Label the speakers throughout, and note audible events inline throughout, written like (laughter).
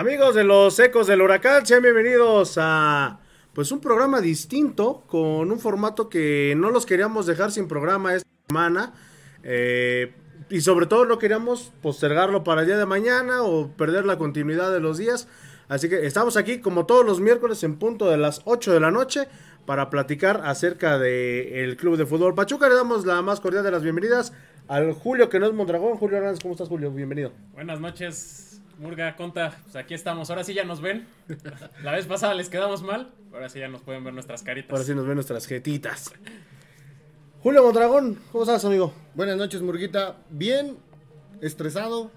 Speaker 1: Amigos de los ecos del huracán, sean bienvenidos a pues un programa distinto con un formato que no los queríamos dejar sin programa esta semana eh, y sobre todo no queríamos postergarlo para el día de mañana o perder la continuidad de los días. Así que estamos aquí como todos los miércoles en punto de las 8 de la noche para platicar acerca del Club de Fútbol Pachuca. Le damos la más cordial de las bienvenidas al Julio que no es Mondragón. Julio Hernández, ¿cómo estás Julio? Bienvenido.
Speaker 2: Buenas noches, Murga, Conta. Pues aquí estamos. Ahora sí ya nos ven. La vez pasada les quedamos mal. Ahora sí ya nos pueden ver nuestras caritas.
Speaker 1: Ahora sí nos ven nuestras jetitas. Julio Mondragón, ¿cómo estás, amigo?
Speaker 3: Buenas noches, Murguita. Bien, estresado.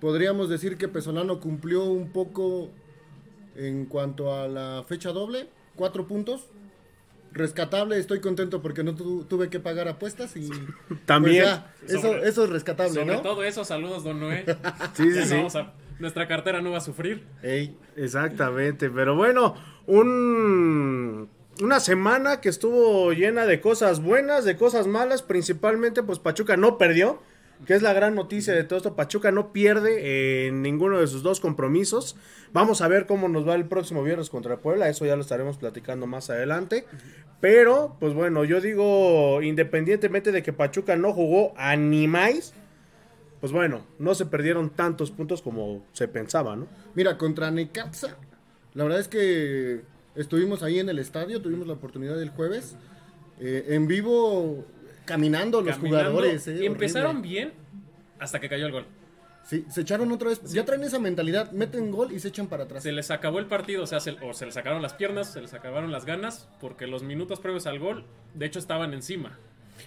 Speaker 3: Podríamos decir que Pesolano cumplió un poco en cuanto a la fecha doble. Cuatro puntos. Rescatable, estoy contento porque no tu- tuve que pagar apuestas y...
Speaker 1: También.
Speaker 3: pues ya, eso,
Speaker 2: Sobre-
Speaker 3: eso es rescatable,
Speaker 2: Sobre
Speaker 3: ¿no?
Speaker 2: todo eso, saludos, don Noé.
Speaker 1: Sí, sí,
Speaker 2: Ya no nuestra cartera no va a sufrir.
Speaker 3: Ey,
Speaker 1: Exactamente, pero bueno, un, una semana que estuvo llena de cosas buenas, de cosas malas, principalmente pues Pachuca no perdió, que es la gran noticia de todo esto, Pachuca no pierde en ninguno de sus dos compromisos. Vamos a ver cómo nos va el próximo viernes contra Puebla, eso ya lo estaremos platicando más adelante. Pero, pues bueno, yo digo, independientemente de que Pachuca no jugó a ni más, pues bueno, no se perdieron tantos puntos como se pensaba, ¿no?
Speaker 3: Mira, contra Necaxa, la verdad es que estuvimos ahí en el estadio, tuvimos la oportunidad el jueves, eh, en vivo, caminando los
Speaker 2: Caminando,
Speaker 3: jugadores. eh,
Speaker 2: y empezaron
Speaker 3: horrible.
Speaker 2: bien hasta que cayó el gol.
Speaker 3: Sí, se echaron otra vez, ya traen esa mentalidad, meten gol y se echan para atrás.
Speaker 2: Se les acabó el partido, o sea, se, o se les sacaron las piernas, se les acabaron las ganas, porque los minutos previos al gol, de hecho, estaban encima.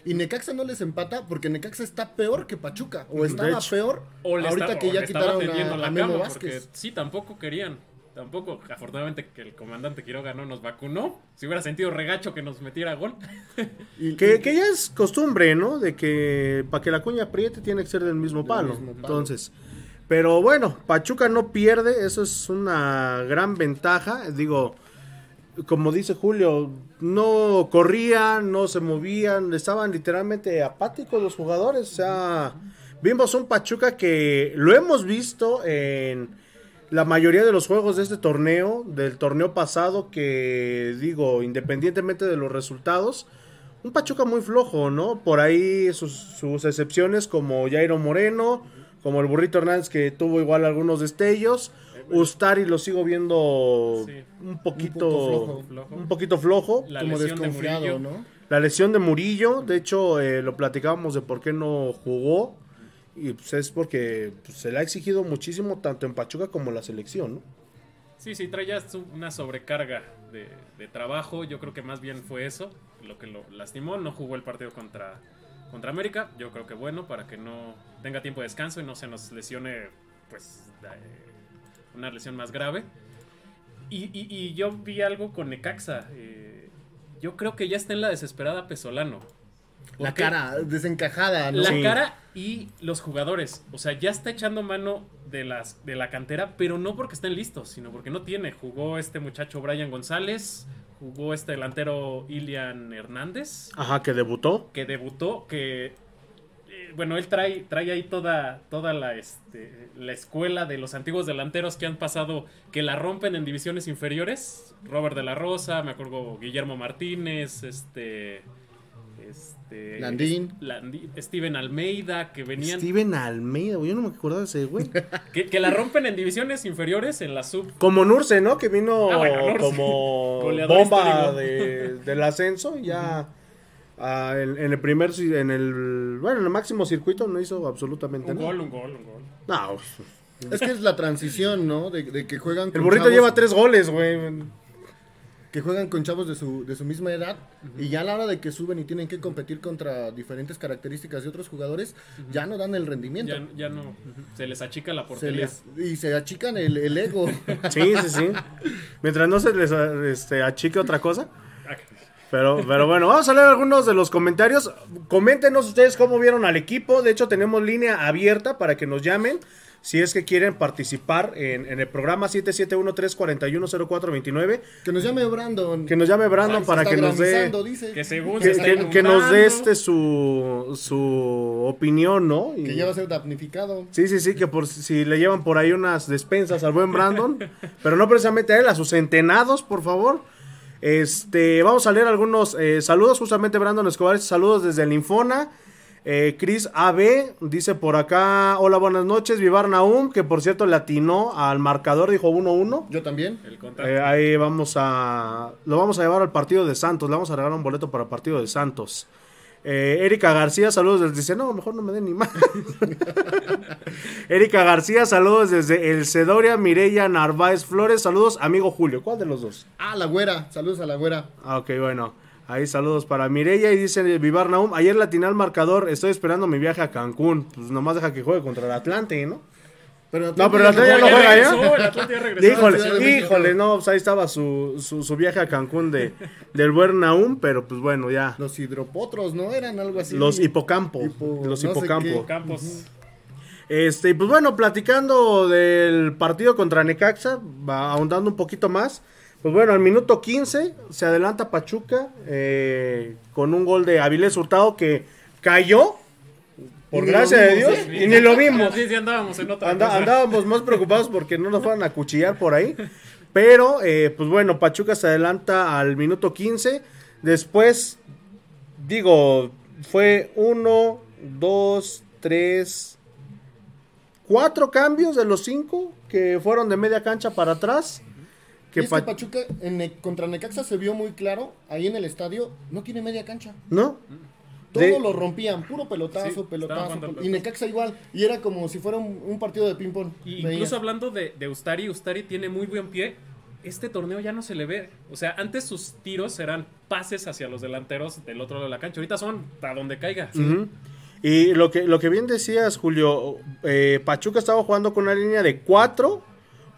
Speaker 3: Y Necaxa no les empata porque Necaxa está peor que Pachuca. O estaba
Speaker 1: hecho.
Speaker 3: peor
Speaker 2: O
Speaker 3: ahorita que
Speaker 2: o
Speaker 3: ya quitaron a,
Speaker 2: la
Speaker 3: a Memo
Speaker 2: cama,
Speaker 3: Vázquez.
Speaker 2: Sí, tampoco querían. Tampoco, afortunadamente que el comandante Quiroga no nos vacunó. Si hubiera sentido regacho que nos metiera gol.
Speaker 3: Y-
Speaker 1: Que,
Speaker 3: y-
Speaker 1: que ya es costumbre, ¿no? De que para que la cuña apriete tiene que ser del mismo
Speaker 3: Del
Speaker 1: palo.
Speaker 3: mismo palo.
Speaker 1: Entonces, pero bueno, Pachuca no pierde, eso es una gran ventaja. Digo, como dice Julio, no corrían, no se movían, estaban literalmente apáticos los jugadores. O sea, vimos un Pachuca que lo hemos visto en la mayoría de los juegos de este torneo, del torneo pasado, que digo, independientemente de los resultados, un Pachuca muy flojo, ¿no? Por ahí sus, sus excepciones como Jairo Moreno, como el Burrito Hernández que tuvo igual algunos destellos. Ustari lo sigo viendo
Speaker 2: Sí.
Speaker 1: un poquito
Speaker 3: Un flojo.
Speaker 1: Un poquito flojo.
Speaker 2: La
Speaker 3: como
Speaker 2: de
Speaker 3: desconfiado,
Speaker 2: Murillo.
Speaker 3: ¿no?
Speaker 1: La lesión de Murillo, de hecho, eh, lo platicábamos de por qué no jugó. Y pues es porque pues, se le ha exigido muchísimo tanto en Pachuca como en la selección, ¿no?
Speaker 2: Sí, sí, traía su- una sobrecarga de, de trabajo. Yo creo que más bien fue eso lo que lo lastimó. No jugó el partido contra, contra América. Yo creo que bueno, para que no tenga tiempo de descanso y no se nos lesione, pues, eh, una lesión más grave. Y, y- y yo vi algo con Necaxa. eh, yo creo que ya está en la desesperada Pesolano.
Speaker 3: La cara desencajada, ¿no?
Speaker 2: la
Speaker 1: Sí.
Speaker 2: cara y los jugadores. O sea, ya está echando mano de, las, de la cantera, pero no porque estén listos, sino porque no tiene. Jugó este muchacho Brian González, jugó este delantero Ilian Hernández,
Speaker 1: Ajá, que debutó.
Speaker 2: que debutó, que... eh, Bueno, él trae, trae ahí toda, toda la, este, la escuela de los antiguos delanteros que han pasado, que la rompen en divisiones inferiores. Robert de la Rosa, me acuerdo Guillermo Martínez, este... Este,
Speaker 3: Landín.
Speaker 2: Steven Almeida, que venían.
Speaker 1: Steven Almeida, güey, yo no me acordaba de ese, güey. (laughs)
Speaker 2: Que, que la rompen en divisiones inferiores en la sub.
Speaker 1: Como Nurse, ¿no? Que vino
Speaker 2: Ah, bueno,
Speaker 1: como (laughs)
Speaker 2: Goleador
Speaker 1: bomba de- del ascenso. Ya ah, en, en el primer, en el, bueno, en el máximo circuito no hizo absolutamente
Speaker 2: Un
Speaker 1: nada.
Speaker 2: gol, un gol, un gol.
Speaker 1: No,
Speaker 3: Es que es la transición, ¿no? De, de que juegan
Speaker 1: el
Speaker 3: con
Speaker 1: burrito
Speaker 3: chavos-
Speaker 1: lleva tres goles, güey.
Speaker 3: Que juegan con chavos de su, de su misma edad y ya a la hora de que suben y tienen que competir contra diferentes características de otros jugadores, ya no dan el rendimiento.
Speaker 2: Ya, ya no. Se les achica la
Speaker 3: Se
Speaker 2: portería.
Speaker 3: les- y se achican el, el ego. (laughs)
Speaker 1: Sí, sí, sí. Mientras no se les este, achique otra cosa.
Speaker 2: Ah,
Speaker 1: Pero, pero bueno, vamos a leer algunos de los comentarios. Coméntenos ustedes cómo vieron al equipo. De hecho, tenemos línea abierta para que nos llamen. Si es que quieren participar en, en el programa 771-341-0429,
Speaker 3: Que nos llame Brandon.
Speaker 1: que nos llame Brandon
Speaker 3: Ay,
Speaker 1: para que nos dé
Speaker 3: dice.
Speaker 2: Que según
Speaker 1: que,
Speaker 2: se está
Speaker 1: que- que nos dé este su, su opinión, ¿no? Y-
Speaker 3: Que ya va a ser damnificado.
Speaker 1: Sí, sí, sí, que por si le llevan por ahí unas despensas al buen Brandon, (laughs) pero no precisamente a él, a sus centenados, por favor. Este, vamos a leer algunos eh, saludos, justamente Brandon Escobar, saludos desde el Infona. Eh, Chris AB dice por acá, hola, buenas noches, Vivar Naum, que por cierto le atinó al marcador, dijo 1-1.
Speaker 3: Yo también.
Speaker 2: El.
Speaker 1: Eh, ahí vamos a. Lo vamos a llevar al partido de Santos. Le vamos a regalar un boleto para el partido de Santos. Eh, Erika García, saludos desde. Dice, no, mejor no me den ni más. (laughs) Erika García, saludos desde El Cedoria, Mireya Narváez Flores. Saludos, amigo Julio. ¿Cuál de los dos?
Speaker 3: Ah, la güera. Saludos a la güera.
Speaker 1: Ah, ok, bueno. Ahí saludos para Mireya y dice Vivar Naum. Ayer latiné al marcador. Estoy esperando mi viaje a Cancún. Pues nomás deja que juegue contra el Atlante, ¿no?
Speaker 3: Pero
Speaker 1: No, pero el Atlante ya no juega ya.
Speaker 2: regresó, el Atlante ya regresó.
Speaker 1: Híjole, híjole, no, pues ahí estaba su, su, su viaje a Cancún de, del buen Naum, pero pues bueno, ya.
Speaker 3: Los hidropotros, ¿no? Eran algo así.
Speaker 1: Los hipocampos,
Speaker 3: Hipo-
Speaker 1: los
Speaker 3: no sé
Speaker 1: hipocampos.
Speaker 2: Campos.
Speaker 1: Este, y pues bueno, platicando del partido contra Necaxa, va ahondando un poquito más. Pues bueno, al minuto 15 se adelanta Pachuca eh, con un gol de Avilés Hurtado que cayó, por gracia de Dios, y ni lo vimos.
Speaker 2: Sí, sí, andábamos en otra cosa.
Speaker 1: andábamos más preocupados porque no nos fueran a cuchillar por ahí. Pero, eh, pues bueno, Pachuca se adelanta al minuto 15. Después, digo, fue uno, dos, tres, cuatro cambios de los cinco que fueron de media cancha para atrás.
Speaker 3: Y
Speaker 1: Que
Speaker 3: es que
Speaker 1: Pa-
Speaker 3: Pachuca en Ne- contra Necaxa se vio muy claro. Ahí en el estadio no tiene media cancha.
Speaker 1: ¿No?
Speaker 3: Todo
Speaker 1: De-
Speaker 3: lo rompían, puro pelotazo,
Speaker 2: Sí,
Speaker 3: pelotazo. y Necaxa igual. Y era como si fuera un, un partido de ping-pong.
Speaker 2: Incluso hablando de, de Ustari, Ustari tiene muy buen pie. Este torneo ya no se le ve. O sea, antes sus tiros eran pases hacia los delanteros del otro lado de la cancha. Ahorita son a donde caiga.
Speaker 1: Y lo que, lo que bien decías, Julio, eh, Pachuca estaba jugando con una línea de 4,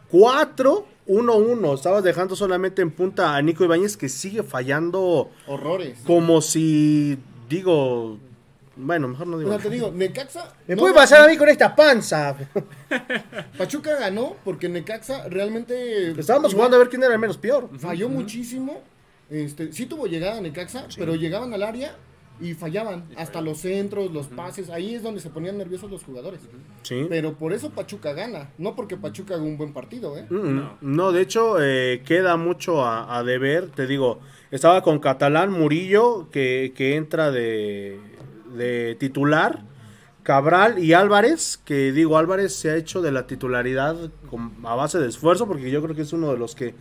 Speaker 1: 4, 1, 1. Estabas dejando solamente en punta a Nico Ibáñez que sigue fallando
Speaker 3: Horrores.
Speaker 1: como si, digo, bueno, mejor no
Speaker 3: O
Speaker 1: digo.
Speaker 3: sea, te digo, Necaxa.
Speaker 1: ¿Me
Speaker 3: no-
Speaker 1: puede pasar a mí con esta panza? (laughs)
Speaker 3: Pachuca ganó porque Necaxa realmente.
Speaker 1: Estábamos
Speaker 3: igual
Speaker 1: jugando a ver quién era el menos peor.
Speaker 3: Falló muchísimo. Este, sí tuvo llegada Necaxa, pero llegaban al área y fallaban. Hasta los centros, los pases. Ahí es donde se ponían nerviosos los jugadores.
Speaker 1: Sí.
Speaker 3: Pero por eso Pachuca gana. No porque Pachuca haga un buen partido, ¿eh?
Speaker 1: Mm,
Speaker 2: No.
Speaker 1: No, de hecho, eh, queda mucho a, a deber. Te digo, estaba con Catalán Murillo, que, que entra de, de titular. Cabral y Álvarez, que digo, Álvarez se ha hecho de la titularidad con- a base de esfuerzo, porque yo creo que es uno de los que...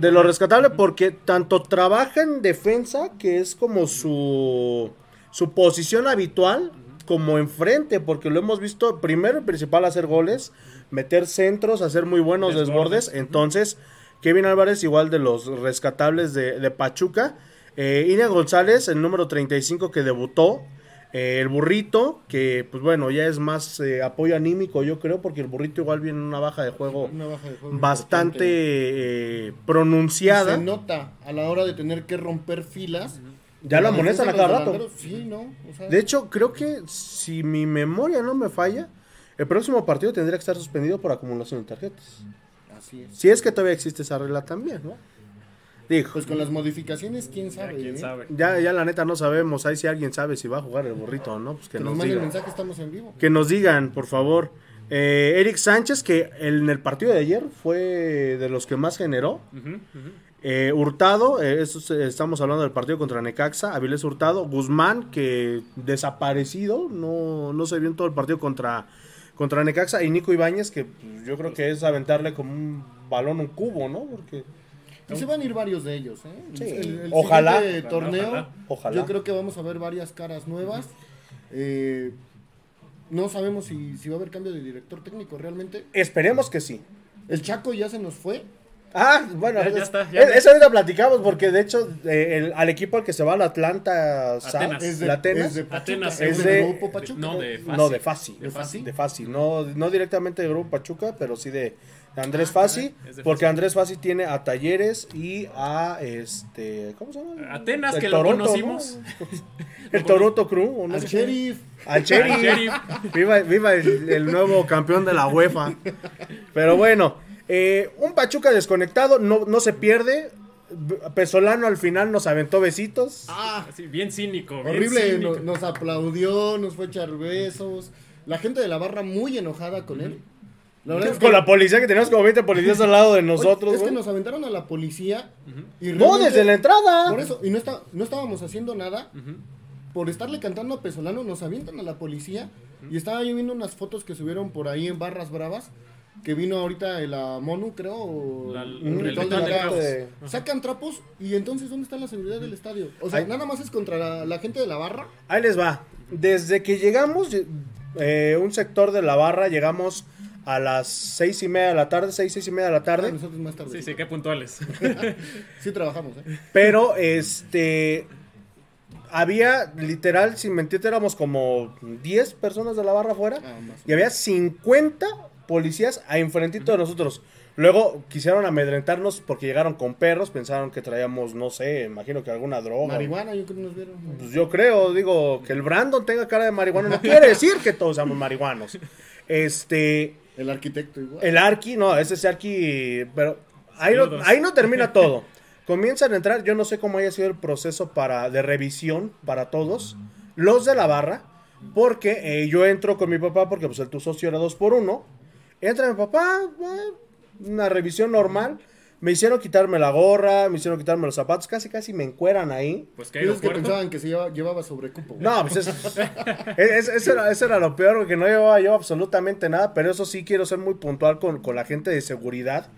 Speaker 2: De
Speaker 1: lo rescatable, porque tanto trabaja en defensa, que es como su, su posición habitual, como enfrente, porque lo hemos visto primero y principal hacer goles, meter centros, hacer muy buenos
Speaker 2: Desbordes.
Speaker 1: desbordes. Entonces, Kevin Álvarez, igual de los rescatables de, de Pachuca. Eh, Ina González, el número 35 que debutó. Eh, el burrito, que pues bueno, ya es más eh, apoyo anímico, yo creo, porque el burrito igual viene en una baja de juego
Speaker 3: Una baja de juego
Speaker 1: bastante eh, pronunciada.
Speaker 3: Se nota a la hora de tener que romper filas.
Speaker 1: Ya lo amonestan a cada rato.
Speaker 3: delanteros, Sí, ¿no? O sea,
Speaker 1: De hecho, creo que si mi memoria no me falla, el próximo partido tendría que estar suspendido por acumulación de tarjetas.
Speaker 3: así es.
Speaker 1: Si es que todavía existe esa regla también, ¿no? Dijo.
Speaker 3: Pues con las modificaciones, quién
Speaker 2: Ya,
Speaker 3: sabe.
Speaker 2: quién
Speaker 3: eh?
Speaker 2: sabe.
Speaker 1: Ya, ya la neta no sabemos. Ahí si alguien sabe si va a jugar el burrito o no, pues que,
Speaker 3: Que nos
Speaker 1: nos digan.
Speaker 3: mensaje, estamos en vivo.
Speaker 1: Que nos digan, por favor. Eh, Eric Sánchez, que en el partido de ayer fue de los que más generó. Eh, Hurtado, eh, es- estamos hablando del partido contra Necaxa, Avilés Hurtado, Guzmán, que desaparecido, no, no se vio en todo el partido contra, contra Necaxa, y Nico Ibáñez, que pues, yo creo que es aventarle como un balón, un cubo, ¿no? Porque
Speaker 3: Y se van a ir varios de ellos, ¿eh?
Speaker 1: Sí.
Speaker 3: El, el
Speaker 1: Ojalá.
Speaker 3: siguiente torneo,
Speaker 2: Ojalá.
Speaker 1: Ojalá.
Speaker 3: yo creo que vamos a ver varias caras nuevas. Eh, no sabemos si, si va a haber cambio de director técnico realmente.
Speaker 1: esperemos que sí.
Speaker 3: El Chaco ya se nos fue.
Speaker 1: Ah, bueno,
Speaker 2: Ya- ya
Speaker 1: es-
Speaker 2: está, ya.
Speaker 1: es- eso ahorita platicamos porque de hecho eh, el- al equipo al que se va al Atlanta,
Speaker 2: Atenas.
Speaker 3: Es de,
Speaker 1: ¿la Atenas?
Speaker 3: es de Pachuca,
Speaker 2: Atenas,
Speaker 3: es de
Speaker 1: de-
Speaker 3: Grupo Pachuca.
Speaker 2: No, de Fasi.
Speaker 1: No, de Fasi.
Speaker 2: ¿De Fasi?
Speaker 1: De Fasi. No, no directamente de Grupo Pachuca, pero sí de Andrés Fasi.
Speaker 2: es de
Speaker 1: porque
Speaker 2: Fasi.
Speaker 1: Andrés Fasi tiene a Talleres y a este. ¿Cómo se llama?
Speaker 2: Atenas,
Speaker 1: El
Speaker 2: que lo
Speaker 1: Toronto,
Speaker 2: conocimos.
Speaker 1: ¿no? (laughs) El Toronto Crew. ¿o no
Speaker 3: Al sheriff.
Speaker 1: Al Sheriff.
Speaker 2: Al Sheriff. (laughs)
Speaker 1: Viva, viva el, el nuevo campeón de la UEFA. Pero bueno, eh, un Pachuca desconectado, no, no se pierde. Pesolano al final nos aventó besitos.
Speaker 3: Ah,
Speaker 2: Así, bien cínico. bien
Speaker 3: horrible.
Speaker 2: cínico.
Speaker 3: nos aplaudió, nos fue a echar besos. La gente de la barra muy enojada con él. La verdad es que,
Speaker 1: Con la policía que teníamos como 20 policías al lado de
Speaker 3: Oye,
Speaker 1: nosotros.
Speaker 3: es que nos aventaron a la policía. y
Speaker 1: No,
Speaker 3: realmente-
Speaker 1: desde la entrada.
Speaker 3: Por eso, y no, está, no estábamos haciendo nada. Por estarle cantando a Pesolano, nos avientan a la policía. Y estaba yo viendo unas fotos que subieron por ahí en Barras Bravas. Que vino ahorita el ah, Monu, creo.
Speaker 2: La-
Speaker 3: el ritual
Speaker 2: de
Speaker 1: de-
Speaker 3: Sacan trapos. Y entonces, ¿dónde está la seguridad del estadio? O sea, nada más es contra la, la gente de la barra.
Speaker 1: Ahí les va. Desde que llegamos, eh, un sector de la barra, llegamos a las seis y media de la tarde, seis, seis y media de la tarde.
Speaker 3: Nosotros más tarde.
Speaker 2: Sí, sí, qué puntuales. (laughs)
Speaker 3: Sí trabajamos, ¿eh?
Speaker 1: Pero, este. Había, literal, sin mentirte, éramos como 10 personas de la barra afuera.
Speaker 3: Ah, más.
Speaker 1: Y había 50 policías a enfrentito de nosotros. Luego quisieron amedrentarnos porque llegaron con perros. Pensaron que traíamos, no sé, imagino que alguna droga.
Speaker 3: Marihuana, yo creo que nos vieron.
Speaker 1: Pues yo creo, digo, que el Brandon tenga cara de marihuana no quiere decir que todos seamos marihuanos. (laughs) Este.
Speaker 3: El arquitecto igual.
Speaker 1: El Arki, no, ese es Arki, pero ahí no, ahí no termina (laughs) todo. Comienzan a entrar, yo no sé cómo haya sido el proceso para, de revisión para todos, los de la barra, porque eh, yo entro con mi papá, porque pues el tu socio era dos por uno, entra mi papá, eh, una revisión normal, me hicieron quitarme la gorra, me hicieron quitarme los zapatos, casi casi me encueran ahí.
Speaker 2: Pues que
Speaker 3: que pensaban que se llevaba, llevaba sobrecupo.
Speaker 1: No, pues es- es- eso, era, eso era lo peor, porque no llevaba yo absolutamente nada, pero eso sí quiero ser muy puntual con, con la gente de seguridad,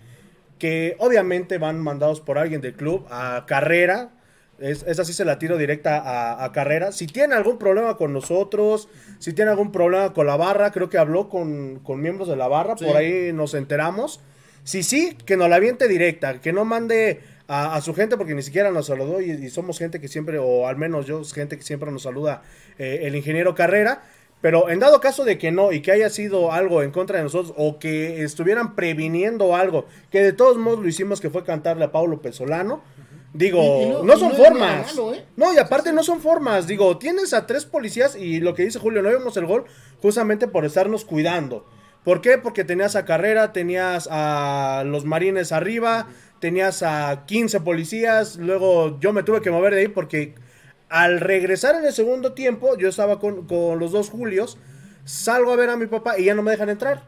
Speaker 1: que obviamente van mandados por alguien del club a carrera, es, esa sí se la tiro directa a, a carrera. Si tiene algún problema con nosotros, si tiene algún problema con la barra, creo que habló con, con miembros de la barra,
Speaker 3: Sí.
Speaker 1: por ahí nos enteramos. Si sí, que nos la aviente directa, que no mande a, a su gente porque ni siquiera nos saludó y, y somos gente que siempre, o al menos yo, es gente que siempre nos saluda eh, el ingeniero Carrera. Pero en dado caso de que no y que haya sido algo en contra de nosotros o que estuvieran previniendo algo, que de todos modos lo hicimos que fue cantarle a Paulo Pesolano, digo,
Speaker 3: Y- y
Speaker 1: no, son
Speaker 3: no
Speaker 1: formas.
Speaker 3: malo, ¿eh?
Speaker 1: No, y aparte no son formas. Digo, tienes a tres policías y lo que dice Julio, no vimos el gol justamente por estarnos cuidando. ¿Por qué? Porque tenías a Carrera, tenías a los marines arriba, tenías a 15 policías, luego yo me tuve que mover de ahí porque al regresar en el segundo tiempo, yo estaba con, con los dos Julios, salgo a ver a mi papá y ya no me dejan entrar.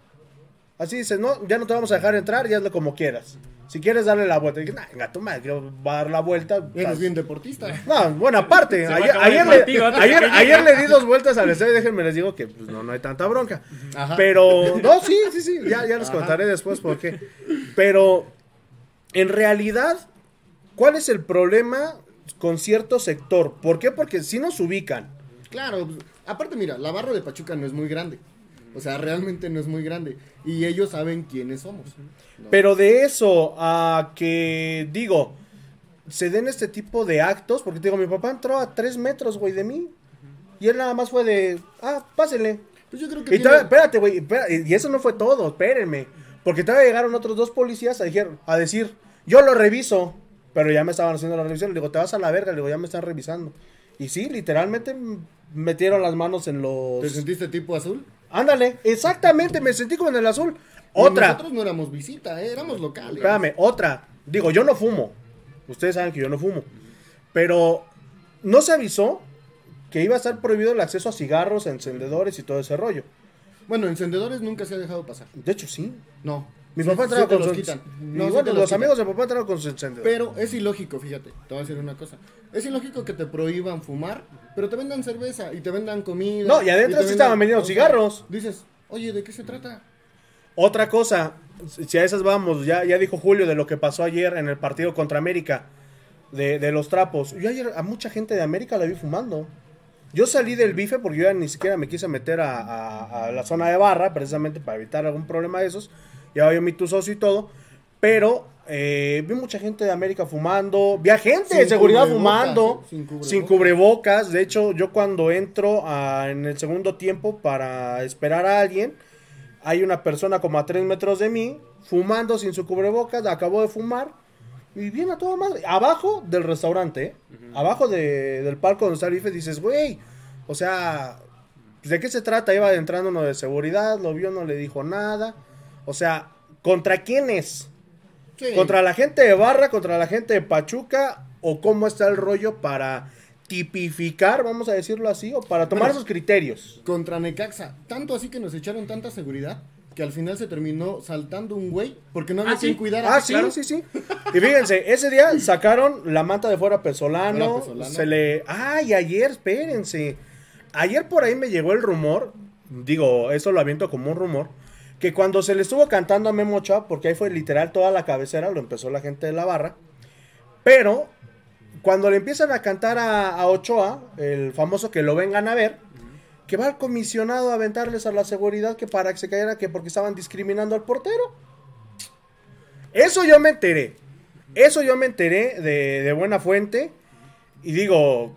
Speaker 1: Así dices, no, ya no te vamos a dejar entrar, ya hazlo como quieras. Si quieres darle la vuelta, y dije, nah, venga, tu madre, quiero dar la vuelta.
Speaker 3: Eres bien deportista.
Speaker 1: No, buena parte. Ayer, ayer le,
Speaker 2: partido
Speaker 1: ayer- le di dos vueltas al estadio. Déjenme les digo que pues, no, no hay tanta bronca.
Speaker 3: Ajá.
Speaker 1: Pero, no, sí, sí, sí. Ya, ya les
Speaker 3: Ajá.
Speaker 1: contaré después por qué. Pero, en realidad, ¿cuál es el problema con cierto sector? ¿Por qué? Porque si nos ubican.
Speaker 3: Claro, pues, aparte mira, la barra de Pachuca no es muy grande. O sea, realmente no es muy grande. Y ellos saben quiénes somos. ¿no?
Speaker 1: Pero de eso a que, digo, se den este tipo de actos, porque te digo, mi papá entró a tres metros, güey, de mí. Y él nada más fue de, ah, pásenle.
Speaker 3: Pues yo creo que
Speaker 1: Y
Speaker 3: tiene-
Speaker 1: todavía- espérate, güey, y eso no fue todo, espérenme. Porque todavía llegaron otros dos policías a, dijer- a decir, yo lo reviso. Pero ya me estaban haciendo la revisión. Le digo, te vas a la verga, le digo, ya me están revisando. Y sí, literalmente metieron las manos en
Speaker 3: ¿Te
Speaker 1: los...
Speaker 3: sentiste tipo azul?
Speaker 1: Ándale, exactamente, me sentí como en el azul. Otra,
Speaker 3: Nosotros no éramos visita, ¿eh? éramos locales.
Speaker 1: espérame, otra. Digo, yo no fumo. Ustedes saben que yo no fumo. Pero no se avisó que iba a estar prohibido el acceso a cigarros, encendedores y todo ese rollo.
Speaker 3: Bueno, encendedores nunca se ha dejado pasar.
Speaker 1: De hecho, sí.
Speaker 3: No.
Speaker 1: Mi papá con
Speaker 3: los quitan.
Speaker 1: y
Speaker 3: No,
Speaker 1: bueno, los
Speaker 3: los quitan.
Speaker 1: amigos de papá con su encendedor.
Speaker 3: Pero es ilógico, fíjate, te voy a decir una cosa. Es ilógico que te prohíban fumar, pero te vendan cerveza y te vendan comida.
Speaker 1: No, y adentro
Speaker 3: te
Speaker 1: sí estaban vendiendo
Speaker 3: o sea,
Speaker 1: cigarros.
Speaker 3: dices, oye, ¿de qué se trata?
Speaker 1: Otra cosa, si a esas vamos, ya, ya dijo Julio de lo que pasó ayer en el partido contra América, de, de los trapos. Yo ayer a mucha gente de América la vi fumando. Yo salí del bife porque yo ya ni siquiera me quise meter a, a- a la zona de barra, precisamente para evitar algún problema de esos. Ya yo mi tu socio y todo. Pero eh, vi mucha gente de América fumando, vi a gente
Speaker 3: Sin
Speaker 1: de seguridad fumando,
Speaker 3: ¿eh? Sin cubrebocas.
Speaker 1: sin cubrebocas. De hecho, yo cuando entro a- en el segundo tiempo para esperar a alguien, hay una persona como a tres metros de mí, fumando sin su cubrebocas, acabó de fumar, y viene a toda madre. Abajo del restaurante, ¿eh? abajo de- del palco donde está el bife, dices, güey, o sea, ¿de qué se trata? Iba entrando uno de seguridad, lo vio, no le dijo nada. O sea, ¿contra quién es?
Speaker 3: Sí.
Speaker 1: ¿Contra la gente de Barra, contra la gente de Pachuca? ¿O cómo está el rollo para tipificar, vamos a decirlo así, o para tomar
Speaker 3: Bueno.
Speaker 1: esos criterios?
Speaker 3: Contra Necaxa. Tanto así que nos echaron tanta seguridad que al final se terminó saltando un güey porque no había
Speaker 2: Ah,
Speaker 3: quien
Speaker 2: sí.
Speaker 3: cuidara.
Speaker 1: Ah, sí, sí, sí. Y fíjense, ese día (laughs) sacaron la manta de fuera Pesolano.
Speaker 3: Fuera Pesolano.
Speaker 1: Se le. Ay, ayer, espérense. Ayer por ahí me llegó el rumor. Digo, eso lo aviento como un rumor. Que cuando se le estuvo cantando a Memo Ochoa, porque ahí fue literal toda la cabecera, lo empezó la gente de la barra. Pero cuando le empiezan a cantar a, a Ochoa, el famoso que lo vengan a ver, que va el comisionado a aventarles a la seguridad que para que se cayera, que porque estaban discriminando al portero. Eso yo me enteré. Eso yo me enteré de, de buena fuente. Y digo,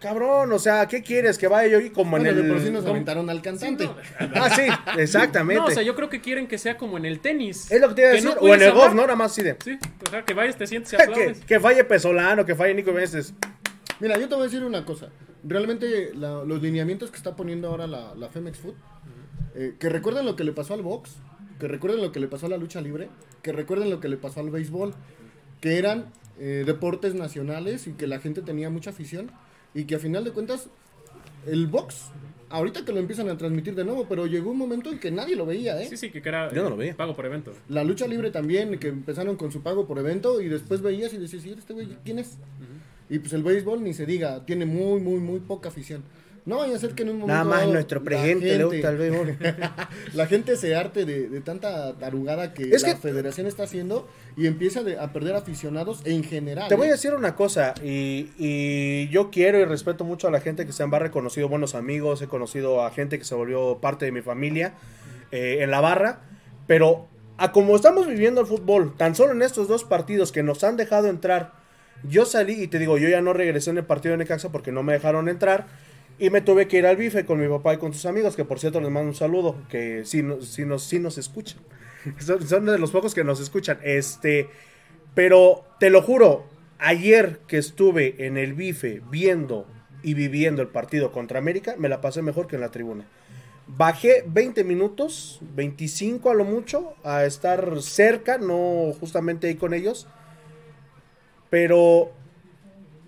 Speaker 1: cabrón, o sea, ¿qué quieres? Que vaya yo y como
Speaker 3: Bueno,
Speaker 1: en el.
Speaker 3: por sí nos
Speaker 2: ¿cómo?
Speaker 3: aventaron al
Speaker 2: Sí,
Speaker 3: cantante.
Speaker 2: no, (laughs)
Speaker 1: Ah, sí, exactamente.
Speaker 2: No, o sea, yo creo que quieren que sea como en el tenis.
Speaker 1: Es lo que te iba a decir.
Speaker 2: no
Speaker 1: o en el golf. ¿no? Nada más así de.
Speaker 2: Sí, o sea, que vayas, te sientes y (laughs)
Speaker 1: que,
Speaker 2: aplaudes.
Speaker 1: que falle Pesolano, que falle Nico Veces.
Speaker 3: Mira, yo te voy a decir una cosa. Realmente la- los lineamientos que está poniendo ahora la, la Femex Food, eh, que recuerden lo que le pasó al box, que recuerden lo que le pasó a la lucha libre, que recuerden lo que le pasó al béisbol, que eran eh, deportes nacionales y que la gente tenía mucha afición y que a final de cuentas el box, ahorita que lo empiezan a transmitir de nuevo, pero llegó un momento en que nadie lo veía, ¿eh?
Speaker 2: Sí, sí, que era
Speaker 1: Yo no
Speaker 2: eh,
Speaker 1: lo veía.
Speaker 2: pago por evento.
Speaker 3: La lucha libre también, que empezaron con su pago por evento y después veías y decías, ¿y este güey quién es? Y pues el béisbol ni se diga, tiene muy, muy, muy poca afición. No vaya a ser que en un momento.
Speaker 1: Nada más
Speaker 3: dado
Speaker 1: nuestro
Speaker 3: la
Speaker 1: presidente le
Speaker 3: gente-
Speaker 1: gusta el béisbol.
Speaker 3: La gente se arte de, de tanta tarugada que
Speaker 1: Es
Speaker 3: la
Speaker 1: que-
Speaker 3: federación está haciendo y empieza de- a perder aficionados en general.
Speaker 1: Te voy a
Speaker 3: ¿eh?
Speaker 1: decir una cosa, y, y yo quiero y respeto mucho a la gente que se en barra, he conocido buenos amigos, he conocido a gente que se volvió parte de mi familia eh, en la barra, pero a como estamos viviendo el fútbol, tan solo en estos dos partidos que nos han dejado entrar, yo salí y te digo, yo ya no regresé en el partido de Necaxa porque no me dejaron entrar. Y me tuve que ir al bife con mi papá y con sus amigos, que por cierto les mando un saludo, que sí, sí nos, sí nos escuchan. (laughs) Son, son de los pocos que nos escuchan. Este, pero te lo juro, ayer que estuve en el bife viendo y viviendo el partido contra América, me la pasé mejor que en la tribuna. Bajé 20 minutos, 25 a lo mucho, a estar cerca, no justamente ahí con ellos. Pero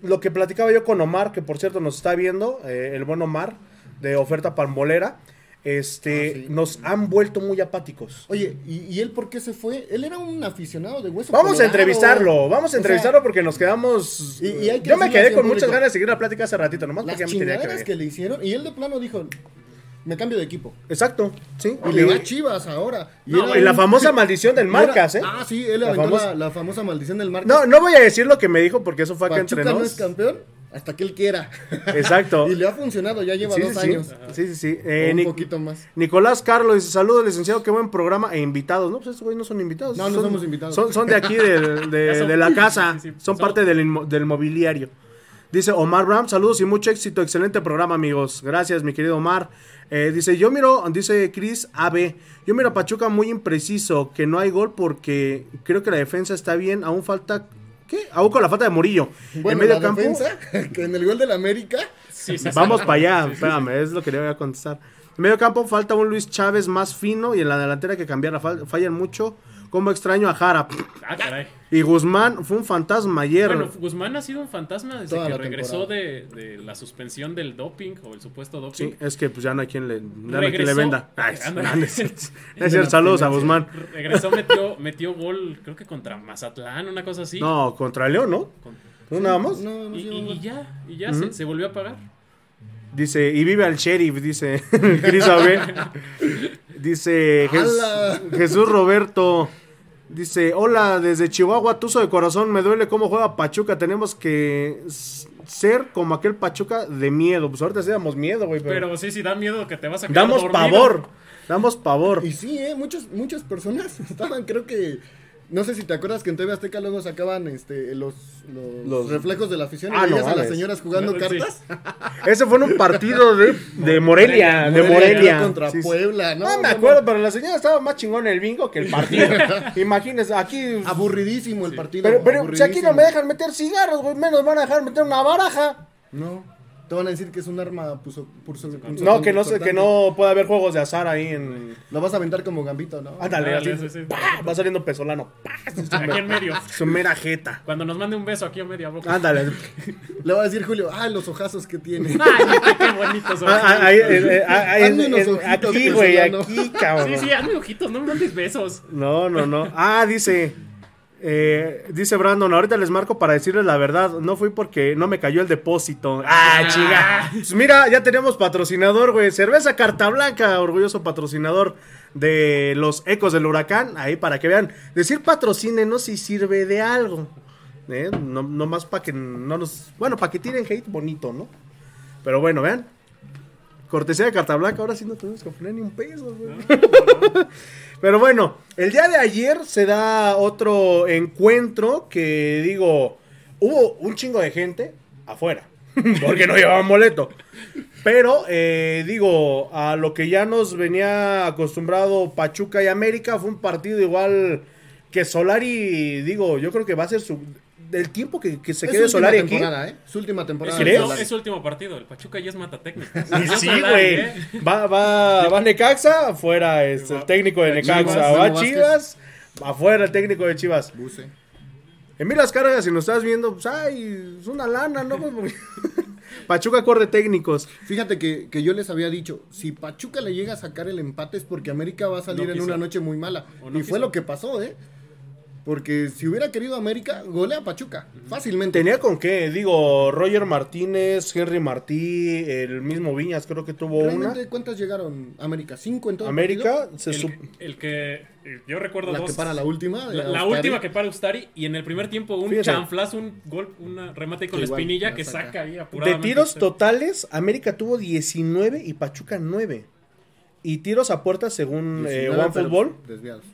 Speaker 1: lo que platicaba yo con Omar, que por cierto nos está viendo, eh, el buen Omar, de oferta palmolera, este,
Speaker 3: Ah, sí.
Speaker 1: nos han vuelto muy apáticos.
Speaker 3: Oye, ¿y, y él por qué se fue? Él era un aficionado de hueso.
Speaker 1: Vamos a entrevistarlo, vamos
Speaker 3: O
Speaker 1: a
Speaker 3: sea,
Speaker 1: entrevistarlo porque nos quedamos...
Speaker 3: Y- y hay que
Speaker 1: yo me quedé con muchas ganas de seguir la plática hace ratito, nomás
Speaker 3: Las
Speaker 1: porque ya me tenía que ver.
Speaker 3: que le hicieron y él de plano dijo, me cambio de equipo.
Speaker 1: Exacto, sí.
Speaker 3: Y le va a Chivas ahora. Y
Speaker 2: No,
Speaker 3: era
Speaker 1: y la
Speaker 3: un-
Speaker 1: famosa (laughs) maldición del Marcas,
Speaker 3: era-
Speaker 1: ¿eh?
Speaker 3: Ah, sí, él
Speaker 1: La
Speaker 3: aventó
Speaker 1: famosa-
Speaker 3: la, la famosa maldición del Marcas.
Speaker 1: No, no voy a decir lo que me dijo porque eso fue acá entre
Speaker 3: no es campeón hasta que él quiera.
Speaker 1: Exacto. (laughs)
Speaker 3: y le ha funcionado, ya lleva
Speaker 1: Sí,
Speaker 3: dos
Speaker 1: sí,
Speaker 3: años.
Speaker 1: Sí, sí, sí. Eh,
Speaker 3: un poquito más.
Speaker 1: Nicolás Carlos dice, saludos licenciado, qué buen programa e invitados. No, pues estos güeyes no son invitados.
Speaker 3: No, no
Speaker 1: son,
Speaker 3: somos invitados.
Speaker 1: Son, son de aquí, de, (laughs)
Speaker 2: son-
Speaker 1: de la casa.
Speaker 2: sí, sí,
Speaker 1: son
Speaker 2: son-
Speaker 1: parte del, inmo- del mobiliario. Dice Omar Ram, saludos y mucho éxito. Excelente programa, amigos. Gracias, mi querido Omar. Eh, dice, yo miro, dice Chris AB, yo miro a Pachuca muy impreciso, que no hay gol porque creo que la defensa está bien. Aún falta, ¿qué? Aún con la falta de Murillo.
Speaker 3: Bueno,
Speaker 1: en medio
Speaker 3: la
Speaker 1: campo.
Speaker 3: defensa, (laughs) que en el gol del América,
Speaker 2: Sí, sí, sí.
Speaker 1: Vamos para allá, espérame, es lo que le voy a contestar. En medio campo falta un Luis Chávez más fino y en la delantera hay que cambiarla. Fal- Fallan mucho. Como extraño a Jara.
Speaker 2: Ah, caray.
Speaker 1: Y Guzmán fue un fantasma ayer.
Speaker 2: Bueno, Guzmán ha sido un fantasma desde
Speaker 3: Toda
Speaker 2: que regresó de, la suspensión del doping o el supuesto doping.
Speaker 1: sí, es que pues ya no hay quien le, ya no hay quien le
Speaker 2: Regresó-
Speaker 1: venda. Ay, no (laughs) (laughs) es saludos a Guzmán.
Speaker 2: Regresó, metió, metió gol, creo que contra Mazatlán, una cosa así.
Speaker 1: No, contra León, ¿no?
Speaker 2: Con-
Speaker 1: ¿No nada más?
Speaker 3: no, no
Speaker 2: y, ya, y ya se, se volvió a pagar.
Speaker 1: Dice, y vive al sheriff, dice (laughs) Cris. Dice. Jesús Roberto. Dice, hola, desde Chihuahua, Tuzo de corazón, me duele cómo juega Pachuca. Tenemos que ser como aquel Pachuca de miedo. Pues ahorita sí damos miedo, güey. Pero,
Speaker 2: Pero sí, sí, da miedo que te vas a quedar
Speaker 1: damos
Speaker 2: dormido.
Speaker 1: pavor. Damos pavor.
Speaker 3: Y sí, ¿eh? Muchas, muchas personas (laughs) estaban, creo que, No sé si te acuerdas que en TV Azteca luego sacaban este, los, los,
Speaker 1: Los-
Speaker 3: reflejos de la afición
Speaker 1: Ah,
Speaker 3: y
Speaker 1: no
Speaker 3: veías a las señoras jugando
Speaker 2: Sí.
Speaker 3: cartas. (laughs)
Speaker 1: Ese fue en un partido de, de Morelia, de Morelia.
Speaker 3: contra
Speaker 1: Sí, sí.
Speaker 3: Puebla, ¿no?
Speaker 1: No, me
Speaker 3: No,
Speaker 1: acuerdo, pero la señora estaba más chingón en el bingo que el (laughs) partido. Imagínense, aquí.
Speaker 3: Aburridísimo el partido.
Speaker 1: Pero, pero si aquí no me dejan meter cigarros, güey, menos van a dejar meter una baraja.
Speaker 3: No. Te van a decir que es un arma puso, puso- puso-
Speaker 1: No, que no sé, que
Speaker 3: cortante.
Speaker 1: no puede haber juegos de azar ahí en.
Speaker 3: Lo vas a aventar como gambito, ¿no?
Speaker 1: Ándale,
Speaker 2: sí, sí.
Speaker 1: ¡pah! Va saliendo pesolano. ¡pah! (laughs)
Speaker 2: Aquí en medio.
Speaker 1: Su mera jeta.
Speaker 2: Cuando nos mande un beso aquí en media boca.
Speaker 1: Ándale. (laughs)
Speaker 3: Le va a decir Julio, ah, los ojazos que tiene. (laughs)
Speaker 2: Ay, qué, bonitos.
Speaker 1: Ah, ah, ahí, eh, eh, ah,
Speaker 3: ojitos,
Speaker 1: aquí, güey,
Speaker 3: pesolano.
Speaker 1: aquí, cabrón.
Speaker 2: Sí, sí, hazme ojitos, no me mandes besos.
Speaker 1: No, no, no. Ah, dice. Eh, dice Brandon, ahorita les marco para decirles la verdad. No fui porque no me cayó el depósito. Ah, chiga. Pues mira, ya tenemos patrocinador, güey. Cerveza Carta Blanca, orgulloso patrocinador de los ecos del huracán. Ahí para que vean. Decir patrocínenos si sirve de algo. ¿eh? No, no más para que no nos. Bueno, para que tiren hate bonito, ¿no? Pero bueno, vean. Cortesía de Carta Blanca, ahora sí no tenemos que poner ni un peso, güey. (laughs) Pero bueno, el día de ayer se da otro encuentro que digo, hubo un chingo de gente afuera, (laughs) porque no llevaban boleto. Pero eh, digo, a lo que ya nos venía acostumbrado Pachuca y América, fue un partido igual que Solari, digo, yo creo que va a ser su... Del tiempo que, que se
Speaker 3: Es
Speaker 1: quede Solari aquí.
Speaker 3: ¿eh? Su última temporada.
Speaker 2: Es,
Speaker 3: Solari.
Speaker 2: es su último partido. El Pachuca ya es mata técnico.
Speaker 1: Y sí, güey. Va, va, va Necaxa, afuera este, el técnico de Necaxa.
Speaker 3: Chivas,
Speaker 1: va Chivas, afuera el técnico de Chivas.
Speaker 3: Buse.
Speaker 1: En mí las cargas, si nos estás viendo, pues, ay, es una lana, ¿no? (laughs) Pachuca corre técnicos.
Speaker 3: Fíjate que, que yo les había dicho, si Pachuca le llega a sacar el empate es porque América va a salir
Speaker 2: No
Speaker 3: en
Speaker 2: quiso.
Speaker 3: una noche muy mala.
Speaker 2: No
Speaker 3: y fue lo que pasó, ¿eh? Porque si hubiera querido América, golea a Pachuca. Fácilmente.
Speaker 1: Tenía con qué, digo, Roger Martínez, Henry Martí, el mismo Viñas, creo que tuvo una.
Speaker 3: ¿Realmente cuántas llegaron América? ¿Cinco en todo el
Speaker 1: América, se
Speaker 2: El,
Speaker 1: sup-
Speaker 2: el que eh, yo recuerdo?
Speaker 3: La
Speaker 2: dos.
Speaker 3: que para la última.
Speaker 2: La, última que para Ustari y en el primer tiempo un
Speaker 1: Fíjate.
Speaker 2: chanflazo, un gol, una remate con la espinilla
Speaker 3: la
Speaker 2: que
Speaker 3: saca.
Speaker 2: saca ahí
Speaker 1: de tiros totales, América tuvo 19 y Pachuca 9. Y tiros a puerta, según eh,
Speaker 3: 19, pero
Speaker 1: OneFootball,
Speaker 3: Desviados.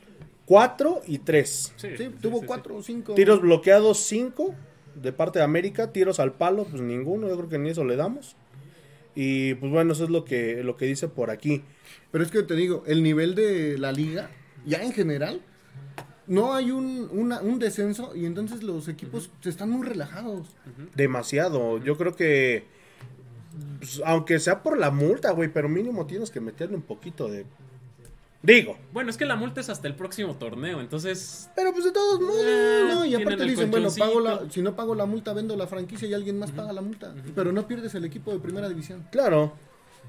Speaker 1: 4 y 3.
Speaker 2: Sí,
Speaker 3: Sí,
Speaker 2: sí,
Speaker 3: tuvo
Speaker 2: sí, sí.
Speaker 3: cuatro o cinco.
Speaker 1: Tiros bloqueados 5 de parte de América, tiros al palo, pues ninguno, yo creo que ni eso le damos. Y pues bueno, eso es lo que, lo que dice por aquí.
Speaker 3: Pero es que te digo, el nivel de la liga, ya en general, no hay un, una- un descenso y entonces los equipos se están muy relajados.
Speaker 1: Demasiado. Yo creo que, pues, aunque sea por la multa, güey, pero mínimo tienes que meterle un poquito de... Digo,
Speaker 2: Bueno, es que la multa es hasta el próximo torneo, entonces.
Speaker 1: pero pues de todos modos...
Speaker 3: No, y aparte dicen, bueno, pago la, si no pago la multa, vendo la franquicia y alguien más paga la multa. Pero no pierdes el equipo de primera división.
Speaker 1: Claro.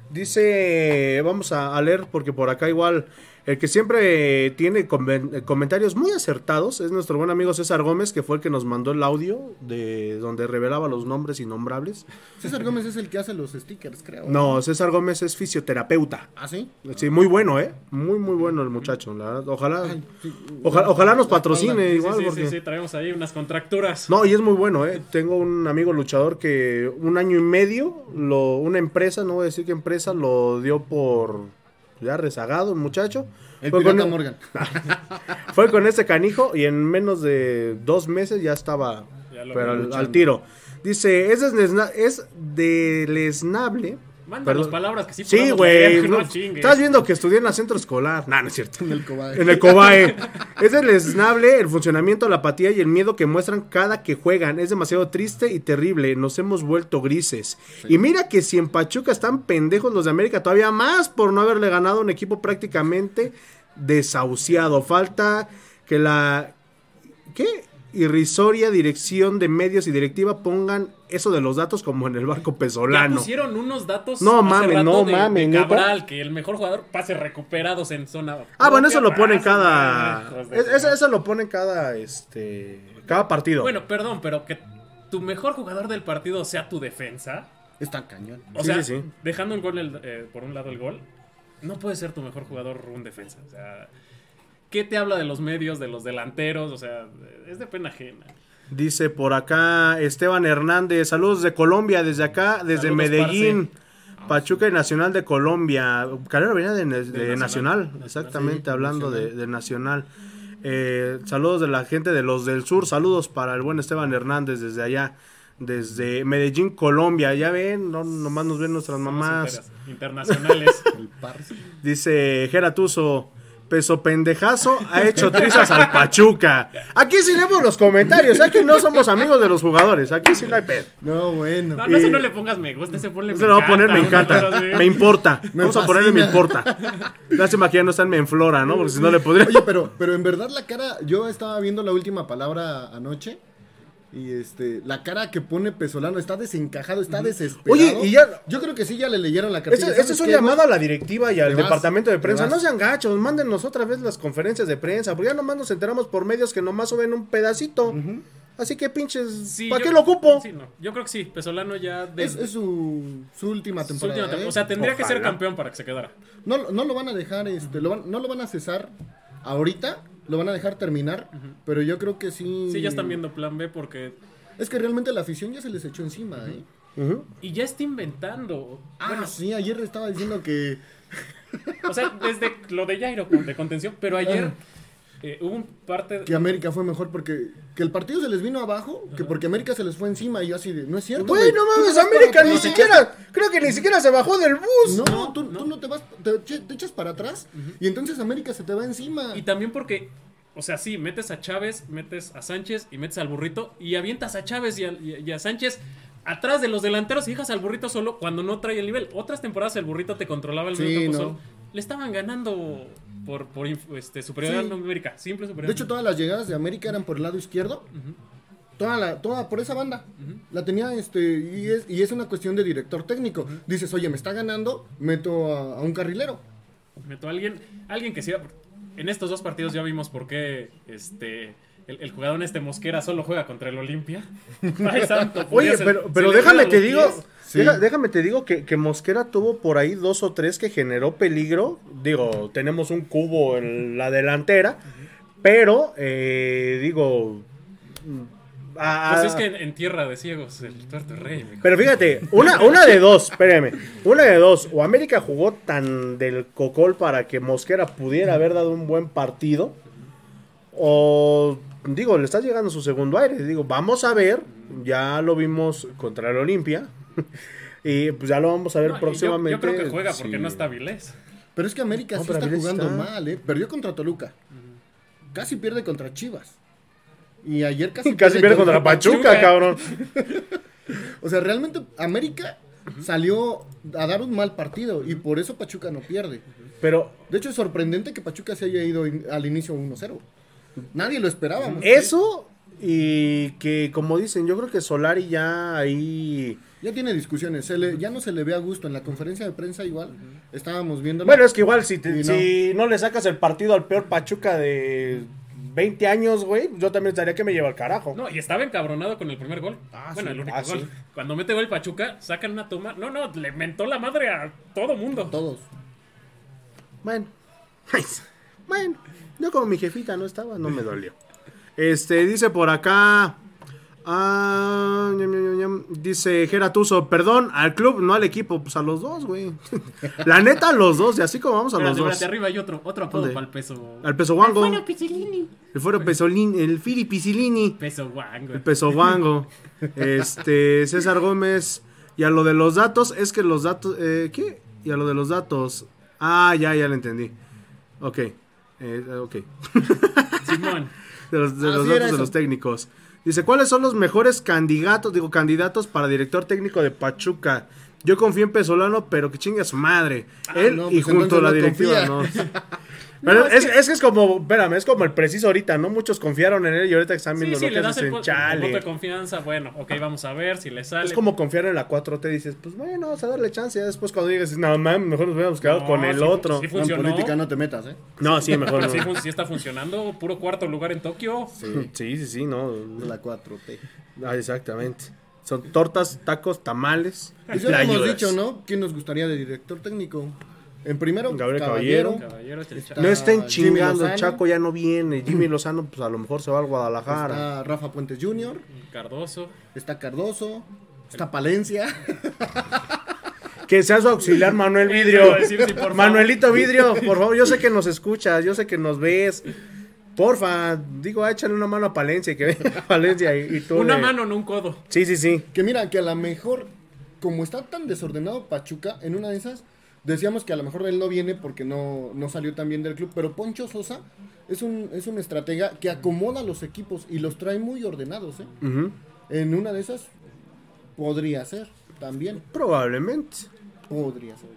Speaker 1: Dice, vamos a, a leer porque por acá igual el que siempre tiene comen- eh, comentarios muy acertados es nuestro buen amigo César Gómez, que fue el que nos mandó el audio de donde revelaba los nombres innombrables.
Speaker 3: César Gómez es el que hace los stickers, creo.
Speaker 1: No, César Gómez es fisioterapeuta.
Speaker 3: ¿Ah, sí?
Speaker 1: Sí, muy bueno, ¿eh? Muy, muy bueno el muchacho. la verdad. Ojalá,
Speaker 3: Ay, sí.
Speaker 1: ojalá, ojalá nos patrocine.
Speaker 2: Sí,
Speaker 1: igual.
Speaker 2: sí, sí,
Speaker 1: porque...
Speaker 2: sí, traemos ahí unas contracturas.
Speaker 1: No, y es muy bueno, ¿eh? Tengo un amigo luchador que un año y medio, lo, una empresa, no voy a decir qué empresa, lo dio por ya rezagado el muchacho.
Speaker 3: El
Speaker 1: Fue
Speaker 3: pirata
Speaker 1: con,
Speaker 3: Morgan. (laughs)
Speaker 1: fue con este canijo y en menos de dos meses ya estaba
Speaker 2: Ya
Speaker 1: pero al, tiro. Dice, es, desna- es deleznable.
Speaker 2: Mándanos palabras que sí
Speaker 1: Sí, güey. no, estás viendo que estudié en la centro escolar. No, no es cierto.
Speaker 3: En el cobaye.
Speaker 1: En el Cobae. Es deleznable el funcionamiento, la apatía y el miedo que muestran cada que juegan. Es demasiado triste y terrible. Nos hemos vuelto grises. Y mira que si en Pachuca están pendejos los de América, todavía más por no haberle ganado a un equipo prácticamente desahuciado. Falta que la. ¿Qué? Irrisoria dirección de medios y directiva pongan eso de los datos como en el barco
Speaker 2: Ya
Speaker 1: pesolano.
Speaker 2: pusieron unos datos.
Speaker 1: No mames, no
Speaker 2: de-
Speaker 1: mames.
Speaker 2: Cabral, que el mejor jugador pase recuperados en zona.
Speaker 1: Ah, bueno, eso lo ponen cada. Eso, eso lo ponen cada. Este. Cada partido.
Speaker 2: Bueno, perdón, pero que tu mejor jugador del partido sea tu defensa.
Speaker 3: Está cañón.
Speaker 2: O
Speaker 1: Sí,
Speaker 2: sea,
Speaker 1: sí, sí.
Speaker 2: dejando un gol el- eh, por un lado el gol, no puede ser tu mejor jugador un defensa. O sea, ¿qué te habla de los medios, de los delanteros? O sea, es de pena ajena.
Speaker 1: Dice por acá Esteban Hernández, saludos de Colombia, desde acá, desde
Speaker 2: Saludos,
Speaker 1: Medellín, Pachuca y Nacional de Colombia. Calero venía de, de
Speaker 2: Nacional.
Speaker 1: Nacional,
Speaker 2: Nacional,
Speaker 1: exactamente,
Speaker 3: sí,
Speaker 1: hablando de,
Speaker 3: Nacional.
Speaker 1: de Nacional. Eh, saludos de la gente de los del sur. Saludos para el buen Esteban Hernández desde allá, desde Medellín, Colombia. Ya ven, no nomás nos ven nuestras mamás.
Speaker 2: Internacionales. (laughs)
Speaker 1: Dice Geratuso, peso pendejazo ha hecho trizas al Pachuca. Aquí sí leemos los comentarios, aquí no somos amigos de los jugadores, aquí sí no hay pedo.
Speaker 3: No, bueno.
Speaker 2: No, no,
Speaker 1: Y-
Speaker 2: si no le pongas me gusta, ese ponle
Speaker 1: Se lo voy a poner, me encanta, me importa.
Speaker 3: Me
Speaker 1: Vamos a ponerle me
Speaker 3: fascina.
Speaker 1: importa. Lástima que ya no está en Menflora, ¿no? Porque si no le podría...
Speaker 3: Oye, pero, pero en verdad la cara, yo estaba viendo la última palabra anoche y este, la cara que pone Pesolano está desencajado, está desesperado.
Speaker 1: Oye, y ya-
Speaker 3: Yo creo que sí ya le leyeron la cartilla. ¿sabes
Speaker 1: es un llamado a la directiva y al
Speaker 3: vas,
Speaker 1: departamento de prensa. No sean gachos, mándenos otra vez las conferencias de prensa, porque ya nomás nos enteramos por medios que nomás suben un pedacito. Así que pinches,
Speaker 2: Sí,
Speaker 1: ¿para qué lo ocupo?
Speaker 2: Sí, no. Yo creo que sí. Pesolano ya.
Speaker 3: Es,
Speaker 2: desde
Speaker 3: es su, su última
Speaker 2: su
Speaker 3: temporada.
Speaker 2: última tem-
Speaker 3: ¿eh?
Speaker 2: O sea, tendría que ser campeón para que se quedara.
Speaker 3: no, no lo van a dejar, este, lo van- no lo van a cesar ahorita, lo van a dejar terminar, pero yo creo que sí.
Speaker 2: Sí, ya están viendo plan B porque.
Speaker 3: Es que realmente la afición ya se les echó encima, ¿eh?
Speaker 1: Ujú.
Speaker 2: Y ya está inventando.
Speaker 3: Ah,
Speaker 2: bueno,
Speaker 3: sí, ayer estaba diciendo que (laughs)
Speaker 2: o sea, desde lo de Jairo de contención, pero ayer eh, hubo un parte.
Speaker 3: que América fue mejor porque que el partido se les vino abajo, que porque América se les fue encima y yo así de, no es cierto.
Speaker 1: Güey, no mames, América ni siquiera, creo que ni siquiera se bajó del bus.
Speaker 3: No, tú, tú no te vas, te, echas para atrás y entonces América se te va encima.
Speaker 2: Y también porque. O sea, sí, metes a Chávez, metes a Sánchez y metes al burrito y avientas a Chávez y a, y a- y a Sánchez atrás de los delanteros y dejas al burrito solo cuando no trae el nivel. Otras temporadas el burrito te controlaba el
Speaker 3: Sí,
Speaker 2: medio campo
Speaker 3: no.
Speaker 2: solo. Le estaban ganando por, por este, superioridad
Speaker 3: Sí.
Speaker 2: numérica, simple
Speaker 3: De
Speaker 2: superioridad.
Speaker 3: hecho, todas las llegadas de América eran por el lado izquierdo. Toda, la, toda por esa banda. La tenía este. Y es, y es una cuestión de director técnico. Dices, oye, me está ganando, meto a, a un carrilero.
Speaker 2: Meto a alguien, alguien que sea. En estos dos partidos ya vimos por qué este el, el jugador este Mosquera solo juega contra el Olimpia. (laughs) Ay, santo,
Speaker 1: Oye, pero,
Speaker 2: se
Speaker 1: pero
Speaker 2: le
Speaker 1: déjame te digo,
Speaker 2: pies.
Speaker 3: Sí.
Speaker 1: deja- déjame te digo que, que Mosquera tuvo por ahí dos o tres que generó peligro. Digo, tenemos un cubo en la delantera, pero eh, digo, a-
Speaker 2: Pues es que en, en tierra de ciegos, el tuerto rey.
Speaker 1: Pero fíjate, una, una de dos, espérame. Una de dos. O América jugó tan del cocol para que Mosquera pudiera haber dado un buen partido. O, digo, le está llegando su segundo aire. Digo, vamos a ver. Ya lo vimos contra el Olimpia. (laughs) y pues ya lo vamos a ver
Speaker 2: No, y yo-
Speaker 1: próximamente.
Speaker 2: Yo, creo que juega porque
Speaker 1: Sí.
Speaker 2: no está Vilés.
Speaker 3: Pero es que América
Speaker 1: No,
Speaker 3: sí está
Speaker 1: Avilés
Speaker 3: jugando
Speaker 1: está-
Speaker 3: mal, ¿eh? Perdió contra Toluca. Casi pierde contra Chivas. Y ayer casi, (laughs)
Speaker 1: Casi pierde contra Pachuca,
Speaker 2: Pachuca.
Speaker 1: cabrón. (laughs)
Speaker 3: O sea, realmente América salió a dar un mal partido y por eso Pachuca no pierde.
Speaker 1: Pero
Speaker 3: De hecho, es sorprendente que Pachuca se haya ido in- al inicio 1-0. Nadie lo esperábamos.
Speaker 1: eso y que, como dicen, yo creo que Solari ya ahí...
Speaker 3: Ya tiene discusiones. Se le- ya no se le ve a gusto. En la conferencia de prensa igual estábamos viendo.
Speaker 1: Bueno, es que igual si, te-
Speaker 3: no.
Speaker 1: si no le sacas el partido al peor Pachuca de 20 años, güey, yo también estaría que me lleva al carajo.
Speaker 2: No, y estaba encabronado con el primer gol.
Speaker 1: Ah,
Speaker 2: bueno,
Speaker 1: sí.
Speaker 2: el único
Speaker 1: Ah,
Speaker 2: gol.
Speaker 1: sí.
Speaker 2: Cuando mete gol Pachuca, sacan una toma. No, no, le mentó la madre a todo mundo.
Speaker 3: Todos.
Speaker 1: Bueno. bueno, yo como mi jefita no estaba, no me dolió. Este, dice por acá. ah, ñam, ñam, ñam, dice Geratuso, perdón, al club, no al equipo, pues a los dos, güey. (laughs) La neta, a los dos, y así como vamos a los dos.
Speaker 2: arriba hay otro, otro apodo
Speaker 1: ¿Dónde?
Speaker 2: para el peso.
Speaker 1: Al peso guango.
Speaker 2: Bueno, Pizzolini.
Speaker 1: El fuero pesolín, el.
Speaker 2: Peso guango.
Speaker 1: El peso guango. (laughs) Este, César Gómez. Y a lo de los datos, es que los datos. eh, ¿Qué? Y a lo de los datos. Ah, ya, ya lo entendí. Ok. Eh, ok.
Speaker 2: Simón. (laughs)
Speaker 1: De los, de
Speaker 3: Ah,
Speaker 1: datos de los técnicos. Dice, ¿cuáles son los mejores candidatos, digo, candidatos para director técnico de Pachuca? Yo confío en Pesolano, pero que chingue a su madre. Él
Speaker 3: no,
Speaker 1: y
Speaker 3: pues
Speaker 1: junto a la
Speaker 3: no
Speaker 1: directiva, no. (laughs) Pero es, es que es como, espérame, es como el preciso ahorita, ¿no? Muchos confiaron en él y ahorita que están
Speaker 2: Sí,
Speaker 1: viendo
Speaker 2: sí,
Speaker 1: lo
Speaker 2: le
Speaker 1: que
Speaker 2: das
Speaker 1: hacen,
Speaker 2: el,
Speaker 1: chale.
Speaker 2: voto de confianza. Bueno, ok, vamos a ver si le sale.
Speaker 1: Es como confiar en la 4T, dices, pues bueno, vamos a darle chance. Ya después cuando digas, no mames, mejor nos hubiéramos quedado
Speaker 2: No,
Speaker 1: con el
Speaker 2: sí,
Speaker 1: otro.
Speaker 2: sí
Speaker 3: En política no te metas, ¿eh?
Speaker 1: No, sí, mejor (laughs) no.
Speaker 2: Sí, sí está funcionando. Puro cuarto lugar en Tokio.
Speaker 1: Sí, sí, sí, no.
Speaker 3: La 4T.
Speaker 1: Ah, exactamente. Son tortas, tacos, tamales.
Speaker 3: Pues ya lo hemos dicho, ¿no? ¿Quién nos gustaría de director técnico? En primero,
Speaker 1: Gabriel
Speaker 3: Caballero.
Speaker 1: Caballero.
Speaker 3: Está-
Speaker 1: No estén chingando. Chaco ya no viene. Jimmy Lozano, pues a lo mejor se va al Guadalajara.
Speaker 3: Está Rafa Puentes Jr.,
Speaker 2: Cardoso.
Speaker 3: está Cardoso, está Palencia. (laughs)
Speaker 1: Que sea su auxiliar Manuel Vidrio.
Speaker 2: decir, sí.
Speaker 1: Manuelito Vidrio, por favor, yo sé que nos escuchas, yo sé que nos ves. Porfa, digo, échale una mano a Palencia y que venga a Palencia y, y tú.
Speaker 2: Una mano, no un codo.
Speaker 1: Sí, sí, sí.
Speaker 3: Que mira, que a lo mejor, como está tan desordenado Pachuca, en una de esas, decíamos que a lo mejor él no viene porque no, no salió tan bien del club, pero Poncho Sosa es un, es un estratega que acomoda los equipos y los trae muy ordenados, ¿eh? En una de esas, podría ser, también,
Speaker 1: Probablemente.
Speaker 3: podría ser.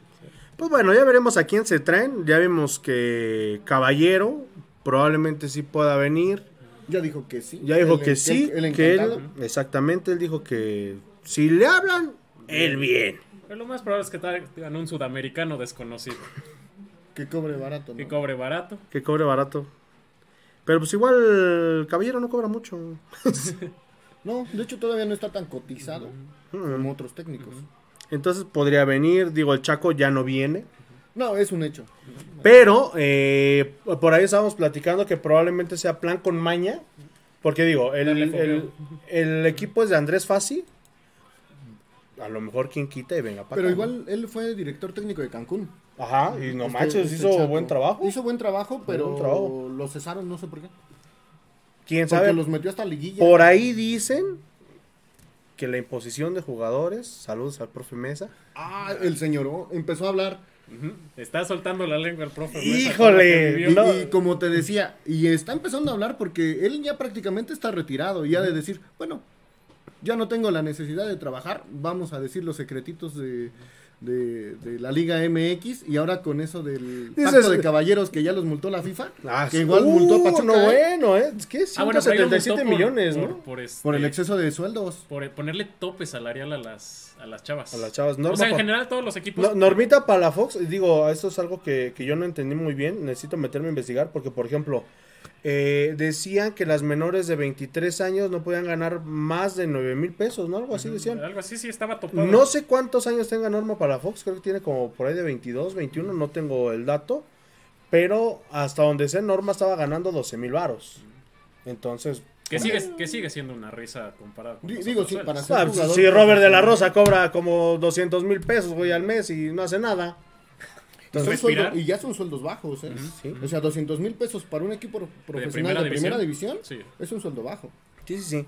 Speaker 1: Pues bueno, ya veremos a quién se traen. Ya vimos que Caballero probablemente sí pueda venir.
Speaker 3: Ya dijo que sí.
Speaker 1: Ya dijo
Speaker 3: El-
Speaker 1: que sí,
Speaker 3: el
Speaker 1: que
Speaker 3: encantado.
Speaker 1: él, exactamente, él dijo que si le hablan, él bien.
Speaker 2: Pero lo más probable es que traigan un sudamericano desconocido.
Speaker 3: Que cobre barato, ¿no?
Speaker 2: Que cobre barato.
Speaker 1: Que cobre barato. Pero pues igual Caballero no cobra mucho. (laughs)
Speaker 3: No, de hecho todavía no está tan cotizado como otros técnicos.
Speaker 1: Entonces podría venir, digo, el Chaco ya no viene.
Speaker 3: No, es un hecho.
Speaker 1: Pero eh, por ahí estábamos platicando que probablemente sea plan con maña. Porque digo, el, el- equipo es de Andrés Fassi. A lo mejor quien quita y venga para
Speaker 3: Pero
Speaker 1: acá,
Speaker 3: igual él fue director técnico de Cancún.
Speaker 1: Ajá, y no
Speaker 3: Este-
Speaker 1: manches,
Speaker 3: este
Speaker 1: hizo
Speaker 3: Chaco.
Speaker 1: buen trabajo.
Speaker 3: Hizo buen trabajo, pero
Speaker 1: buen trabajo.
Speaker 3: lo cesaron, no sé por qué.
Speaker 1: ¿Quién
Speaker 3: Porque
Speaker 1: sabe?
Speaker 3: los metió hasta liguilla.
Speaker 1: Por ahí dicen que la imposición de jugadores, saludos al profe Mesa.
Speaker 3: Ah, el señor empezó a hablar.
Speaker 2: Está soltando la lengua el profe.
Speaker 1: Híjole.
Speaker 3: Y,
Speaker 1: No.
Speaker 3: y como te decía, y está empezando a hablar porque él ya prácticamente está retirado. Y ha de decir, bueno, ya no tengo la necesidad de trabajar. Vamos a decir los secretitos de, de, de la Liga MX. Y ahora con eso del
Speaker 1: Dices-
Speaker 3: pacto de caballeros que ya los multó la FIFA.
Speaker 1: Ah,
Speaker 3: que igual
Speaker 1: Uh,
Speaker 3: multó a Pachuca.
Speaker 1: No,
Speaker 3: ¿eh?
Speaker 1: bueno, ¿eh? Es que
Speaker 2: Ah, bueno, pero ahí lo
Speaker 1: 177
Speaker 2: multó por-
Speaker 1: millones,
Speaker 2: por-
Speaker 1: ¿no?
Speaker 2: Por, este-
Speaker 3: Por el exceso de sueldos.
Speaker 2: por ponerle tope salarial a las, a las chavas.
Speaker 1: A las chavas.
Speaker 2: o
Speaker 1: Norma
Speaker 2: sea, en
Speaker 1: pa-
Speaker 2: general todos los equipos.
Speaker 1: No, Normita Palafox, digo, esto es algo que, que yo no entendí muy bien, necesito meterme a investigar porque, por ejemplo, eh, decían que las menores de 23 años no podían ganar más de 9 mil pesos, ¿no? Algo así decían.
Speaker 2: Algo así sí estaba topado.
Speaker 1: No sé cuántos años tenga Norma Palafox, creo que tiene como por ahí de 22, 21, no tengo el dato, pero hasta donde sé Norma estaba ganando 12 mil varos. Entonces,
Speaker 2: Que sigue, que sigue siendo una risa comparado con
Speaker 3: digo, sí, para ser
Speaker 1: ah, pues,
Speaker 3: jugador
Speaker 1: si Robert de la Rosa cobra como 200 mil pesos, güey, al mes y no hace nada.
Speaker 3: Son
Speaker 2: respirar.
Speaker 3: sueldos- y ya son sueldos bajos, ¿eh?
Speaker 1: Sí.
Speaker 3: O sea, 200 mil pesos para un equipo profesional de
Speaker 2: primera
Speaker 3: primera,
Speaker 2: división.
Speaker 3: división,
Speaker 2: Sí.
Speaker 3: es un sueldo bajo.
Speaker 1: Sí, sí, sí.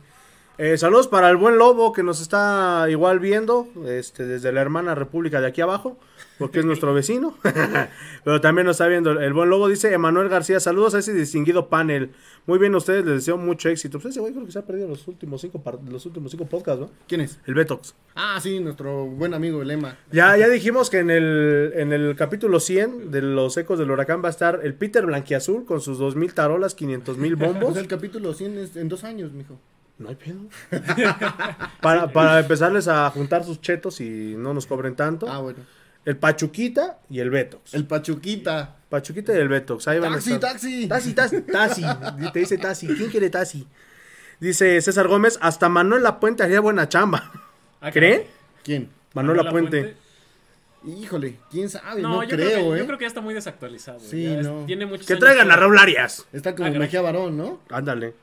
Speaker 1: Eh, saludos para el buen Lobo que nos está igual viendo este, desde la hermana República de aquí abajo, porque es nuestro vecino. (laughs) Pero también nos está viendo el buen Lobo. Dice Emanuel García, saludos a ese distinguido panel. Muy bien, a ustedes les deseo mucho éxito. Pues ese güey creo que se ha perdido los últimos cinco, los últimos cinco podcasts, ¿no?
Speaker 3: ¿Quién es?
Speaker 1: El Betox.
Speaker 3: Ah, sí, nuestro buen amigo el Ema.
Speaker 1: Ya, ya dijimos que en el, en el capítulo 100 de los ecos del huracán va a estar el Peter Blanquiazul con sus 2000 tarolas, 500 mil (laughs) bombos.
Speaker 3: El capítulo 100 es en dos años, mijo.
Speaker 1: No hay pedo. (laughs) para, para empezarles a juntar sus chetos y no nos cobren tanto.
Speaker 3: Ah, bueno.
Speaker 1: El Pachuquita y el Betox.
Speaker 3: El Pachuquita.
Speaker 1: Pachuquita y el Betox. Ahí van a
Speaker 3: Taxi,
Speaker 1: estar.
Speaker 3: taxi.
Speaker 1: Taxi, taxi, taxi. Te dice taxi. ¿Quién quiere taxi? Dice César Gómez, hasta Manuel Lapuente haría buena chamba.
Speaker 2: Ah,
Speaker 1: ¿Cree?
Speaker 2: caray.
Speaker 3: ¿Quién?
Speaker 1: Manuel
Speaker 2: Manuel
Speaker 1: Lapuente.
Speaker 3: Híjole, quién sabe,
Speaker 2: No,
Speaker 3: no,
Speaker 2: yo,
Speaker 3: creo,
Speaker 2: creo que,
Speaker 3: ¿eh?
Speaker 2: yo creo que ya está muy desactualizado.
Speaker 3: Sí,
Speaker 2: ya es-
Speaker 3: no.
Speaker 2: Tiene muchos
Speaker 1: Que traigan a. Raúl Arias.
Speaker 3: Está como
Speaker 2: Ah.
Speaker 3: Mejía Barón, ¿no?
Speaker 1: Ándale.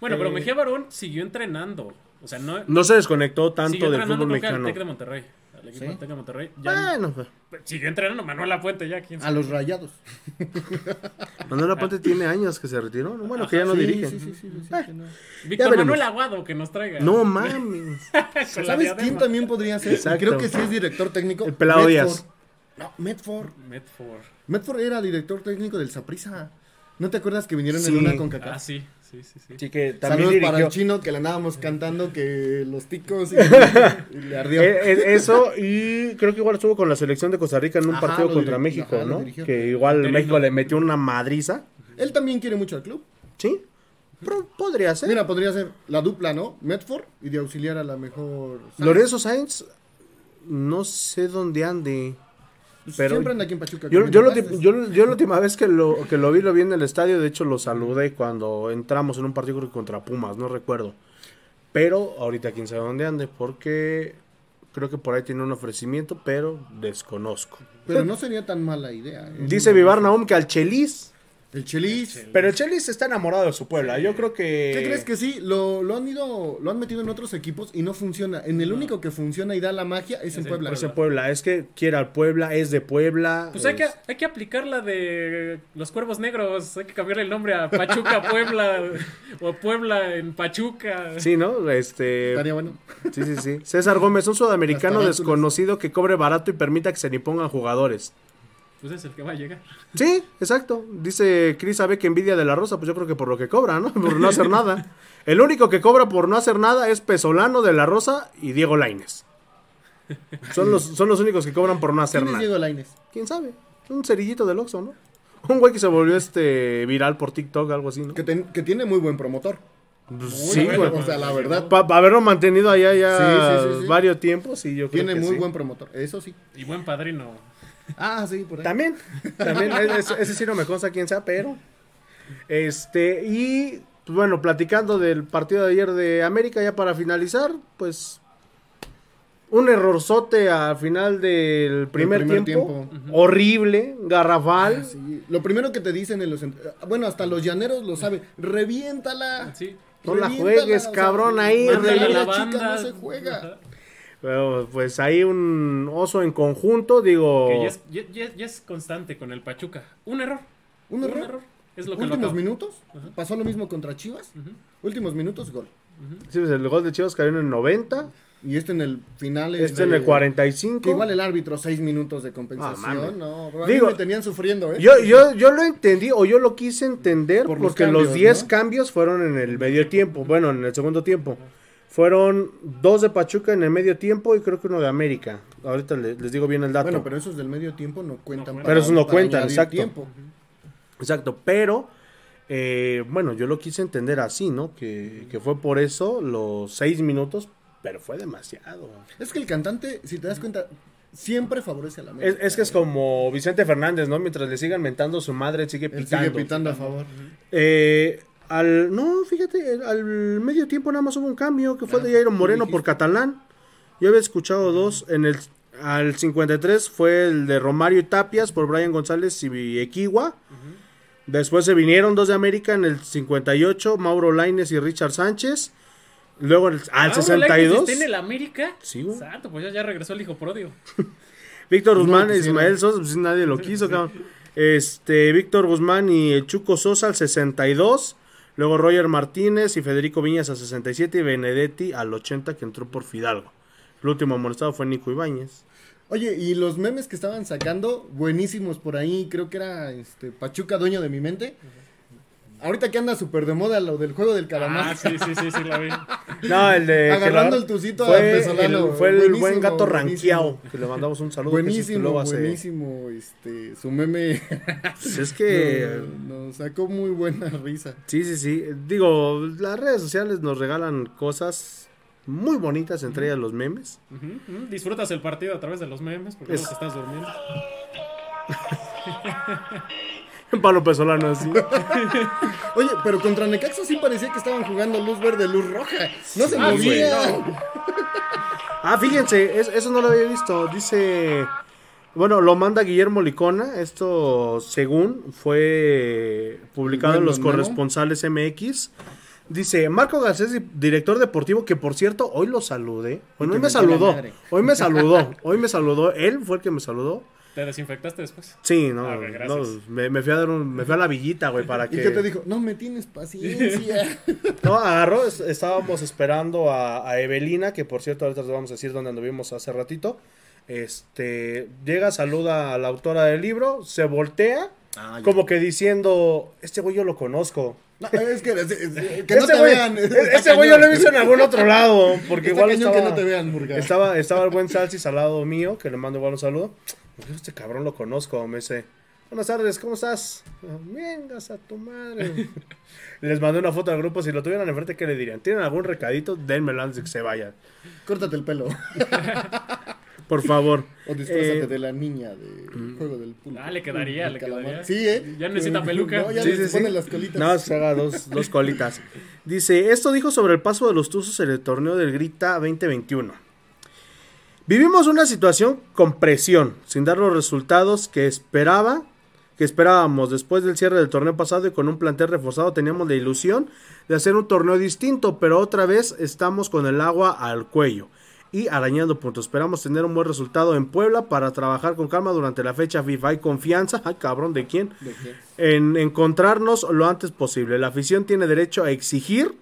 Speaker 2: Bueno, pero
Speaker 3: Eh,
Speaker 2: Mejía Barón siguió entrenando. O sea, no.
Speaker 1: No se desconectó tanto del fútbol
Speaker 2: al
Speaker 1: mexicano.
Speaker 2: Tec de Monterrey. Al equipo
Speaker 3: ¿Sí?
Speaker 2: de Monterrey. Ya
Speaker 1: Bueno, pues,
Speaker 2: siguió entrenando Manuel Lapuente ya. ¿quién
Speaker 3: A
Speaker 2: sabe?
Speaker 3: los rayados. (laughs)
Speaker 1: Manuel Lapuente tiene años que se retiró. ¿no? Bueno, que ya no
Speaker 3: sí,
Speaker 1: dirige.
Speaker 3: Sí, sí, sí, sí,
Speaker 1: Eh.
Speaker 3: que no.
Speaker 2: Víctor. Manuel Aguado que nos traiga.
Speaker 1: No (laughs) mames.
Speaker 3: ¿Sabes quién también podría ser?
Speaker 1: Exacto.
Speaker 3: Creo que sí es director técnico.
Speaker 1: El Pelado
Speaker 3: Medford.
Speaker 1: Díaz.
Speaker 3: No, Medford.
Speaker 2: Medford.
Speaker 3: Medford era director técnico del Saprissa. ¿No te acuerdas que vinieron
Speaker 1: Sí.
Speaker 3: en una con Kaká?
Speaker 2: Ah, sí, sí, sí. sí.
Speaker 1: Así que también
Speaker 3: Saludos para el chino que le andábamos cantando que los ticos y, y le ardió.
Speaker 1: Eh, eh, eso, y creo que igual estuvo con la selección de Costa Rica en un
Speaker 3: Ajá,
Speaker 1: partido contra México,
Speaker 3: ajá,
Speaker 1: ¿no? Que igual. México le metió una madriza.
Speaker 3: Él también quiere mucho al club.
Speaker 1: ¿Sí? Pero podría ser.
Speaker 3: Mira, podría ser la dupla, ¿no? Medford y de auxiliar a la mejor.
Speaker 1: Lorenzo Sainz, no sé dónde ande.
Speaker 3: Pues
Speaker 1: pero-
Speaker 3: Siempre anda aquí en Pachuca.
Speaker 1: Yo, yo, lo yo, yo la última vez que lo, que lo vi, lo vi en el estadio. De hecho, lo saludé cuando entramos en un partido contra Pumas, no recuerdo. Pero ahorita quién sabe dónde ande, porque creo que por ahí tiene un ofrecimiento, pero desconozco.
Speaker 3: Pero no sería tan mala idea. ¿eh?
Speaker 1: Dice Vivar Naum que al Chelis
Speaker 3: El Chelis.
Speaker 1: Pero el Chelis está enamorado de su Puebla. Yo creo que.
Speaker 3: ¿Qué crees que sí? Lo, lo han ido, lo han metido en otros equipos y no funciona. En el único que funciona y da la magia es en
Speaker 2: en
Speaker 3: Puebla.
Speaker 1: Pues en Puebla, es que quiere al Puebla, es de Puebla.
Speaker 2: Pues hay que,
Speaker 1: es-
Speaker 2: hay que aplicar la de los cuervos negros. Hay que cambiarle el nombre a Pachuca Puebla. (laughs) o Puebla en Pachuca.
Speaker 1: Sí, ¿no? Este.
Speaker 3: Estaría bueno.
Speaker 1: Sí, sí, sí. César Gómez, un sudamericano desconocido que cobre barato y permita que se ni pongan jugadores.
Speaker 2: Pues es el que va a llegar.
Speaker 1: Sí, exacto. Dice Cris sabe que envidia de la Rosa, pues yo creo que por lo que cobra, ¿no? (laughs) Por no hacer nada. El único que cobra por no hacer nada es Pesolano de la Rosa y Diego Laines. Son los, son los únicos que cobran por no hacer
Speaker 3: ¿Quién es
Speaker 1: nada.
Speaker 3: Diego Lainez?
Speaker 1: ¿Quién sabe? Un cerillito del Oxxo, ¿no? Un güey que se volvió este viral por TikTok, algo así, ¿no?
Speaker 3: Que, ten- que tiene muy buen promotor.
Speaker 1: Pues sí,
Speaker 3: bueno,
Speaker 1: güey.
Speaker 3: O sea, la verdad.
Speaker 1: Para haberlo mantenido allá ya
Speaker 3: Sí, sí, sí, sí.
Speaker 1: varios tiempos y yo creo
Speaker 3: Tiene
Speaker 1: que
Speaker 3: muy
Speaker 1: sí.
Speaker 3: buen promotor. Eso sí.
Speaker 2: Y buen padrino.
Speaker 3: Ah, sí, por ahí.
Speaker 1: También, también, (laughs) ese, ese sí no me consta quién sea, pero. Este, y pues, bueno, platicando del partido de ayer de América, ya para finalizar, pues. Un errorzote al final del primer,
Speaker 3: primer
Speaker 1: tiempo.
Speaker 3: tiempo.
Speaker 1: Horrible, garrafal.
Speaker 3: Sí, Lo primero que te dicen en los... Bueno, hasta los llaneros lo saben. ¡Reviéntala!
Speaker 2: Sí.
Speaker 1: No la juegues, cabrón, ahí,
Speaker 3: Mándala a
Speaker 1: revienta
Speaker 3: la
Speaker 2: la
Speaker 3: chica,
Speaker 2: banda.
Speaker 3: no se juega.
Speaker 1: Pero, pues ahí un oso en conjunto, digo.
Speaker 2: Que ya es, ya- ya- ya es constante con el Pachuca. Un error.
Speaker 3: ¿Un error?
Speaker 2: Es lo que
Speaker 3: Últimos minutos.
Speaker 2: Ajá.
Speaker 3: Pasó lo mismo contra Chivas. Últimos minutos, gol.
Speaker 1: Sí, pues, el gol de Chivas cayó en el 90.
Speaker 3: Y este en el final. es
Speaker 1: Este en el 45.
Speaker 3: Que igual el árbitro, seis minutos de compensación. no,
Speaker 1: Digo,
Speaker 3: me tenían sufriendo, ¿eh?
Speaker 1: Yo, yo, yo lo entendí o yo lo quise entender
Speaker 3: Por
Speaker 1: porque los
Speaker 3: cambios,
Speaker 1: 10
Speaker 3: ¿no?
Speaker 1: cambios fueron en el medio tiempo, bueno, en el segundo tiempo. Fueron dos de Pachuca en el medio tiempo y creo que uno de América. Ahorita le- les digo bien el dato.
Speaker 3: Bueno, pero esos del medio tiempo no cuentan.
Speaker 2: No
Speaker 1: Pero esos no
Speaker 3: para
Speaker 1: cuentan, exacto.
Speaker 3: tiempo.
Speaker 1: Exacto, pero eh, bueno, yo lo quise entender así, ¿no? Que, que fue por eso los 6 minutos, pero fue demasiado.
Speaker 3: Es que el cantante, si te das cuenta, siempre favorece a la
Speaker 1: Es,
Speaker 3: América.
Speaker 1: es que es como Vicente Fernández, ¿no? Mientras le sigan mentando su madre, sigue
Speaker 3: Él
Speaker 1: pitando.
Speaker 3: sigue pitando a favor.
Speaker 1: Eh, al, no, fíjate, al medio tiempo nada más hubo un cambio que fue de Jairo Moreno por. Catalán. Yo había escuchado dos. En el al 53 fue el de Romario y Tapias por Brian González y Equigua. Después se vinieron dos de América en el 58, Mauro Laines y Richard Sánchez. Luego el- al
Speaker 2: Ah,
Speaker 1: 62,
Speaker 2: ¿Está en el América?
Speaker 1: Sí, güey.
Speaker 2: Santo, pues ya, ya regresó el hijo prodio. (laughs)
Speaker 1: Víctor Guzmán,
Speaker 3: lo quisieron.
Speaker 1: Ismael Sosa, pues nadie lo (laughs) quiso, cabrón. Este, Víctor Guzmán y el Chuco Sosa al 62. Luego Roger Martínez y Federico Viñas al 67 y Benedetti al 80 que entró por Fidalgo. El último amonestado fue Nico Ibáñez.
Speaker 3: Oye, y los memes que estaban sacando, buenísimos por ahí, creo que era este Pachuca, dueño de mi mente. Ahorita que anda súper de moda lo del juego del calamar.
Speaker 2: Ah, sí, sí, sí, sí, la vi. (laughs)
Speaker 1: No, el de.
Speaker 3: Agarrando el tucito a
Speaker 1: fue
Speaker 3: Pesolano,
Speaker 1: el, fue el
Speaker 3: buenísimo,
Speaker 1: buen gato ranqueado. Que le mandamos un saludo.
Speaker 3: buenísimo, buenísimo, este, su meme (laughs)
Speaker 1: Pues es que.
Speaker 3: nos, nos sacó muy buena risa.
Speaker 1: Sí, sí, sí. Digo, las redes sociales nos regalan cosas muy bonitas, entre ellas los memes.
Speaker 2: Ujú, ujú. Disfrutas el partido a través de los memes porque
Speaker 1: Es-
Speaker 2: estás durmiendo. (laughs) (laughs)
Speaker 1: Palo Pesolano, así. (laughs)
Speaker 3: Oye, pero contra Necaxa sí parecía que estaban jugando luz verde, luz roja. No se
Speaker 2: Ah. (laughs)
Speaker 1: Ah, fíjense, es- eso no lo había visto. Dice, bueno, lo manda Guillermo Licona. Esto, según fue publicado en los corresponsales MX. Dice, Marco Garcés, di- director deportivo, que por cierto, hoy lo saludé. Bueno, hoy me saludó. Hoy me saludó. Hoy me saludó. Él fue el que me saludó.
Speaker 2: ¿Te desinfectaste después?
Speaker 1: Sí, no,
Speaker 2: Ah,
Speaker 1: no, me, me fui a dar un- me fui a la villita, güey, (laughs) para que...
Speaker 3: ¿Y qué te dijo? No me tienes paciencia. (laughs)
Speaker 1: No, agarró, es- estábamos esperando a, a Evelina, que por cierto ahorita les vamos a decir dónde anduvimos hace ratito. Este, llega, saluda a la autora del libro, se voltea,
Speaker 3: Ah,
Speaker 1: como que diciendo, este güey yo lo conozco.
Speaker 3: No, es que, es- es- que no
Speaker 1: Este
Speaker 3: te
Speaker 1: güey-
Speaker 3: vean.
Speaker 1: e-
Speaker 3: está
Speaker 1: Ese güey yo lo he visto en algún otro lado, porque
Speaker 3: Está
Speaker 1: igual estaba,
Speaker 3: que no te vean,
Speaker 1: estaba, estaba el buen Salsis al lado mío, que le mando igual un saludo. Este cabrón lo conozco, me dice, buenas tardes, ¿cómo estás? Vengas a tu madre. (laughs) Les mandé una foto al grupo, si lo tuvieran enfrente, ¿qué le dirían? ¿Tienen algún recadito? Denmelo antes de que se vayan.
Speaker 3: Córtate el pelo. (laughs)
Speaker 1: Por favor.
Speaker 3: O disfrázate
Speaker 1: Eh,
Speaker 3: de la niña de juego del pulpo.
Speaker 2: Ah, le quedaría, le
Speaker 3: calamar.
Speaker 2: quedaría.
Speaker 3: Sí, ¿eh?
Speaker 2: Ya necesita (laughs) peluca.
Speaker 3: No, ya
Speaker 1: Sí,
Speaker 3: le
Speaker 1: sí, sí.
Speaker 3: ponen las colitas.
Speaker 1: No, se haga dos, dos colitas. Dice, esto dijo sobre el paso de los Tuzos en el torneo del Grita 2021. Vivimos una situación con presión, sin dar los resultados que esperaba, que esperábamos después del cierre del torneo pasado y con un plantel reforzado teníamos la ilusión de hacer un torneo distinto, pero otra vez estamos con el agua al cuello y arañando puntos. Esperamos tener un buen resultado en Puebla para trabajar con calma durante la fecha FIFA. Hay confianza, ay cabrón, ¿de quién? En encontrarnos lo antes posible. La afición tiene derecho a exigir.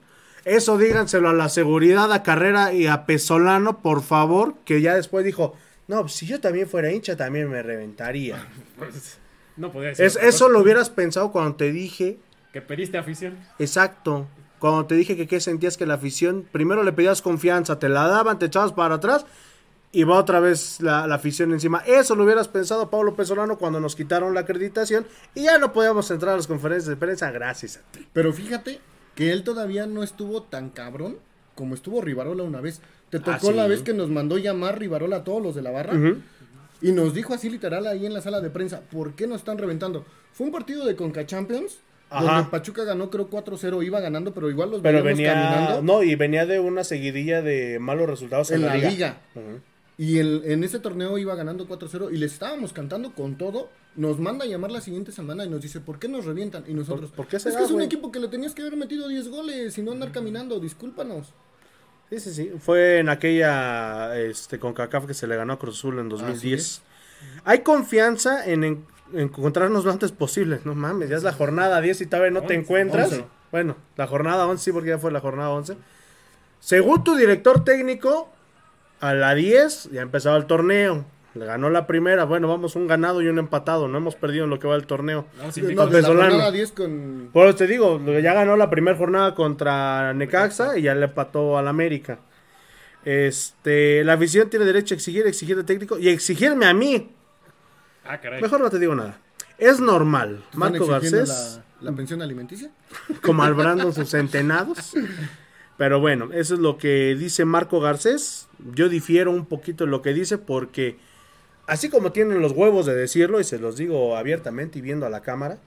Speaker 1: Eso díganselo a la seguridad, a Carrera y a Pesolano, por favor, que ya después dijo, no, pues, si yo también fuera hincha también me reventaría. (laughs)
Speaker 2: Pues, no podía decir.
Speaker 1: Es, eso lo hubieras pensado cuando te dije,
Speaker 2: Que pediste afición.
Speaker 1: exacto, cuando te dije que qué sentías que la afición, primero le pedías confianza, te la daban, te echabas para atrás y va otra vez la, la afición encima. Eso lo hubieras pensado Pablo Pesolano cuando nos quitaron la acreditación y ya no podíamos entrar a las conferencias de prensa gracias a ti.
Speaker 3: Pero fíjate que él todavía no estuvo tan cabrón como estuvo Rivarola una vez. Te tocó
Speaker 1: Ah, sí.
Speaker 3: la vez que nos mandó llamar Rivarola a todos los de la barra y nos dijo así literal ahí en la sala de prensa, ¿por qué nos están reventando? Fue un partido de Conca Champions
Speaker 1: Ajá.
Speaker 3: donde Pachuca ganó creo 4-0, iba ganando, pero igual los
Speaker 1: Pero venía,
Speaker 3: caminando
Speaker 1: no, y venía de una seguidilla de malos resultados en,
Speaker 3: en la liga.
Speaker 1: liga. Ujú.
Speaker 3: Y el- en ese torneo iba ganando 4-0 y le estábamos cantando con todo. Nos manda a llamar la siguiente semana y nos dice, ¿por qué nos revientan? Y nosotros,
Speaker 1: ¿Por- por qué
Speaker 3: es
Speaker 1: será,
Speaker 3: que es un equipo que le tenías que haber metido 10 goles y no andar caminando, discúlpanos.
Speaker 1: Sí, sí, sí. Fue en aquella este, con CACAF que se le ganó a Cruz Azul en 2010. Hay confianza en, en- en encontrarnos lo antes posible. No mames, ya es la jornada 10 y todavía no te encuentras.
Speaker 3: once.
Speaker 1: Bueno, la jornada 11 sí, porque ya fue la jornada 11. Según tu director técnico, a la 10 ya empezaba el torneo. Le ganó la primera. Bueno, vamos un ganado y un empatado. No hemos perdido en lo que va el torneo.
Speaker 3: No, de la 10 con...
Speaker 1: Por eso te digo, ya ganó la primera jornada contra Necaxa y ya le empató al América. Este, la afición tiene derecho a exigir, exigir al técnico y exigirme a mí.
Speaker 2: Ah, caray.
Speaker 1: Mejor no te digo nada. Es normal.
Speaker 3: ¿Están
Speaker 1: Marco Garcés,
Speaker 3: La, la pensión alimenticia? (laughs)
Speaker 1: como al Brandon sus centenados. Pero bueno, eso es lo que dice Marco Garcés. Yo difiero un poquito en lo que dice porque así como tienen los huevos de decirlo, y se los digo abiertamente y viendo a la cámara,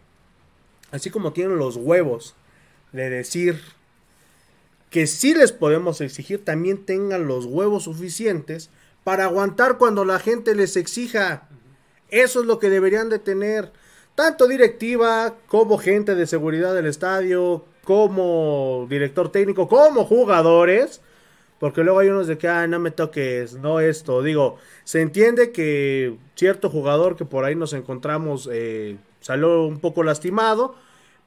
Speaker 1: así como tienen los huevos de decir que sí les podemos exigir, también tengan los huevos suficientes para aguantar cuando la gente les exija. Eso es lo que deberían de tener. Tanto directiva como gente de seguridad del estadio, como director técnico, como jugadores. Porque luego hay unos de que, ah, no me toques, no esto. Digo, se entiende que cierto jugador que por ahí nos encontramos eh, salió un poco lastimado.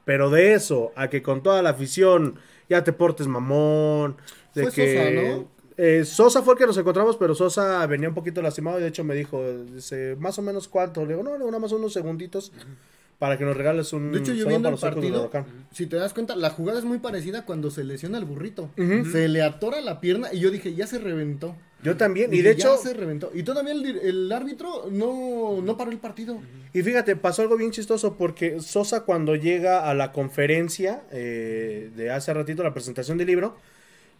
Speaker 1: Pero de eso, a que con toda la afición ya te portes mamón. De
Speaker 3: Fue
Speaker 1: que,
Speaker 3: Sosa, ¿no?
Speaker 1: eh, Sosa fue el que nos encontramos, pero Sosa venía un poquito lastimado y de hecho me dijo, dice, más o menos cuánto. Le digo, no, nada más unos segunditos para que nos regales un
Speaker 3: De hecho, yo viendo
Speaker 1: para
Speaker 3: el partido, si te das cuenta, la jugada es muy parecida cuando se lesiona el burrito. Se le atora la pierna y yo dije, ya se reventó.
Speaker 1: Yo también, y
Speaker 3: Dije,
Speaker 1: de
Speaker 3: ya
Speaker 1: hecho,
Speaker 3: se reventó. Y todavía el, el árbitro no, no paró el partido.
Speaker 1: y fíjate, pasó algo bien chistoso porque Sosa cuando llega a la conferencia eh, de hace ratito, la presentación del libro,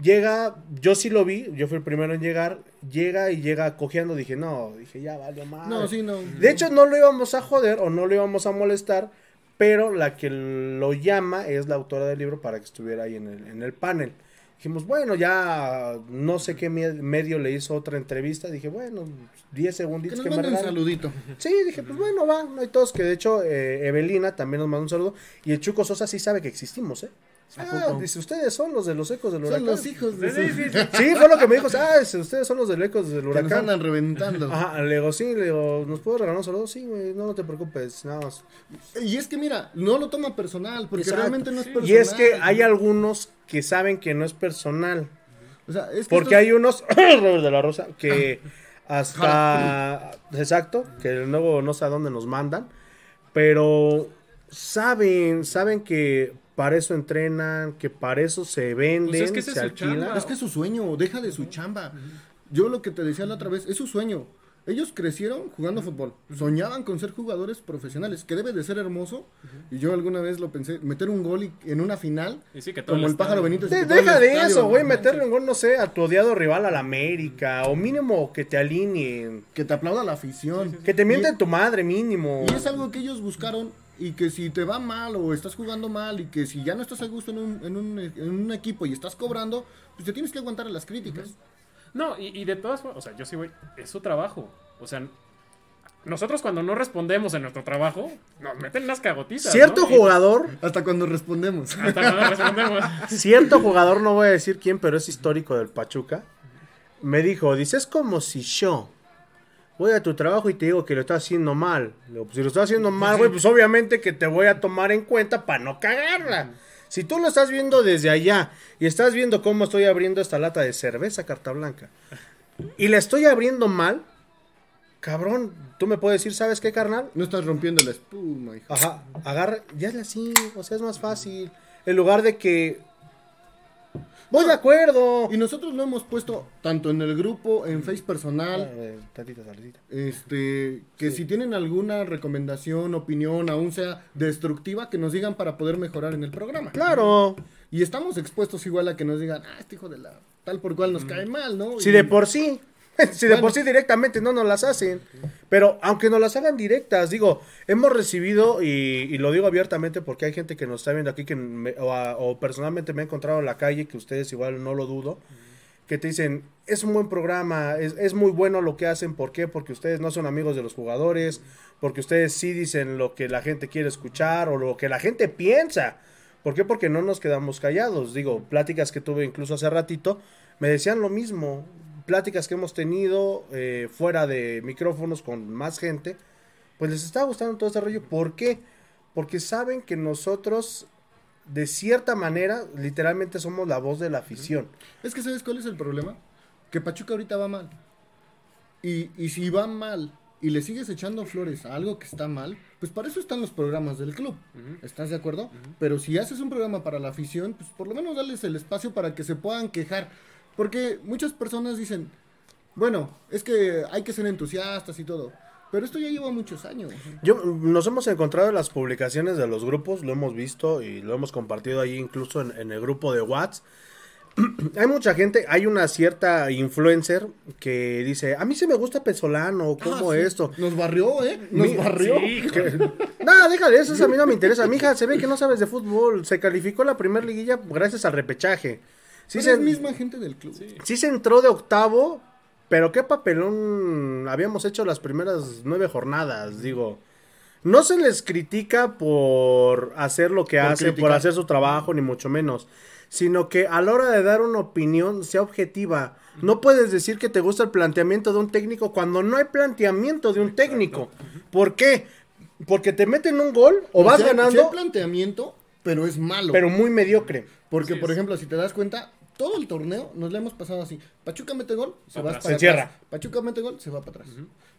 Speaker 1: llega, yo sí lo vi, yo fui el primero en llegar, llega y llega cojeando, dije, no, dije, ya valió mal.
Speaker 3: No, sí, no.
Speaker 1: De hecho, no lo íbamos a joder o no lo íbamos a molestar, pero la que lo llama es la autora del libro para que estuviera ahí en el, en el panel. Dijimos, bueno, ya no sé qué me- medio le hizo otra entrevista. Dije, bueno, 10
Speaker 3: Que
Speaker 1: segunditos
Speaker 3: nos
Speaker 1: que, me
Speaker 3: un saludito.
Speaker 1: Sí, dije, pues bueno, va, no hay todos. Que de hecho, eh, Evelina también nos mandó un saludo. Y el Chuco Sosa sí sabe que existimos, ¿eh? Ah, dice, ustedes son los de los ecos del
Speaker 3: Son
Speaker 1: huracán.
Speaker 3: los hijos de
Speaker 2: Sí, sí, sí. (laughs)
Speaker 1: Sí, fue lo que me dijo. Ah, dice, ustedes son los del ecos del
Speaker 3: que nos
Speaker 1: huracán.
Speaker 3: andan reventando.
Speaker 1: Ajá, le digo, sí, le digo, ¿nos puedo regalar un saludo? Sí, güey, no, no te preocupes, nada más.
Speaker 3: Y es que mira, no lo toma personal, porque
Speaker 1: Exacto.
Speaker 3: realmente no es personal.
Speaker 1: Y es que hay algunos que saben que no es personal.
Speaker 3: O sea, es que
Speaker 1: Porque
Speaker 3: esto-
Speaker 1: hay unos, (coughs) Robert de la Rosa, que hasta, exacto, que luego no sé a dónde nos mandan, pero saben, saben que para eso entrenan, que para eso se venden,
Speaker 2: Pues es que
Speaker 1: se alquilan.
Speaker 2: chamba.
Speaker 3: Es que es su sueño, deja de su chamba. Yo lo que te decía la otra vez, es su sueño. Ellos crecieron jugando fútbol, soñaban con ser jugadores profesionales, que debe de ser hermoso. Y yo alguna vez lo pensé, meter un gol y- en una final,
Speaker 2: Y sí, que todo
Speaker 3: como
Speaker 2: el
Speaker 3: el pájaro. Benítez.
Speaker 1: De- deja de
Speaker 3: estadio-
Speaker 1: eso, güey, meterle un gol, no sé, a tu odiado rival, a la América, o mínimo que te alineen,
Speaker 3: Que te aplauda la afición.
Speaker 1: que te mienten
Speaker 3: Y-
Speaker 1: tu madre, mínimo.
Speaker 3: Y es algo que ellos buscaron y que si te va mal o estás jugando mal y que si ya no estás a gusto en un, en un, en un equipo y estás cobrando, pues te tienes que aguantar a las críticas.
Speaker 2: No, y, y de todas formas, o sea, yo sí, güey, es su trabajo. O sea, nosotros cuando no respondemos en nuestro trabajo, nos meten unas cagotitas.
Speaker 1: Cierto
Speaker 2: ¿no? Y
Speaker 1: jugador,
Speaker 3: Hasta cuando respondemos. (laughs)
Speaker 2: Hasta cuando respondemos. (laughs)
Speaker 1: cierto jugador, no voy a decir quién, pero es histórico del Pachuca, me dijo, dice, es como si yo voy a tu trabajo y te digo que lo estás haciendo mal. Pues, si lo estás haciendo mal, güey, pues obviamente que te voy a tomar en cuenta para no cagarla. Si tú lo estás viendo desde allá y estás viendo cómo estoy abriendo esta lata de cerveza carta blanca y la estoy abriendo mal, cabrón, tú me puedes decir, ¿sabes qué, carnal?
Speaker 3: No estás rompiendo la espuma, hijo.
Speaker 1: Ajá, agarra, ya es así, o sea, es más fácil. En lugar de que. Voy de acuerdo.
Speaker 3: Y nosotros lo hemos puesto tanto en el grupo, en Face personal,
Speaker 1: Eh, salecita.
Speaker 3: este, que si tienen alguna recomendación, opinión, aún sea destructiva, que nos digan para poder mejorar en el programa.
Speaker 1: Claro.
Speaker 3: Y estamos expuestos igual a que nos digan, ah, este hijo de la tal por cual nos cae mal, ¿no?
Speaker 1: Si
Speaker 3: Y-
Speaker 1: de por sí. (laughs) Si de
Speaker 3: Bueno.
Speaker 1: por sí directamente no nos las hacen. Pero aunque nos las hagan directas, digo, hemos recibido, y, y lo digo abiertamente porque hay gente que nos está viendo aquí que me- o, a- o personalmente me ha encontrado en la calle, que ustedes igual no lo dudo, que te dicen, es un buen programa, es, es muy bueno lo que hacen, ¿por qué? Porque ustedes no son amigos de los jugadores, porque ustedes sí dicen lo que la gente quiere escuchar o lo que la gente piensa. ¿Por qué? Porque no nos quedamos callados. Digo, pláticas que tuve incluso hace ratito, me decían lo mismo. Pláticas que hemos tenido eh, fuera de micrófonos con más gente, pues les está gustando todo este rollo. ¿Por qué? Porque saben que nosotros, de cierta manera, literalmente somos la voz de la afición.
Speaker 3: Es que ¿sabes cuál es el problema? Que Pachuca ahorita va mal. Y, y si va mal y le sigues echando flores a algo que está mal, pues para eso están los programas del club. ¿Estás de acuerdo? Pero si haces un programa para la afición, pues por lo menos darles el espacio para que se puedan quejar. Porque muchas personas dicen, bueno, es que hay que ser entusiastas y todo. Pero esto ya lleva muchos años.
Speaker 1: Yo, nos hemos encontrado en las publicaciones de los grupos, lo hemos visto y lo hemos compartido ahí incluso en, en el grupo de WhatsApp. (clears throat) hay mucha gente, hay una cierta influencer que dice, a mí sí me gusta Pesolano, ¿cómo
Speaker 3: Ah, sí.
Speaker 1: esto?
Speaker 3: Nos barrió, ¿eh? Nos
Speaker 1: Mi-
Speaker 3: barrió.
Speaker 2: Sí, (laughs)
Speaker 1: No, déjale, eso a mí no me interesa. Mija, se ve que no sabes de fútbol. Se calificó la primera liguilla gracias al repechaje. Sí
Speaker 3: Pero
Speaker 1: se,
Speaker 3: es misma gente del club.
Speaker 1: sí se entró de octavo, pero qué papelón habíamos hecho las primeras nueve jornadas, digo. No se les critica por hacer lo que
Speaker 3: Por
Speaker 1: hacen, por hacer su trabajo, ni mucho menos. Sino que a la hora de dar una opinión sea objetiva. No puedes decir que te gusta el planteamiento de un técnico cuando no hay planteamiento de un técnico. ¿Por qué? Porque te meten un gol o vas
Speaker 3: sea,
Speaker 1: ganando,
Speaker 3: hay planteamiento, pero es malo.
Speaker 1: pero muy mediocre.
Speaker 3: Porque, por ejemplo, si te das cuenta, todo el torneo nos lo hemos pasado así. Pachuca mete gol, se
Speaker 2: Va
Speaker 3: va
Speaker 2: atrás.
Speaker 3: para
Speaker 1: Se
Speaker 3: atrás.
Speaker 1: encierra.
Speaker 3: Pachuca mete gol, se va para atrás.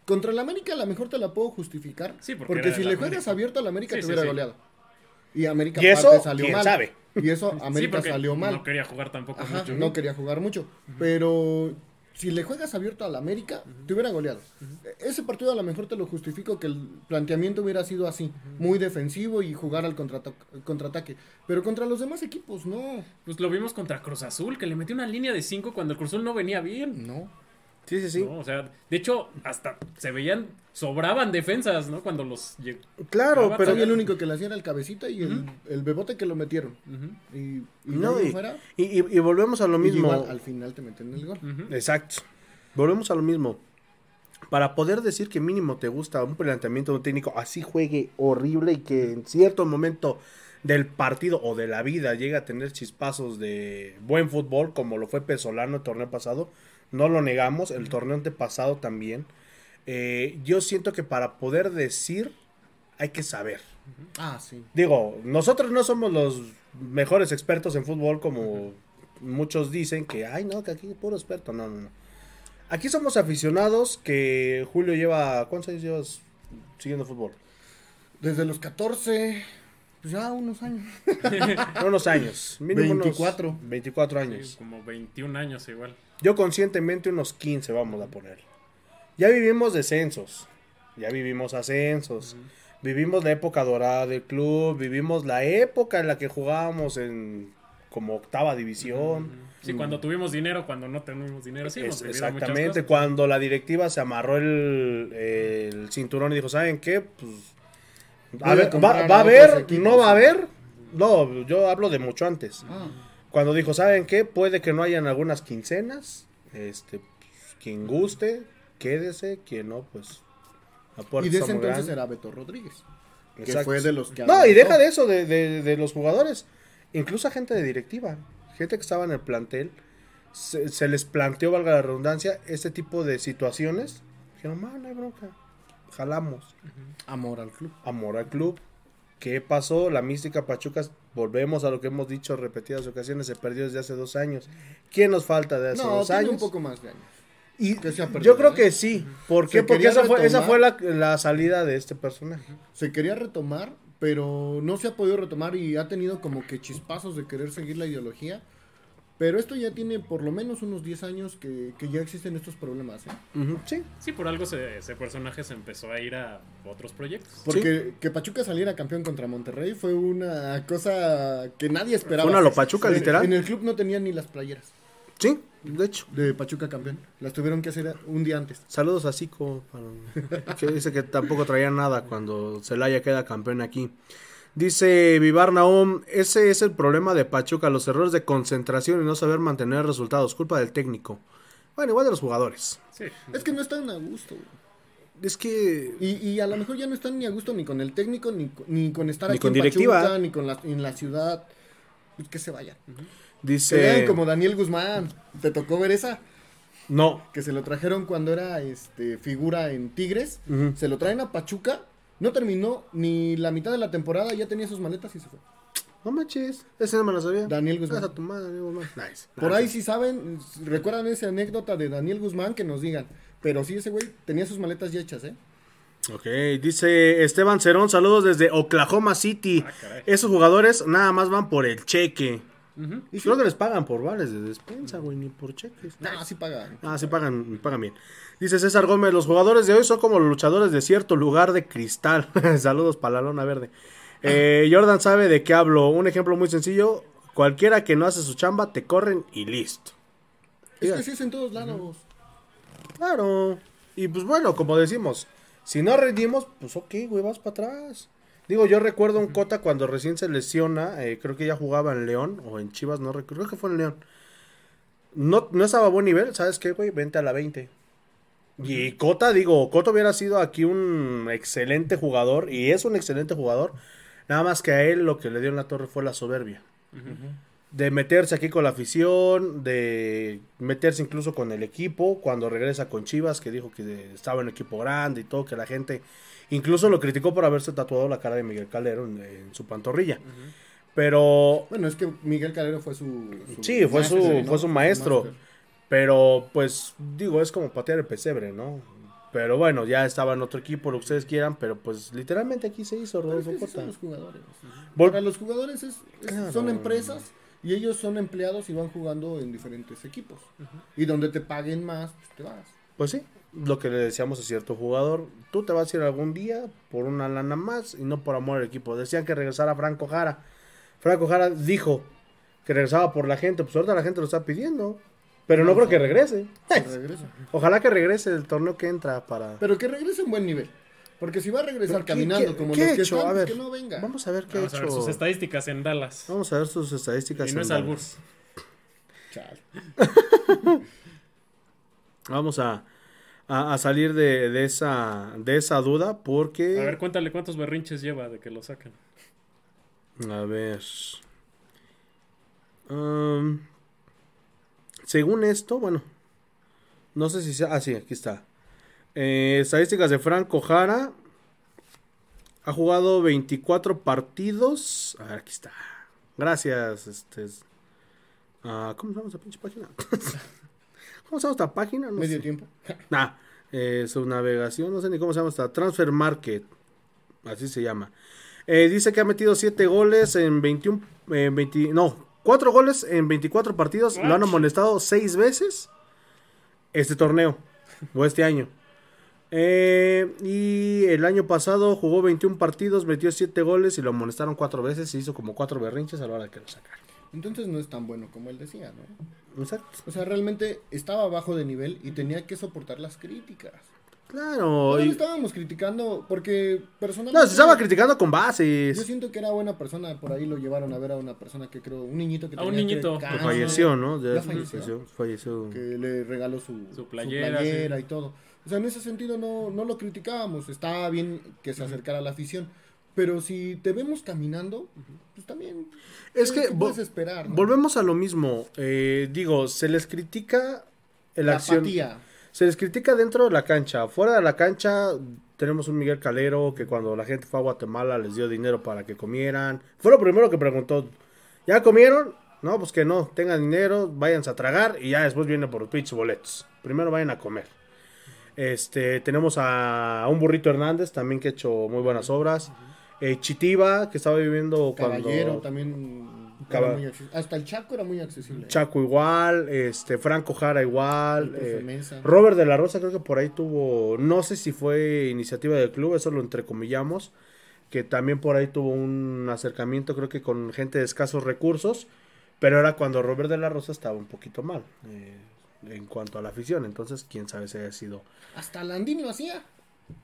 Speaker 3: Contra el América a lo mejor te la puedo justificar.
Speaker 2: Sí, porque
Speaker 3: porque si le juegas abierto al América
Speaker 2: Sí,
Speaker 3: te hubiera
Speaker 2: sí.
Speaker 3: goleado. Y América
Speaker 1: Y eso,
Speaker 3: salió mal.
Speaker 1: sabe.
Speaker 3: Y eso América salió mal.
Speaker 2: No quería jugar tampoco
Speaker 3: Ajá,
Speaker 2: mucho.
Speaker 3: no quería jugar mucho. Pero si le juegas abierto al América, te hubiera goleado. Ese partido a lo mejor te lo justifico que el planteamiento hubiera sido así, muy defensivo y jugar al contraata- contraataque. Pero contra los demás equipos, no.
Speaker 2: Pues lo vimos contra Cruz Azul, que le metió una línea de 5 cuando el Cruz Azul no venía bien.
Speaker 3: No.
Speaker 1: Sí, sí, sí.
Speaker 2: ¿no? O sea, de hecho, hasta se veían, sobraban defensas, ¿no? Cuando los
Speaker 1: Claro,
Speaker 2: Pero
Speaker 3: el único que le hacía era el cabecita y el, el bebote que lo metieron. Y, y
Speaker 1: No, y,
Speaker 3: fuera,
Speaker 1: y- y- y volvemos a lo
Speaker 3: y
Speaker 1: mismo.
Speaker 3: igual al final te meten el gol.
Speaker 1: Exacto. Volvemos a lo mismo. Para poder decir que mínimo te gusta un planteamiento de un técnico así juegue horrible y que en cierto momento del partido o de la vida llegue a tener chispazos de buen fútbol, como lo fue Pesolano el torneo pasado, no lo negamos, el torneo antepasado también. Eh, yo siento que para poder decir hay que saber.
Speaker 3: Ah, sí.
Speaker 1: Digo, nosotros no somos los mejores expertos en fútbol como muchos dicen que, ay, no, que aquí puro experto. No, no, no. Aquí somos aficionados que Julio lleva, ¿cuántos años llevas siguiendo fútbol?
Speaker 3: Desde los 14, pues ya unos años. (laughs)
Speaker 1: No, unos años. Mínimo unos
Speaker 3: 24.
Speaker 1: 24
Speaker 2: Sí,
Speaker 1: años.
Speaker 2: como 21 años igual.
Speaker 1: Yo conscientemente unos 15 vamos a poner. Ya vivimos descensos, ya vivimos ascensos, vivimos la época dorada del club, vivimos la época en la que jugábamos en como octava división.
Speaker 2: Sí, cuando tuvimos dinero, cuando no tuvimos dinero, sí,
Speaker 1: Es- exactamente,
Speaker 2: cosas.
Speaker 1: cuando la directiva se amarró el, el cinturón y dijo, ¿saben qué? Pues, a ver, va,
Speaker 3: a
Speaker 1: va a
Speaker 3: otros
Speaker 1: haber?
Speaker 3: equipos".
Speaker 1: ¿No va a haber? No, yo hablo de mucho antes.
Speaker 3: Ah,
Speaker 1: Cuando dijo, ¿saben qué? Puede que no hayan algunas quincenas. Este, pues, quien guste, quédese. Quien no, pues
Speaker 3: Y de ese entonces
Speaker 1: grande.
Speaker 3: era Beto Rodríguez. Que fue de los que
Speaker 1: No, y deja de eso, de, de- de los jugadores. Incluso a gente de directiva, gente que estaba en el plantel, se, se les planteó, valga la redundancia, este tipo de situaciones. Dijeron, "Ma, no hay bronca, jalamos.
Speaker 3: Amor al club.
Speaker 1: Amor al club. ¿Qué pasó? La mística Pachuca, volvemos a lo que hemos dicho repetidas ocasiones, se perdió desde hace dos años. ¿Quién nos falta de hace
Speaker 3: No,
Speaker 1: dos años?
Speaker 3: un poco más de años.
Speaker 1: Y
Speaker 3: perdido,
Speaker 1: yo creo
Speaker 3: ¿eh?
Speaker 1: que sí. ¿Por qué? Porque esa fue, esa fue la, la salida de este personaje.
Speaker 3: Se quería retomar, pero no se ha podido retomar y ha tenido como que chispazos de querer seguir la ideología. Pero esto ya tiene por lo menos unos 10 años que, que ya existen estos problemas. ¿eh?
Speaker 1: Sí.
Speaker 2: Sí, por algo se- ese personaje se empezó a ir a otros proyectos.
Speaker 3: Porque que Pachuca saliera campeón contra Monterrey fue una cosa que nadie esperaba.
Speaker 1: Fue una lo Pachuca,
Speaker 3: En-
Speaker 1: literal.
Speaker 3: En el club no tenían ni las playeras
Speaker 1: Sí, de hecho.
Speaker 3: de Pachuca campeón. Las tuvieron que hacer un día antes.
Speaker 1: Saludos a Zico, para- que dice que tampoco traía nada cuando Celaya queda campeón aquí. Dice Vivar Naum, ese es el problema de Pachuca, los errores de concentración y no saber mantener resultados, culpa del técnico. Bueno, igual de los jugadores.
Speaker 2: Sí.
Speaker 3: Es que no están a gusto. güey.
Speaker 1: Es que
Speaker 3: Y, y a lo mejor ya no están ni a gusto ni con el técnico, ni, ni con estar
Speaker 1: Ni
Speaker 3: aquí
Speaker 1: con
Speaker 3: en
Speaker 1: directiva.
Speaker 3: Pachuca, ni con la, en la ciudad. Pues que se vayan. Que
Speaker 1: dice...
Speaker 3: vean como Daniel Guzmán. ¿Te tocó ver esa?
Speaker 1: No,
Speaker 3: Que se lo trajeron cuando era este figura en Tigres. Se lo traen a Pachuca. No terminó ni la mitad de la temporada, ya tenía sus maletas y se fue.
Speaker 1: no manches, ese no me lo sabía.
Speaker 3: Daniel Guzmán.
Speaker 1: Gracias a tu madre, Daniel Guzmán. Nice.
Speaker 3: Por
Speaker 1: Nice.
Speaker 3: ahí si saben, recuerdan esa anécdota de Daniel Guzmán, que nos digan. Pero sí, ese güey tenía sus maletas ya hechas, ¿eh?
Speaker 1: Ok, dice Esteban Cerón, saludos desde Oklahoma City.
Speaker 2: Ah.
Speaker 1: Esos jugadores nada más van por el cheque.
Speaker 2: Ujú.
Speaker 1: Y creo que les pagan por vales de despensa, güey, ni por cheques.
Speaker 3: No, sí pagan.
Speaker 1: Ah, sí pagan, pagan bien. Dice César Gómez, los jugadores de hoy son como los luchadores de cierto lugar de cristal. (laughs) Saludos para la lona verde. Eh, Jordan sabe de qué hablo. Un ejemplo muy sencillo. Cualquiera que no hace su chamba, te corren y listo.
Speaker 3: Es
Speaker 1: Diga.
Speaker 3: que sí es en todos lados.
Speaker 1: Claro. Y pues bueno, como decimos, si no rendimos, pues ok, güey, vas para atrás. Digo, yo recuerdo un Cota cuando recién se lesiona, eh, creo que ya jugaba en León o en Chivas, no recuerdo, creo que fue en León. No, no estaba a buen nivel, ¿sabes qué, güey? Vente a la 20. Y Cota, digo, Cota hubiera sido aquí un excelente jugador, y es un excelente jugador, nada más que a él lo que le dio en la torre fue la soberbia de meterse aquí con la afición, de meterse incluso con el equipo, cuando regresa con Chivas, que dijo que estaba en equipo grande y todo, que la gente incluso lo criticó por haberse tatuado la cara de Miguel Calero en, en su pantorrilla. Pero,
Speaker 3: Bueno, es que Miguel Calero fue su. su
Speaker 1: sí, fue su, fue su maestro. Pero, pues, digo, es como patear el pesebre, ¿no? Pero bueno, ya estaba en otro equipo, lo que ustedes quieran, pero pues literalmente aquí se hizo
Speaker 3: Pero es
Speaker 1: Rodolfo
Speaker 3: que
Speaker 1: Cota.
Speaker 3: son los jugadores.
Speaker 1: Vol-
Speaker 3: Para los jugadores es, es-
Speaker 1: Claro.
Speaker 3: son empresas y ellos son empleados y van jugando en diferentes equipos. Y donde te paguen más, pues te vas.
Speaker 1: Pues sí, lo que le decíamos a cierto jugador, tú te vas a ir algún día por una lana más y no por amor al equipo. Decían que regresara Franco Jara. Franco Jara dijo que regresaba por la gente, pues ahorita la gente lo está pidiendo. Pero no creo que (laughs) regrese. Ojalá que regrese el torneo que entra para...
Speaker 3: Pero que regrese en buen nivel. Porque si va a regresar
Speaker 1: ¿Qué-
Speaker 3: caminando
Speaker 1: qué-
Speaker 3: como
Speaker 1: qué
Speaker 3: los que
Speaker 1: hecho?
Speaker 3: están,
Speaker 1: A
Speaker 3: pues
Speaker 1: ver,
Speaker 3: que no venga.
Speaker 1: Vamos a ver qué
Speaker 2: Vamos
Speaker 1: ha
Speaker 2: a ver
Speaker 1: hecho.
Speaker 2: sus estadísticas en Dallas.
Speaker 1: Vamos a ver sus estadísticas.
Speaker 2: Y no
Speaker 1: en
Speaker 2: es
Speaker 1: Dallas. (laughs) (laughs)
Speaker 3: Chale.
Speaker 1: Vamos a, a, a salir de, de esa, de esa duda porque...
Speaker 2: A ver, cuéntale cuántos berrinches lleva de que lo sacan.
Speaker 1: A ver. Según esto, bueno. No sé si sea. Ah, sí, aquí está. Eh, estadísticas de Franco Jara. Ha jugado 24 partidos. A ver, aquí está. Gracias. Este, es- ah, ¿Cómo se llama esta pinche página? (laughs) ¿Cómo se llama esta página? No
Speaker 3: Medio
Speaker 1: sé.
Speaker 3: tiempo.
Speaker 1: Nah, (laughs) eh, su navegación, no sé ni cómo se llama esta. Transfer Market. Así se llama. Eh, dice que ha metido 7 goles en 21. en 20 no, 4 goles en 24 partidos. Lo han amonestado 6 veces este torneo. O este año. Eh, y el año pasado jugó 21 partidos, metió 7 goles y lo amonestaron 4 veces. Y hizo como 4 berrinches a la hora de que lo sacaron.
Speaker 3: Entonces no es tan bueno como él decía, ¿no?
Speaker 1: Exacto.
Speaker 3: O sea, realmente estaba bajo de nivel y tenía que soportar las críticas.
Speaker 1: Claro.
Speaker 3: No
Speaker 1: y-
Speaker 3: estábamos criticando porque personalmente...
Speaker 1: no, se estaba criticando con bases.
Speaker 3: Yo siento que era buena persona, por ahí lo llevaron a ver a una persona que creo, un niñito que
Speaker 2: A un
Speaker 3: tenía
Speaker 2: niñito.
Speaker 3: que-
Speaker 1: falleció, ¿no?
Speaker 3: Ya
Speaker 1: Ya
Speaker 3: falleció.
Speaker 1: falleció. falleció.
Speaker 3: Que le regaló su,
Speaker 2: Su
Speaker 3: su
Speaker 2: playera,
Speaker 3: playera,
Speaker 2: sí.
Speaker 3: y todo. O sea, en ese sentido no, no lo criticábamos. Estaba bien que se acercara a la afición. Pero si te vemos caminando, pues también.
Speaker 1: Es
Speaker 3: ¿qué-
Speaker 1: que
Speaker 3: puedes esperar? no?
Speaker 1: Volvemos a lo mismo. eh, digo, se les critica el
Speaker 3: La
Speaker 1: acción.
Speaker 3: apatía.
Speaker 1: Se les critica dentro de la cancha. Fuera de la cancha tenemos un Miguel Calero que cuando la gente fue a Guatemala les dio dinero para que comieran. Fue lo primero que preguntó. ¿Ya comieron? No, pues que no. Tengan dinero, váyanse a tragar y ya después vienen por los pinches boletos. Primero vayan a comer. Este, tenemos a un burrito Hernández también que ha hecho muy buenas obras. Eh, Chitiba, que estaba viviendo cuando...
Speaker 3: Caballero también. muy Hasta el Chaco era muy accesible.
Speaker 1: Chaco igual, este, Franco Jara igual, eh. Robert de la Rosa creo que por ahí tuvo, no sé si fue iniciativa del club, eso lo entrecomillamos, que también por ahí tuvo un acercamiento creo que con gente de escasos recursos, pero era cuando Robert de la Rosa estaba un poquito mal eh, en cuanto a la afición, entonces quién sabe si haya sido.
Speaker 3: Hasta Landín lo hacía.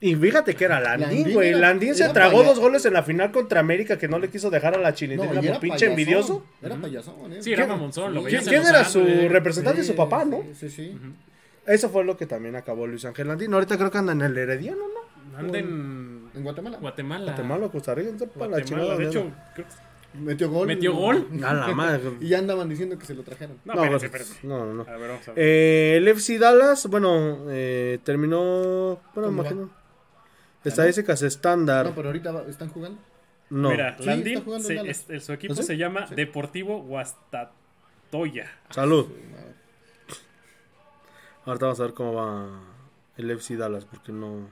Speaker 1: Y fíjate que era Landín, güey, Landín se tragó
Speaker 3: paya-
Speaker 1: dos goles en la final contra América que no le quiso dejar a la
Speaker 3: No,
Speaker 1: por
Speaker 3: era
Speaker 1: pinche
Speaker 3: payasón,
Speaker 1: envidioso.
Speaker 3: Era payasón, ¿eh?
Speaker 2: Sí, era
Speaker 1: ¿Quién-
Speaker 2: mamonzón, lo
Speaker 3: ¿quién-
Speaker 1: ¿Quién era su
Speaker 2: Andes.
Speaker 1: representante? su papá, ¿no?
Speaker 3: Sí, sí. sí.
Speaker 1: Eso fue lo que también acabó Luis Ángel Landín. Ahorita creo que anda en el Herediano, ¿no?
Speaker 2: Anda en
Speaker 3: En Guatemala.
Speaker 2: Guatemala.
Speaker 1: Guatemala, Costa Rica, no para la
Speaker 2: Guatemala,
Speaker 1: chingada.
Speaker 2: de
Speaker 1: ¿no?
Speaker 2: hecho, creo que-
Speaker 3: Metió gol.
Speaker 2: ¿Metió gol? (laughs)
Speaker 1: A la madre.
Speaker 3: Y ya andaban diciendo que se lo trajeron.
Speaker 2: No,
Speaker 1: No,
Speaker 2: espérate,
Speaker 1: pues,
Speaker 2: espérate.
Speaker 1: no, no.
Speaker 2: A ver, vamos a ver.
Speaker 1: Eh, el FC Dallas, bueno, eh, terminó. Bueno,
Speaker 3: ¿Cómo
Speaker 1: imagino. Estadísticas estándar.
Speaker 3: No, pero ahorita va- están jugando.
Speaker 1: No.
Speaker 2: Mira,
Speaker 3: Sí,
Speaker 2: Landín,
Speaker 3: está jugando
Speaker 2: se-
Speaker 3: en Dallas.
Speaker 2: es- su equipo
Speaker 1: ¿Ah, sí?
Speaker 2: se llama Deportivo Guastatoya.
Speaker 1: Salud. Ahorita vamos a ver cómo va el FC Dallas, porque no.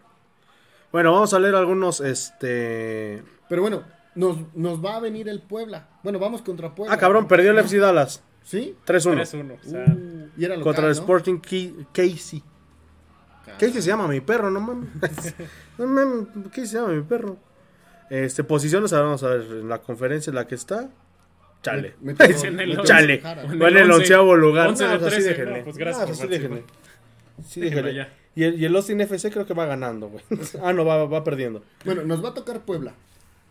Speaker 1: Bueno, vamos a leer algunos. Este.
Speaker 3: Pero bueno, nos, nos va a venir el Puebla. Bueno, vamos contra Puebla.
Speaker 1: Ah, cabrón, perdió el FC Dallas.
Speaker 3: ¿Sí?
Speaker 1: 3-1.
Speaker 2: 3-1. O sea,
Speaker 3: Uh, y era local,
Speaker 1: Contra el
Speaker 3: ¿no?
Speaker 1: Sporting Ki- Casey. Casey se llama mi perro, no mames. (laughs) no mames, Casey se llama mi perro. Este, posiciones, ahora vamos a ver en la conferencia en la que está. Chale.
Speaker 2: En (laughs) el
Speaker 1: Chale.
Speaker 3: Jara.
Speaker 2: En
Speaker 1: Va en
Speaker 2: el
Speaker 1: el
Speaker 2: once.
Speaker 1: onceavo lugar.
Speaker 2: Once de
Speaker 1: pues así déjenle.
Speaker 2: no, pues gracias
Speaker 1: No,
Speaker 2: por
Speaker 1: así
Speaker 2: participar.
Speaker 1: déjenle. (laughs) Sí, déjenle. Y el, y el Austin FC creo que va ganando, güey. ah, no, va, va perdiendo.
Speaker 3: Bueno, nos va a tocar Puebla.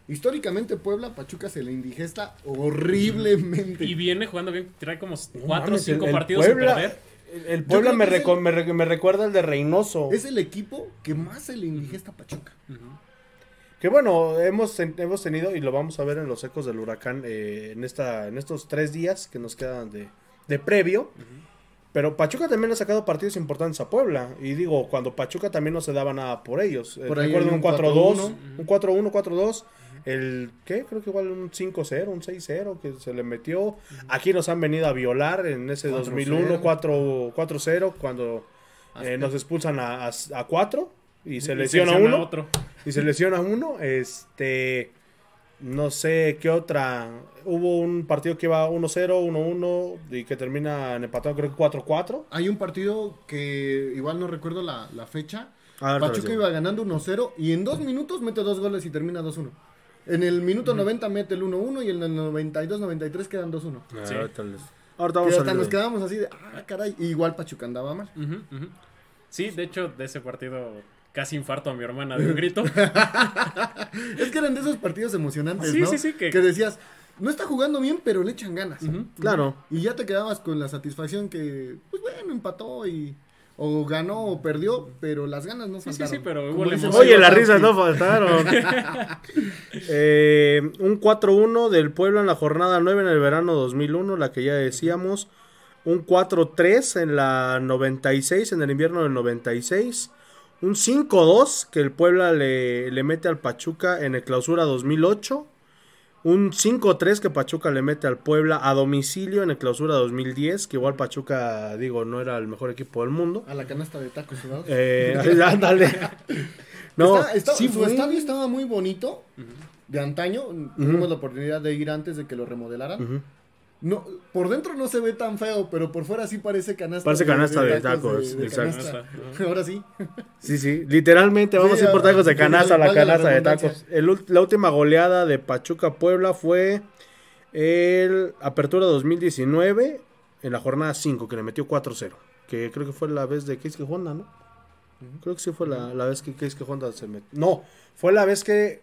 Speaker 3: Históricamente Puebla, Pachuca se le indigesta horriblemente.
Speaker 2: y viene jugando bien. Trae como
Speaker 1: No
Speaker 2: 4 o
Speaker 1: mames,
Speaker 2: 5
Speaker 1: el- el
Speaker 2: partidos
Speaker 1: Puebla-
Speaker 2: sin perder.
Speaker 1: El, el Puebla me, reco-
Speaker 3: el-
Speaker 1: me re- me recuerda al de Reynoso.
Speaker 3: Es el equipo que más se le indigesta a Pachuca.
Speaker 1: Que bueno, hemos, hemos tenido, y lo vamos a ver en los ecos del huracán, eh, en, esta, en estos tres días que nos quedan de, de previo. Pero Pachuca también ha sacado partidos importantes a Puebla. Y digo, cuando Pachuca también no se daba nada por ellos. Eh,
Speaker 3: Por ahí
Speaker 1: recuerdo un 4-2, un 4-1, 4-2. El, ¿qué? Creo que igual un 5-0, un 6-0 que se le metió. Aquí nos han venido a violar en ese
Speaker 3: 4-0.
Speaker 1: 2001, 4 4-0, cuando eh, nos expulsan a 4 y se
Speaker 2: Y
Speaker 1: lesiona
Speaker 2: selecciona
Speaker 1: uno
Speaker 2: otro.
Speaker 1: y se lesiona uno. Este, no sé qué otra. Hubo un partido que iba 1-0, 1-1 y que termina en empatado, creo que 4-4.
Speaker 3: Hay un partido que igual no recuerdo la, la fecha.
Speaker 1: A ver,
Speaker 3: Pachuca iba ganando 1-0 y en dos minutos mete dos goles y termina 2-1. En el minuto 90 mete el 1-1 y en el 92-93 quedan 2-1.
Speaker 1: Ah,
Speaker 2: Sí.
Speaker 1: ahorita les- ahorita
Speaker 3: Que
Speaker 1: vamos a
Speaker 3: hasta nos quedamos así de, ah, caray. Y igual Pachuca andaba mal.
Speaker 2: Ujú, ujú. Sí, de hecho, de ese partido casi infarto a mi hermana de un grito. (laughs)
Speaker 3: Es que eran de esos partidos emocionantes,
Speaker 2: Sí,
Speaker 3: ¿no?
Speaker 2: sí, sí, que-
Speaker 3: decías, no está jugando bien, pero le echan ganas.
Speaker 2: Ujú.
Speaker 1: Claro.
Speaker 3: Y ya te quedabas con la satisfacción que, pues bueno, empató y... O ganó o perdió, pero las ganas no
Speaker 2: Sí, sí,
Speaker 3: faltaron.
Speaker 2: sí, pero hubo
Speaker 3: Como
Speaker 2: la
Speaker 3: dice
Speaker 2: emoción.
Speaker 1: Oye, las risas no faltaron. (laughs) Eh, un 4-1 del pueblo en la jornada 9 en el verano 2001, la que ya decíamos. Un 4-3 en la 96, en el invierno del 96. Un 5-2 que el Puebla le, le mete al Pachuca en el clausura 2008. Un 5-3 que Pachuca le mete al Puebla a domicilio en el clausura 2010. Que igual Pachuca, digo, no era el mejor equipo del mundo.
Speaker 3: A la canasta de tacos.
Speaker 1: Eh, (laughs) (laughs) ándale. No,
Speaker 3: Está- está-
Speaker 1: sí
Speaker 3: su
Speaker 1: fue.
Speaker 3: estadio estaba muy bonito. De antaño. Tuvimos la oportunidad de ir antes de que lo remodelaran. No, por dentro no se ve tan feo, pero por fuera sí parece canasta.
Speaker 1: Parece canasta de tacos,
Speaker 3: de
Speaker 1: exacto.
Speaker 3: canasta.
Speaker 2: Ajá.
Speaker 3: Ahora sí. (laughs)
Speaker 1: Sí, sí, literalmente vamos
Speaker 3: Sí,
Speaker 1: a ir por tacos de canasta a la canasta de tacos. El la última goleada de Pachuca Puebla fue el Apertura 2019 en la jornada 5 que le metió 4-0. Que creo que fue la vez de Keisuke Honda, ¿no? Creo que sí fue la, la vez que Keisuke Honda se metió. No, fue la vez que.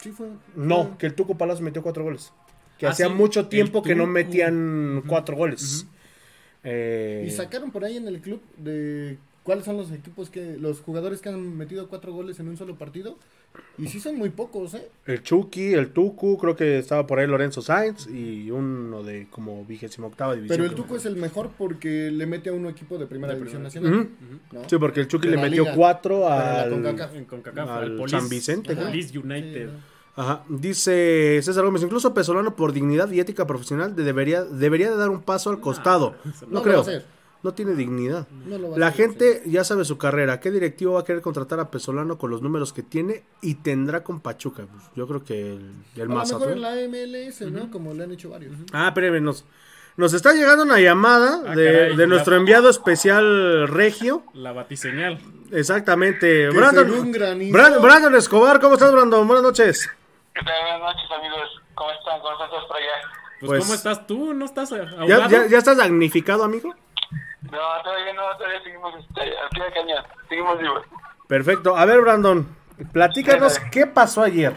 Speaker 3: Sí fue.
Speaker 1: No, que el Tuco Palacio metió 4 goles. Que
Speaker 2: Ah,
Speaker 1: hacía
Speaker 2: sí,
Speaker 1: mucho tiempo que no metían 4 goles. Eh,
Speaker 3: Y sacaron por ahí en el club de cuáles son los equipos que, los jugadores que han metido cuatro goles en un solo partido. Y sí son muy pocos, ¿eh?
Speaker 1: El Chucky, el Tucu, creo que estaba por ahí Lorenzo Sainz y uno de como vigésima octava división.
Speaker 3: Pero el. Tuco es el mejor porque le mete a un equipo de primera división nacional.
Speaker 1: Sí, porque el Chucky
Speaker 3: De
Speaker 1: le metió
Speaker 3: liga.
Speaker 1: cuatro al...
Speaker 3: CONCACAF.
Speaker 2: En CONCACAF,
Speaker 1: Al
Speaker 2: al Police,
Speaker 1: San Vicente.
Speaker 2: Police United.
Speaker 3: Sí,
Speaker 1: Ajá. Dice César Gómez, incluso Pesolano por dignidad y ética profesional de- debería, debería de dar un paso al costado. no,
Speaker 3: no lo
Speaker 1: creo.
Speaker 3: va a hacer.
Speaker 1: No tiene dignidad.
Speaker 3: No lo va a
Speaker 1: La
Speaker 3: hacer,
Speaker 1: gente ya sabe su carrera. ¿Qué directivo va a querer contratar a Pesolano con los números que tiene y tendrá con Pachuca? Pues yo creo que el, el
Speaker 3: A lo
Speaker 1: más
Speaker 3: mejor
Speaker 1: alto.
Speaker 3: en la MLS, ¿no? Como le han hecho varios.
Speaker 1: Ah, espérame, nos, nos está llegando una llamada
Speaker 2: Ah,
Speaker 1: de,
Speaker 2: caray,
Speaker 1: de nuestro
Speaker 2: la-
Speaker 1: enviado especial Regio.
Speaker 2: La batiseñal.
Speaker 1: Exactamente. Brandon. Brandon, Brandon Escobar, ¿cómo estás, Brandon? Buenas noches.
Speaker 4: ¿Qué tal? Buenas noches, amigos. ¿Cómo están? ¿Cómo están todos por allá?
Speaker 2: Pues,
Speaker 1: Pues-
Speaker 2: ¿cómo estás tú? ¿No estás
Speaker 1: ¿Ya, ya, ya estás damnificado, amigo?
Speaker 4: No, todavía no, todavía seguimos este, al pie de cañón. Seguimos vivos.
Speaker 1: Perfecto. A ver, Brandon, platícanos
Speaker 4: Sí,
Speaker 1: qué pasó ayer.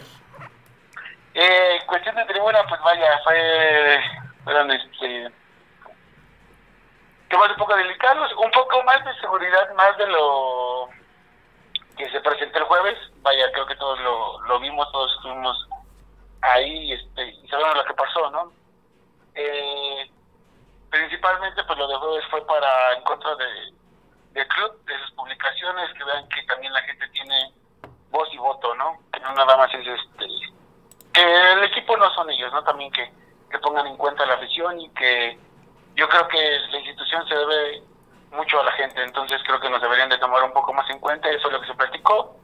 Speaker 4: Eh, cuestión de tribuna, pues vaya, fue. Fueron este. Temas un poco delicados, un poco más de seguridad, más de lo que se presentó el jueves. Vaya, creo que todos lo, lo vimos, todos estuvimos ahí este, y sabemos lo que pasó, ¿no? Eh, principalmente, pues lo de jueves fue para en contra de, del club, de sus publicaciones, que vean que también la gente tiene voz y voto, ¿no? Que no nada más es este. Que el equipo no son ellos, ¿no? También que, que pongan en cuenta la afición y que yo creo que la institución se debe mucho a la gente, entonces creo que nos deberían de tomar un poco más en cuenta, eso es lo que se platicó.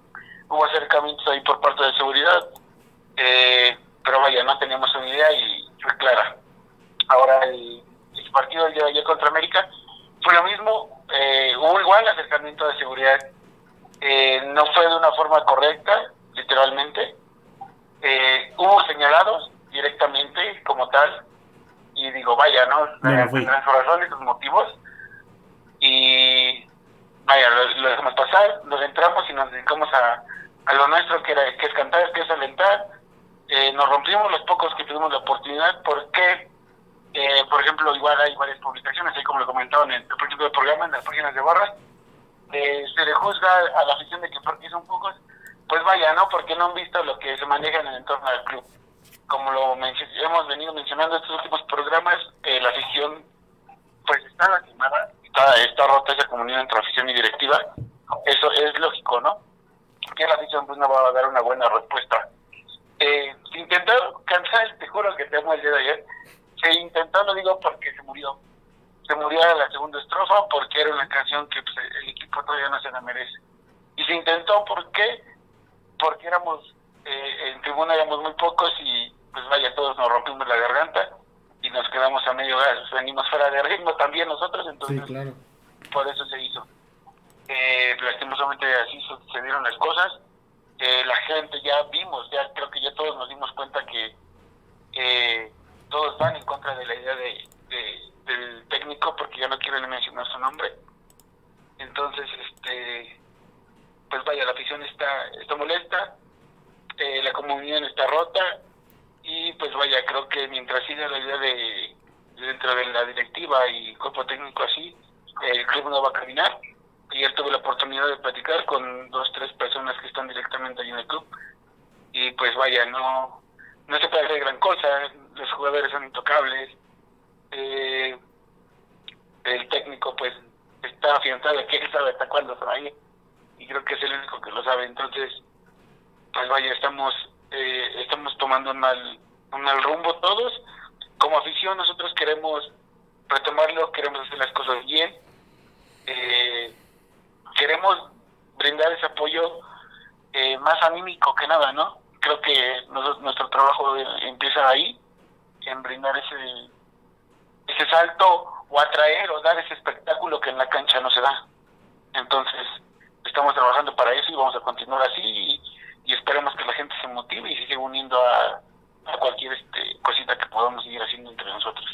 Speaker 4: Hubo acercamientos ahí por parte de seguridad, eh, pero vaya, no teníamos una idea y fue clara. Ahora el, el partido del día de ayer contra América fue lo mismo, eh, hubo igual acercamiento de seguridad, eh, no fue de una forma correcta, literalmente. Eh, hubo señalados directamente como tal, y digo, vaya, ¿no? Sus razones, sus motivos, y vaya, lo, lo dejamos pasar, nos entramos y nos dedicamos a, a lo nuestro, que, era, que es cantar, que es alentar. Eh, nos rompimos los pocos que tuvimos la oportunidad, porque, eh, por ejemplo, igual hay varias publicaciones, ahí como lo comentaban en el principio del programa, en las páginas de barras, eh, se le juzga a la afición de que porque son pocos, pues vaya, ¿no? Porque no han visto lo que se maneja en el entorno del club. Como lo hemos venido mencionando en estos últimos programas, eh, la afición pues está lastimada, está, está rota esa comunión entre afición y directiva. Eso es lógico, ¿no? Que la afición pues no va a dar una buena respuesta. Eh, se intentó cansar, te juro que te amo el día de ayer, se intentó, lo digo porque se murió. Se murió a la segunda estrofa porque era una canción que pues, el equipo todavía no se la merece. Y se intentó, ¿por qué? Porque éramos, eh, en tribuna éramos muy pocos y pues vaya, todos nos rompimos la garganta y nos quedamos a medio gas, venimos fuera de ritmo también nosotros,
Speaker 3: Sí,
Speaker 4: entonces
Speaker 3: claro.
Speaker 4: por eso se hizo. Eh, lastimosamente así sucedieron las cosas. Eh, la gente ya vimos, ya creo que ya todos nos dimos cuenta que eh, todos van en contra de la idea de, de- del técnico porque ya no quieren mencionar su nombre. Entonces, este, pues vaya, la afición está, está molesta, eh, la comunión está rota y pues vaya, creo que mientras siga la idea de dentro de la directiva y cuerpo técnico así, el club no va a caminar. Ayer tuve la oportunidad de platicar con dos, tres personas que están directamente ahí en el club. Y pues vaya, no, no se puede hacer gran cosa, los jugadores son intocables, eh, el técnico pues está afianzado que él sabe hasta cuándo se va a ir. Y creo que es el único que lo sabe, entonces pues vaya, estamos eh, estamos tomando un mal, un mal rumbo todos, como afición nosotros queremos retomarlo, queremos hacer las cosas bien, eh, queremos brindar ese apoyo eh, más anímico que nada, ¿no? Creo que nos- nuestro trabajo empieza ahí, en brindar ese, ese salto o atraer o dar ese espectáculo que en la cancha no se da. Entonces, estamos trabajando para eso y vamos a continuar así y, esperemos que la gente se motive y se siga uniendo a, a cualquier este, cosita que podamos seguir haciendo entre nosotros.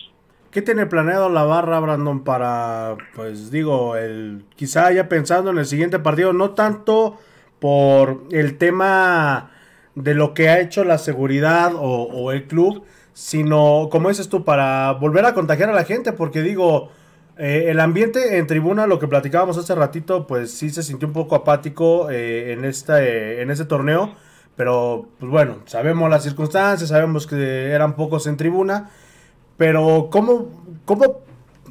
Speaker 1: ¿Qué tiene planeado la barra, Brandon, para, pues digo, el quizá ya pensando en el siguiente partido, no tanto por el tema de lo que ha hecho la seguridad o, o el club, sino, como dices tú, para volver a contagiar a la gente, porque digo, Eh, el ambiente en tribuna, lo que platicábamos hace ratito, pues sí se sintió un poco apático eh, en, esta, eh, en este torneo. Pero, pues bueno, sabemos las circunstancias, sabemos que eran pocos en tribuna. Pero, ¿cómo, cómo,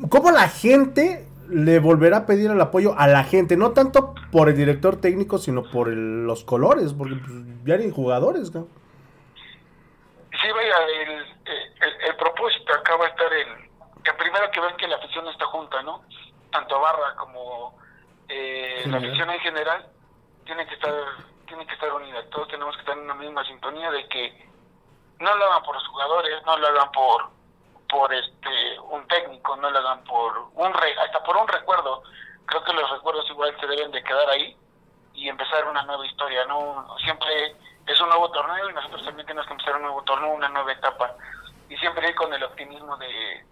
Speaker 1: cómo la gente le volverá a pedir el apoyo a la gente? No tanto por el director técnico, sino por el- los colores, porque pues, ya hay jugadores.
Speaker 4: Sí, vaya, el, el propósito acá va a estar en, en primero que ven que la afición está junta, ¿no? Tanto Barra como eh, la afición en general tienen que estar tienen que estar unidas. Todos tenemos que estar en una misma sintonía de que no lo hagan por los jugadores, no lo hagan por por este un técnico, no lo hagan por un re, hasta por un recuerdo. Creo que los recuerdos igual se deben de quedar ahí y empezar una nueva historia, ¿no? Siempre es un nuevo torneo y nosotros también tenemos que empezar un nuevo torneo, una nueva etapa. Y siempre ir con el optimismo de,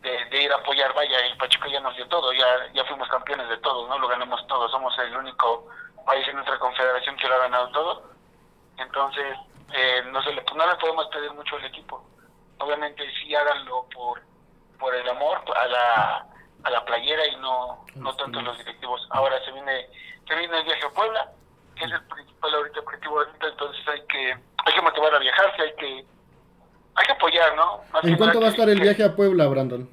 Speaker 4: de, de ir a apoyar. Vaya, el Pachuca ya nos dio todo, ya, ya fuimos campeones de todo, ¿no? Lo ganamos todo, somos el único país en nuestra confederación que lo ha ganado todo. Entonces, eh, no, se le, no le podemos pedir mucho al equipo. Obviamente sí háganlo por, por el amor a la, a la playera y no, no tanto los directivos. Ahora se viene, se viene el viaje a Puebla, que es el principal ahorita objetivo ahorita, entonces hay que, hay que motivar a viajarse, hay que, hay que apoyar, ¿no? Más
Speaker 3: ¿En cuánto va a estar el viaje a Puebla, Brandon?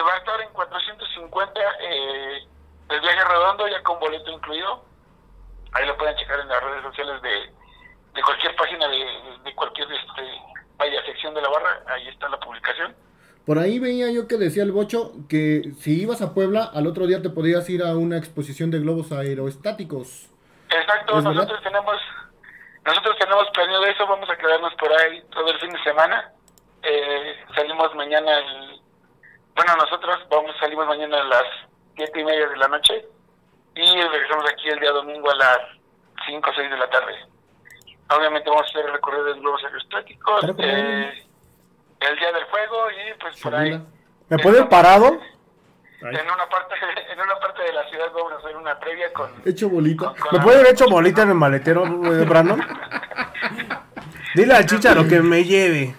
Speaker 4: Va a estar en 450 eh, el viaje redondo, ya con boleto incluido. Ahí lo pueden checar en las redes sociales de, de cualquier página de, de cualquier este, vaya sección de la barra. Ahí está la publicación.
Speaker 3: Por ahí veía yo que decía el Bocho que si ibas a Puebla, al otro día te podías ir a una exposición de globos aerostáticos.
Speaker 4: Exacto, nosotros tenemos nosotros tenemos planeado eso, vamos a quedarnos por ahí todo el fin de semana. Eh, salimos mañana, el- bueno, nosotros vamos salimos mañana a las siete y media de la noche y regresamos aquí el día domingo a las 5 o 6 de la tarde. Obviamente vamos a hacer el recorrido de globos aerostáticos, eh, el día del juego y pues por ahí.
Speaker 1: ¿Me puede ir parado?
Speaker 4: En una parte (laughs) en una parte de la ciudad vamos a hacer una previa con,
Speaker 3: Hecho bolita.
Speaker 4: con
Speaker 1: ¿Me puede haber hecho bolita en el maletero, eh, Brandon? Dile al chicharo que me lleve.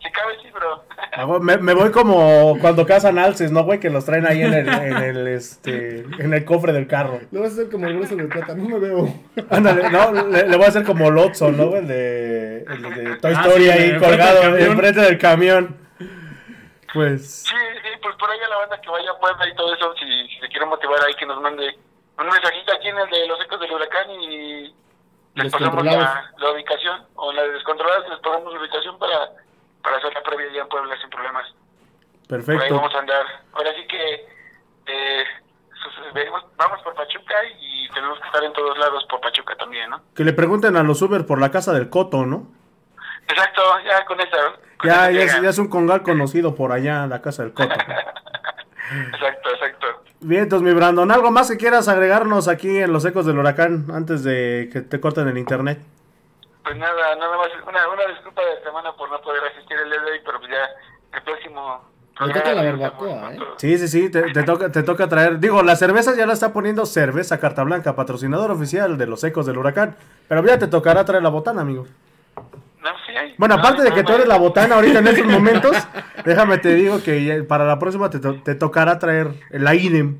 Speaker 4: Si cabe, sí, bro.
Speaker 1: Ah, Me, me voy como cuando cazan alces, ¿no, güey? Que los traen ahí en el, en el, este, en el cofre del carro.
Speaker 3: Lo vas a hacer como el brazo de plata, no me veo.
Speaker 1: Ándale, no, le, le voy a hacer como Lotso, ¿no, güey? El de, el de Toy
Speaker 2: Ah,
Speaker 1: Story
Speaker 2: sí,
Speaker 1: ahí colgado enfrente del camión. Pues,
Speaker 4: Sí, sí, pues por ahí a la banda que vaya a Puebla y todo eso, si, si se quiere motivar ahí, que nos mande un mensajito aquí en el de los ecos del huracán y les pasamos la, la ubicación, o en la de descontroladas les pasamos la ubicación para, para hacer la previa ya en Puebla sin problemas. Por ahí
Speaker 1: perfecto.
Speaker 4: vamos a andar. Ahora sí que eh, venimos- vamos por Pachuca y tenemos que estar en todos lados por Pachuca también, ¿no?
Speaker 1: Que le pregunten a los Uber por la casa del Coto, ¿no?
Speaker 4: Exacto, ya con esa. con
Speaker 1: Ya,
Speaker 4: esa
Speaker 1: ya, es, ya es un congal conocido por allá, la casa del Coto. (laughs)
Speaker 4: Exacto, exacto.
Speaker 1: Bien, entonces, mi Brandon, ¿algo más que quieras agregarnos aquí en los ecos del huracán antes de que te corten el internet?
Speaker 4: Pues nada, nada más, una, una disculpa de semana por no poder asistir el día de hoy, pero pues ya el próximo...
Speaker 3: Toca la barbacoa, ¿eh?
Speaker 1: Sí, sí, sí, te, te toca, te toca traer. Digo, la cerveza ya la está poniendo Cerveza Carta Blanca, patrocinador oficial de los ecos del huracán. Pero ya te tocará traer la botana, amigo.
Speaker 4: No, sí hay.
Speaker 1: Bueno,
Speaker 4: No,
Speaker 1: aparte de que
Speaker 4: no,
Speaker 1: tú eres la botana ahorita en estos (laughs) momentos, déjame te digo que para la próxima te, to- te tocará traer la IDEM.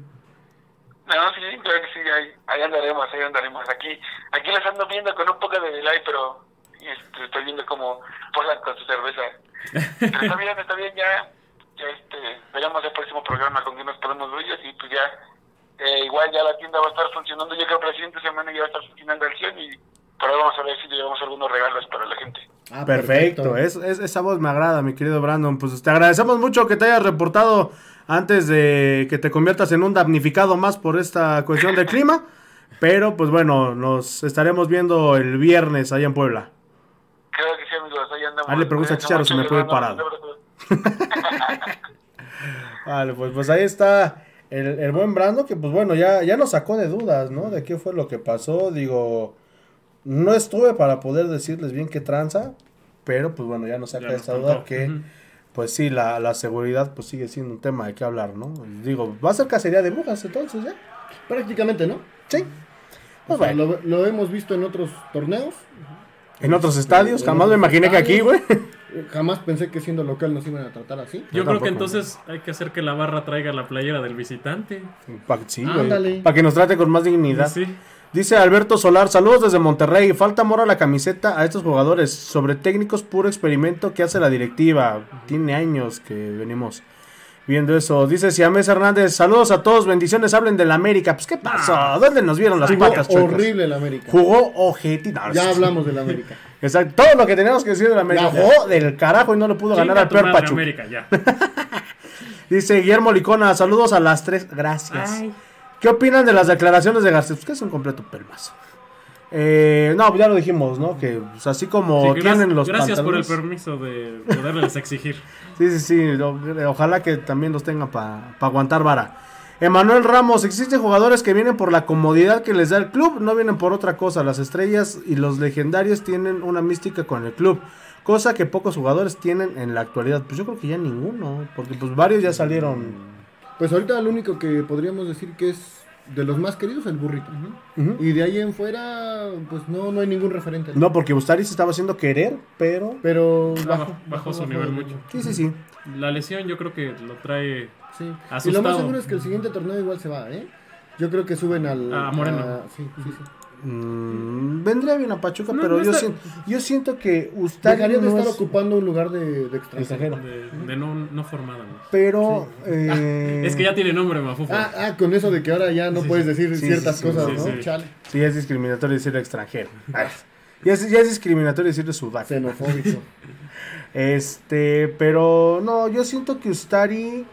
Speaker 4: No, sí, claro que sí, ahí, ahí andaremos, ahí andaremos. Aquí aquí les ando viendo con un poco de delay, pero este, estoy viendo cómo posan con su cerveza. Pero está bien, está bien, ya, ya este, veremos el próximo programa con que nos podemos ver y pues ya, eh, igual ya la tienda va a estar funcionando, yo creo que la siguiente semana ya va a estar funcionando al 100 y por ahí vamos a ver si llevamos algunos regalos para la gente.
Speaker 3: Ah,
Speaker 1: Perfecto, es, es- esa voz me agrada, mi querido Brandon. Pues te agradecemos mucho que te hayas reportado antes de que te conviertas en un damnificado más por esta cuestión del clima. Pero pues bueno, nos estaremos viendo el viernes allá en Puebla.
Speaker 4: Creo que sí, amigos, ahí andamos.
Speaker 1: Ah, le pregunto a Chicharo si me puede ir parado.
Speaker 4: abrazo. (laughs)
Speaker 1: Vale, pues, pues ahí está el, el buen Brando, que pues bueno, ya, ya nos sacó de dudas, ¿no? De qué fue lo que pasó. Digo, no estuve para poder decirles bien qué tranza, pero pues bueno, ya nos saca esta duda que, pues sí, la, la seguridad pues sigue siendo un tema de qué hablar, ¿no? Digo, va a ser cacería de brujas entonces, ¿ya?
Speaker 3: Prácticamente, ¿no?
Speaker 1: Sí.
Speaker 3: O
Speaker 1: Pues
Speaker 3: sea,
Speaker 1: bueno,
Speaker 3: lo, lo hemos visto en otros torneos.
Speaker 1: en otros estadios,
Speaker 3: en
Speaker 1: jamás me imaginé que aquí, güey.
Speaker 3: estadios. Jamás pensé que siendo local nos iban a tratar así.
Speaker 2: Yo
Speaker 1: Yo
Speaker 2: creo que entonces hay que hacer que la barra traiga la playera del visitante.
Speaker 1: Pa- sí, güey.
Speaker 3: Ándale.
Speaker 1: Para que nos trate con más dignidad.
Speaker 2: Sí.
Speaker 1: Dice Alberto Solar, saludos desde Monterrey. Falta amor a la camiseta a estos jugadores. Sobre técnicos, puro experimento que hace la directiva. Tiene años que venimos viendo eso. Dice Siamés Hernández, saludos a todos, bendiciones, hablen del América. Pues, ¿qué pasó? ¿Dónde nos vieron las
Speaker 3: Jugó
Speaker 1: patas, chuecas?
Speaker 3: horrible el América.
Speaker 1: Jugó ojeti. no,
Speaker 3: Ya hablamos del América. (laughs)
Speaker 1: Exacto. Todo lo que teníamos que decir del América.
Speaker 3: Ya.
Speaker 1: Jugó del carajo y no le pudo ganar al peor Pachuca.
Speaker 2: América, ya. (laughs)
Speaker 1: Dice Guillermo Licona, saludos a las tres. Gracias. ¿Qué opinan de las declaraciones de Garcés? Pues que es un completo pelmazo. Eh, no, ya lo dijimos, ¿no? Que pues, así como
Speaker 2: Sí,
Speaker 1: tienen los
Speaker 2: Gracias por el permiso de poderles exigir. (laughs)
Speaker 1: Sí, sí, sí. lo- ojalá que también los tengan para aguantar vara. Emanuel Ramos, existen jugadores que vienen por la comodidad que les da el club, no vienen por otra cosa. Las estrellas y los legendarios tienen una mística con el club, cosa que pocos jugadores tienen en la actualidad. Pues yo creo que ya ninguno, porque pues varios ya salieron.
Speaker 3: Pues ahorita lo único que podríamos decir que es de los más queridos el burrito. Y de ahí en fuera, pues no, no hay ningún referente.
Speaker 1: No, porque Ustari se estaba haciendo querer, pero...
Speaker 3: Pero
Speaker 2: Ah,
Speaker 3: bajo,
Speaker 2: bajó su nivel mucho.
Speaker 1: Sí, sí, sí.
Speaker 2: La lesión yo creo que lo trae
Speaker 3: Sí. Y lo
Speaker 2: Asustado.
Speaker 3: más seguro es que el siguiente torneo igual se va, ¿eh? Yo creo que suben al...
Speaker 2: A Moreno.
Speaker 3: sí, sí, sí.
Speaker 1: Mm, vendría bien a Pachuca,
Speaker 2: No,
Speaker 1: pero
Speaker 2: no
Speaker 1: yo,
Speaker 2: está-
Speaker 1: siento, yo siento que Ustari
Speaker 3: Dejaría de
Speaker 1: no
Speaker 3: estar
Speaker 1: es
Speaker 3: ocupando un lugar de, de extranjero.
Speaker 2: de, de no, no formada. ¿no?
Speaker 1: Pero... eh, (laughs)
Speaker 2: Es que ya tiene nombre, Mafufo.
Speaker 3: Ah, ah, con eso de que ahora ya no
Speaker 2: Sí,
Speaker 3: puedes decir
Speaker 1: sí,
Speaker 3: ciertas
Speaker 1: sí, sí,
Speaker 3: cosas,
Speaker 2: sí,
Speaker 3: ¿no?
Speaker 2: sí.
Speaker 3: Chale.
Speaker 1: Sí, es discriminatorio decirle extranjero. Ay, (laughs) Ya es, ya es discriminatorio decirle sudaca.
Speaker 3: Xenofóbico. (laughs)
Speaker 1: Este, pero no, yo siento que Ustari,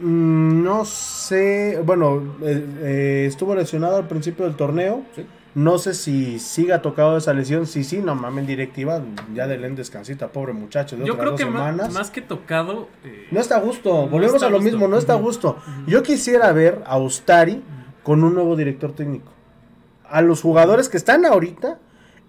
Speaker 1: no sé, bueno, eh, eh, estuvo lesionado al principio del torneo.
Speaker 3: Sí.
Speaker 1: No sé si siga tocado esa lesión. Sí, sí, no mames, directiva. Ya denle un descansito, pobre muchacho. De
Speaker 2: Yo
Speaker 1: otras
Speaker 2: creo
Speaker 1: dos
Speaker 2: que más,
Speaker 1: semanas.
Speaker 2: más que tocado. eh,
Speaker 1: No está a gusto.
Speaker 2: No
Speaker 1: Volvemos
Speaker 2: está
Speaker 1: a lo
Speaker 2: gusto.
Speaker 1: mismo, no está a gusto. Yo quisiera ver a Ustari con un nuevo director técnico. A los jugadores que están ahorita,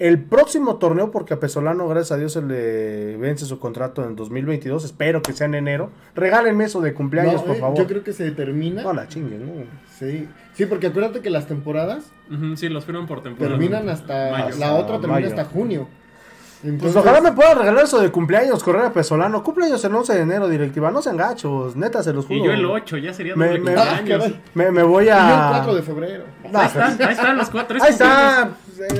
Speaker 1: el próximo torneo, porque a Pesolano, gracias a Dios, se le vence su contrato en 2022. Espero que sea en enero. Regálenme eso de cumpleaños,
Speaker 3: No,
Speaker 1: por
Speaker 3: eh,
Speaker 1: favor.
Speaker 3: Yo creo que se determina.
Speaker 1: No la chinguen, no.
Speaker 3: Sí. sí, porque acuérdate que las temporadas
Speaker 2: ujú, sí, los firman por temporada.
Speaker 3: terminan hasta.
Speaker 2: Mayo.
Speaker 3: La otra termina
Speaker 1: mayo.
Speaker 3: hasta junio.
Speaker 1: Pues
Speaker 3: Entonces,
Speaker 1: ojalá me puedan regalar eso de cumpleaños, correr a Pesolano. Cumpleaños el 11 de enero, directiva. No sean gachos, neta, se los juro.
Speaker 2: Y yo el 8, ya sería
Speaker 1: Me-
Speaker 2: doble
Speaker 1: me-
Speaker 2: cumpleaños.
Speaker 1: Me, me voy
Speaker 3: y yo el
Speaker 1: a.
Speaker 3: 4 de febrero.
Speaker 1: No,
Speaker 2: Ahí están, ahí están los cuatro. tres
Speaker 1: Ahí está.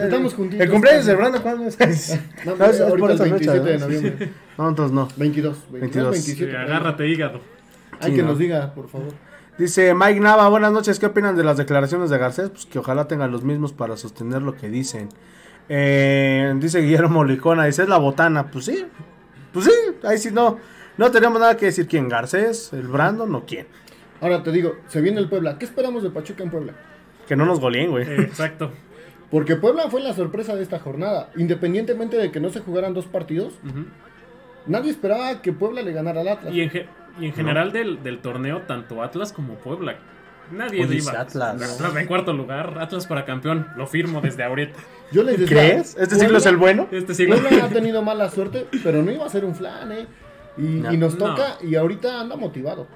Speaker 3: Estamos juntitos.
Speaker 1: El cumpleaños de Brandon, ¿cuándo es? (laughs)
Speaker 3: No, (laughs)
Speaker 1: No, es- es por esa fecha,
Speaker 3: 27 de
Speaker 1: ¿no?
Speaker 3: noviembre.
Speaker 1: No, entonces no.
Speaker 3: 22, 22,
Speaker 1: 22.
Speaker 3: 27.
Speaker 2: Sí, agárrate, hígado.
Speaker 3: Hay
Speaker 1: Sí,
Speaker 3: que
Speaker 1: ¿no?
Speaker 3: nos diga, por favor.
Speaker 1: Dice Mike Nava, buenas noches, ¿qué opinan de las declaraciones de Garcés? Pues que ojalá tengan los mismos para sostener lo que dicen. Eh, dice Guillermo Licona, dice, es la botana. Pues sí, pues sí, ahí sí no. No tenemos nada que decir quién, Garcés, el Brandon o quién.
Speaker 3: Ahora te digo, se viene el Puebla. ¿Qué esperamos de Pachuca en Puebla?
Speaker 1: Que no nos goleen, güey.
Speaker 2: Eh, exacto.
Speaker 3: Porque Puebla fue la sorpresa de esta jornada. Independientemente de que no se jugaran dos partidos, nadie esperaba que Puebla le ganara al Atlas.
Speaker 2: Y en, ge- y en general del, del torneo, tanto Atlas como Puebla. Nadie
Speaker 1: Oye,
Speaker 2: iba.
Speaker 1: Atlas.
Speaker 2: Atlas en cuarto lugar. Atlas para campeón. Lo firmo desde ahorita.
Speaker 3: Yo les decía,
Speaker 1: ¿Crees? ¿Este siglo es el bueno?
Speaker 2: Este siglo.
Speaker 3: Puebla ha tenido mala suerte, pero no iba a ser un flan, ¿eh? Y,
Speaker 1: No.
Speaker 3: y nos
Speaker 2: No.
Speaker 3: toca, y ahorita anda motivado.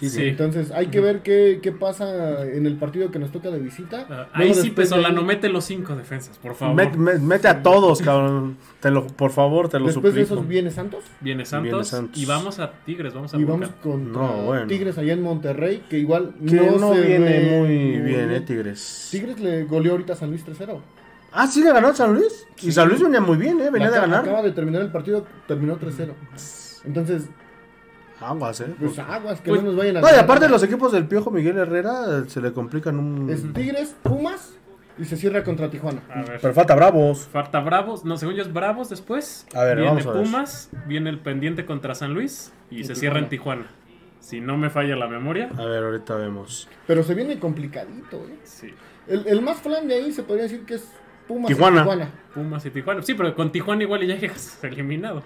Speaker 2: Sí.
Speaker 3: Entonces hay que ver qué, qué pasa en el partido que nos toca de visita.
Speaker 2: Ah, ahí sí
Speaker 3: de
Speaker 2: Pesolano
Speaker 3: ahí-
Speaker 2: mete los cinco defensas, por favor.
Speaker 1: Met- met- mete a todos, cabrón. Te lo, por favor, te lo
Speaker 3: Después de
Speaker 1: suplico.
Speaker 3: esos viene Santos.
Speaker 2: Viene Santos,
Speaker 1: Viene Santos.
Speaker 2: y vamos a Tigres, vamos a
Speaker 3: Y vamos contra
Speaker 1: No, bueno.
Speaker 3: Tigres allá en Monterrey, que igual
Speaker 1: Que no,
Speaker 3: se
Speaker 1: viene
Speaker 3: ve
Speaker 1: muy bien, eh, Tigres.
Speaker 3: Tigres le goleó ahorita a San Luis 3-0.
Speaker 1: Ah, sí le ganó a San Luis. Y San Luis venía muy bien, eh. Venía de ganar.
Speaker 3: Acaba de terminar el partido, terminó 3-0. Entonces,
Speaker 1: Aguas, eh.
Speaker 3: pues aguas, que
Speaker 2: Pues-
Speaker 3: no nos vayan a
Speaker 1: No, y aparte los equipos del Piojo Miguel Herrera eh, se le complican un...
Speaker 3: Es Tigres, Pumas y se cierra contra Tijuana.
Speaker 2: A ver.
Speaker 1: Pero falta Bravos.
Speaker 2: Falta Bravos, no, según yo es Bravos después.
Speaker 1: A ver,
Speaker 2: viene
Speaker 1: vamos a ver.
Speaker 2: Pumas, viene el pendiente contra San Luis y, se cierra en Tijuana. Si no me falla la memoria.
Speaker 1: A ver, ahorita vemos.
Speaker 3: Pero se viene complicadito, ¿eh?
Speaker 2: Sí.
Speaker 3: El, el más flan de ahí se podría decir que es Pumas y
Speaker 1: Tijuana.
Speaker 3: Tijuana.
Speaker 2: Pumas y Tijuana. Sí, pero con Tijuana igual ya llegas eliminado.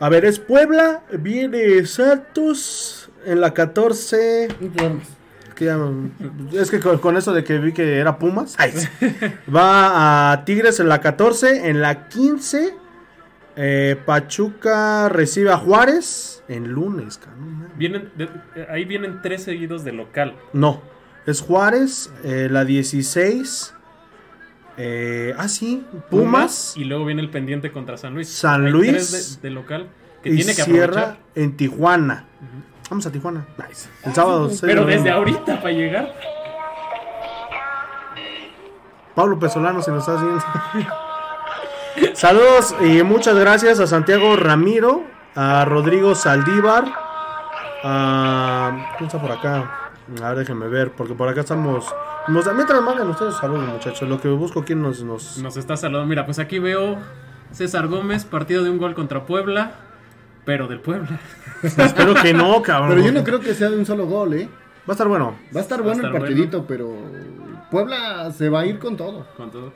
Speaker 1: A ver, es Puebla, viene Santos en la 14.
Speaker 3: No te duermas.
Speaker 1: que ya- es que con, con eso de que vi que era Pumas. ay, sí. (laughs) Va a Tigres en la 14. En la 15, eh, Pachuca recibe a Juárez en lunes. cabrón.
Speaker 2: Vienen, de- ahí vienen tres seguidos de local.
Speaker 1: No, es Juárez, eh, la 16. Eh, ah, sí, Pumas.
Speaker 2: Y luego viene el pendiente contra San Luis.
Speaker 1: San
Speaker 2: Hay
Speaker 1: Luis.
Speaker 2: tres de, de local que
Speaker 1: y
Speaker 2: tiene que
Speaker 1: cierra
Speaker 2: aprovechar.
Speaker 1: en Tijuana. Vamos a Tijuana. Nice. El sábado. seis de
Speaker 2: Pero desde ahorita para llegar.
Speaker 1: Pablo Pesolano, si nos está haciendo. (laughs) Saludos y muchas gracias a Santiago Ramiro, a Rodrigo Saldívar, a. ¿Quién está por acá? A ver, déjenme ver, porque por acá estamos. Nos, mientras mandan ustedes saludos, muchachos. Lo que busco, ¿quién nos.? nos...
Speaker 2: Nos está saludando. Mira, pues aquí veo César Gómez, partido de un gol contra Puebla. Pero del Puebla. (laughs)
Speaker 1: Espero que no, cabrón.
Speaker 3: Pero yo no creo que sea de un solo gol, ¿eh?
Speaker 1: Va a estar bueno.
Speaker 3: Va a estar
Speaker 2: a
Speaker 3: bueno el partidito, pero Puebla se va a ir con todo.
Speaker 2: Con todo.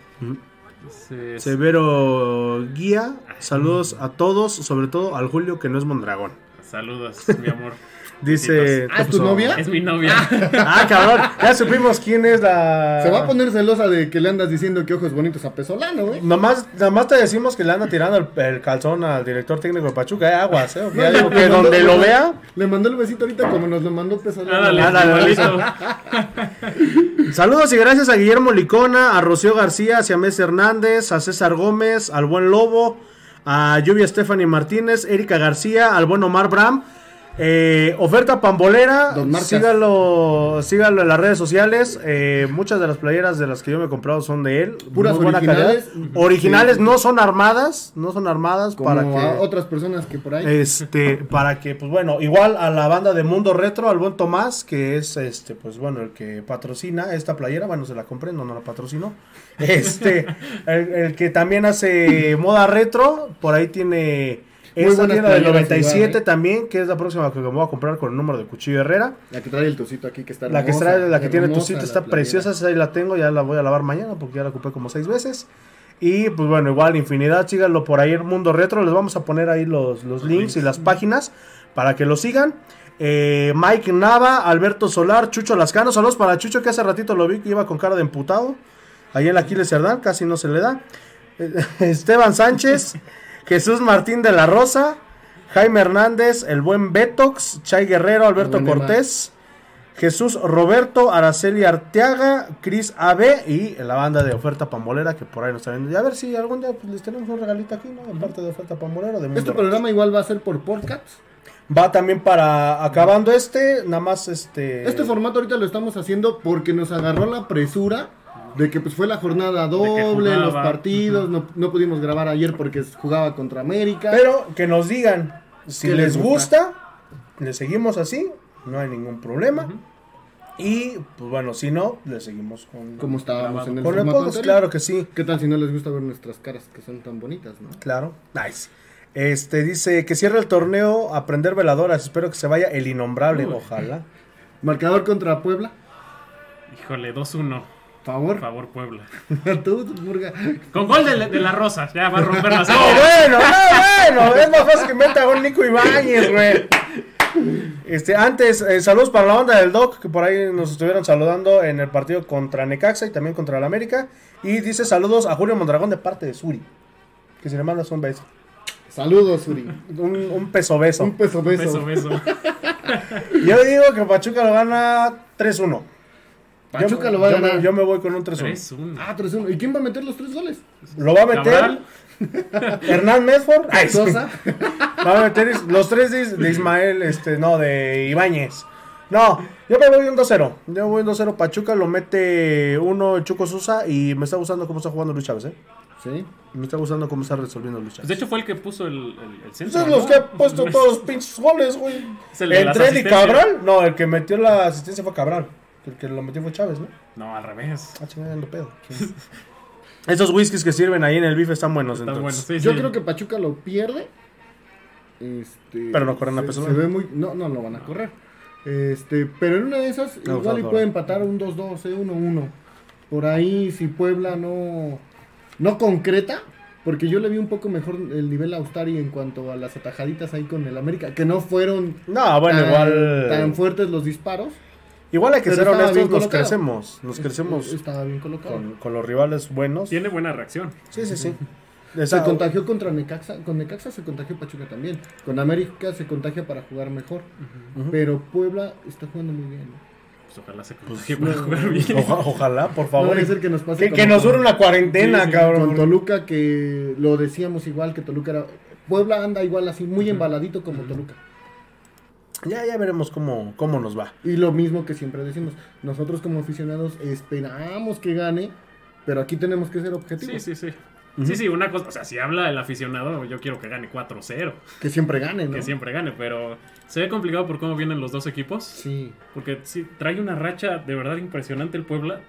Speaker 1: Severo Guía, saludos a todos, sobre todo al Julio que no es Mondragón.
Speaker 2: Saludos, mi amor. (laughs)
Speaker 1: Dice.
Speaker 3: Ah, ¿es tu novia?
Speaker 2: Es mi novia. (laughs)
Speaker 1: Ah, cabrón, ya supimos quién es la.
Speaker 3: Se va a poner celosa de que le andas diciendo que ojos bonitos a Pesolano, ¿eh?
Speaker 1: Nomás, nomás te decimos que le anda tirando el, el calzón al director técnico de Pachuca. Hay aguas, ¿eh? Ya
Speaker 3: No,
Speaker 1: digo
Speaker 3: le
Speaker 1: que
Speaker 3: mandó-
Speaker 1: donde lo vea.
Speaker 3: Le mandó el besito ahorita como nos lo mandó Pesolano.
Speaker 2: Ándale,
Speaker 1: Ándale,
Speaker 2: igualito. (laughs)
Speaker 1: Saludos y gracias a Guillermo Licona, a Rocío García, a Siamés Hernández, a César Gómez, al buen Lobo, a Lluvia Stephanie Martínez, Erika García, al buen Omar Bram. Eh, oferta pambolera, sígalo, sígalo en las redes sociales. Eh, muchas de las playeras de las que yo me he comprado son de él.
Speaker 3: Puras
Speaker 1: Muy buena
Speaker 3: originales.
Speaker 1: calidad. Originales,
Speaker 3: Sí.
Speaker 1: no son armadas, no son armadas
Speaker 3: Como
Speaker 1: para
Speaker 3: a
Speaker 1: que
Speaker 3: otras personas que por ahí.
Speaker 1: este para que pues bueno igual a la banda de Mundo Retro al buen Tomás que es este pues bueno el que patrocina esta playera bueno se la compré no no la patrocinó este (laughs) el, el que también hace moda retro por ahí tiene
Speaker 3: Muy
Speaker 1: esta
Speaker 3: buenas
Speaker 1: tienda del
Speaker 3: playeras
Speaker 1: 97
Speaker 3: igual, ¿eh?
Speaker 1: también que es la próxima que me voy a comprar con el número de Cuchillo Herrera
Speaker 3: La que trae el tocito aquí que está
Speaker 1: la que,
Speaker 3: hermosa,
Speaker 1: trae, la que tiene tu
Speaker 3: hermosa
Speaker 1: sitio
Speaker 3: la
Speaker 1: está
Speaker 3: playera.
Speaker 1: preciosa, esa ahí la tengo, ya la voy a lavar mañana porque ya la ocupé como seis veces. Y pues bueno, igual infinidad, síganlo por ahí en Mundo Retro, les vamos a poner ahí los, los links y las páginas para que lo sigan. Eh, Mike Nava, Alberto Solar, Chucho Lascano, saludos para Chucho que hace ratito lo vi que iba con cara de emputado. Ahí en la Aquiles Cerdán, casi no se le da. (laughs) Esteban Sánchez, Jesús Martín de la Rosa, Jaime Hernández, el buen Betox, Chay Guerrero, Alberto. Cortés. Jesús Roberto, Araceli Arteaga, Cris AB y la banda de oferta pambolera que por ahí nos está viendo. Y a ver si algún día pues, les tenemos un regalito aquí, ¿no? En parte de oferta pambolera. De
Speaker 3: Este programa igual va a ser por podcast.
Speaker 1: Va también para acabando este, nada más este.
Speaker 3: Este formato ahorita lo estamos haciendo porque nos agarró la presura de que pues fue la jornada doble, los partidos, no, no pudimos grabar ayer porque jugaba contra América.
Speaker 1: Pero que nos digan si
Speaker 3: ¿Qué
Speaker 1: les gusta, le seguimos así, no hay ningún problema. Y pues bueno, si no, le seguimos con,
Speaker 3: como estábamos en el
Speaker 1: con el
Speaker 3: formato
Speaker 1: podcast, claro que sí.
Speaker 3: ¿Qué tal si no les gusta ver nuestras caras que son tan bonitas, no?
Speaker 1: Claro, nice. Este dice que cierre el torneo, aprender veladoras. Espero que se vaya el innombrable,
Speaker 2: Uy.
Speaker 1: ojalá.
Speaker 3: Marcador contra Puebla.
Speaker 2: Híjole, 2-1.
Speaker 3: Favor.
Speaker 2: Por favor, Puebla. (laughs)
Speaker 3: Tú, Murga.
Speaker 2: Con gol de, de la Rosa. Ya va a romper la
Speaker 1: No,
Speaker 2: serie.
Speaker 1: bueno, no, bueno, es más fácil que meta un Nico Ibáñez, güey. Este, antes, eh, saludos para la banda del Doc, que por ahí nos estuvieron saludando en el partido contra Necaxa y también contra el América. Y dice saludos a Julio Mondragón de parte de Suri. Que si le mandas un beso.
Speaker 3: Saludos, Uri.
Speaker 1: Un, un peso beso.
Speaker 3: Un peso beso.
Speaker 2: Beso, beso.
Speaker 1: Yo digo que Pachuca lo gana 3-1.
Speaker 3: Pachuca
Speaker 1: Yo-
Speaker 3: lo va a
Speaker 1: yo me-
Speaker 3: ganar.
Speaker 1: yo me voy con un 3-1.
Speaker 2: 3-1.
Speaker 3: Ah, 3-1. ¿Y quién va a meter los tres goles?
Speaker 1: Lo va a meter. (laughs) Hernán Medford. (laughs) Ay.
Speaker 3: Sosa. (laughs)
Speaker 1: Va a meter los tres de, de Ismael, este, no, de Ibáñez. No, yo me voy un 2-0. Yo voy un 2-0. Pachuca lo mete uno el Chuco Sosa y me está gustando cómo está jugando Luis Chávez, ¿eh?
Speaker 3: Sí.
Speaker 1: Me está gustando cómo está resolviendo Luis
Speaker 2: Pues
Speaker 1: Chávez.
Speaker 2: de hecho fue el que puso el, el, el centro.
Speaker 1: Esos son
Speaker 2: ¿no?
Speaker 1: los que ha puesto todos los pinches goles, güey. Entre él y. Cabral. No, el que metió la asistencia fue Cabral. El que lo metió fue Chávez, ¿no?
Speaker 2: No, al revés.
Speaker 1: Ah, chingada, ando pedo. (laughs) Esos whiskies que sirven ahí en el bife están buenos,
Speaker 2: Está
Speaker 1: entonces.
Speaker 2: bueno. Sí,
Speaker 3: Yo
Speaker 2: sí.
Speaker 3: creo que Pachuca lo pierde. Este,
Speaker 1: Pero no corren a
Speaker 3: se-
Speaker 1: Pesolano.
Speaker 3: Se ve muy. No, no lo van a correr. Este, pero en una de esas,
Speaker 1: No,
Speaker 3: igual y puede empatar un 2-2, eh, 1-1. Por ahí, si Puebla no, no concreta, porque yo le vi un poco mejor el nivel a Austari en cuanto a las atajaditas ahí con el América, que no fueron
Speaker 1: No, bueno,
Speaker 3: tan,
Speaker 1: igual.
Speaker 3: tan fuertes los disparos.
Speaker 1: Igual hay que
Speaker 3: Pero
Speaker 1: ser honestos,
Speaker 3: bien
Speaker 1: nos
Speaker 3: colocado.
Speaker 1: crecemos. Nos crecemos
Speaker 3: Estaba bien colocado.
Speaker 1: con, con los rivales buenos.
Speaker 2: Tiene buena reacción.
Speaker 1: Sí, sí, sí. (laughs)
Speaker 3: Se contagió contra Necaxa, con Necaxa se contagió Pachuca también. Con América se contagia para jugar mejor. Pero Puebla está jugando muy bien.
Speaker 2: Pues ojalá se contagie para jugar bien.
Speaker 1: Oja- ojalá, por
Speaker 3: No
Speaker 1: favor.
Speaker 3: a ser que nos pase
Speaker 1: que, nos dure una cuarentena,
Speaker 2: Sí, sí,
Speaker 1: cabrón.
Speaker 3: Con Toluca, que lo decíamos igual que Toluca era. Puebla anda igual así, muy embaladito como Toluca.
Speaker 1: Ya, ya veremos cómo, cómo nos va.
Speaker 3: Y lo mismo que siempre decimos, nosotros como aficionados esperamos que gane, pero aquí tenemos que ser objetivos.
Speaker 2: Sí, sí, sí. Sí, sí, una cosa, o sea, si habla el aficionado, yo quiero que gane 4-0,
Speaker 3: Que siempre gane, ¿no?
Speaker 2: que siempre gane, pero se ve complicado por cómo vienen los dos equipos,
Speaker 3: Sí.
Speaker 2: porque sí, trae una racha de verdad impresionante el Puebla,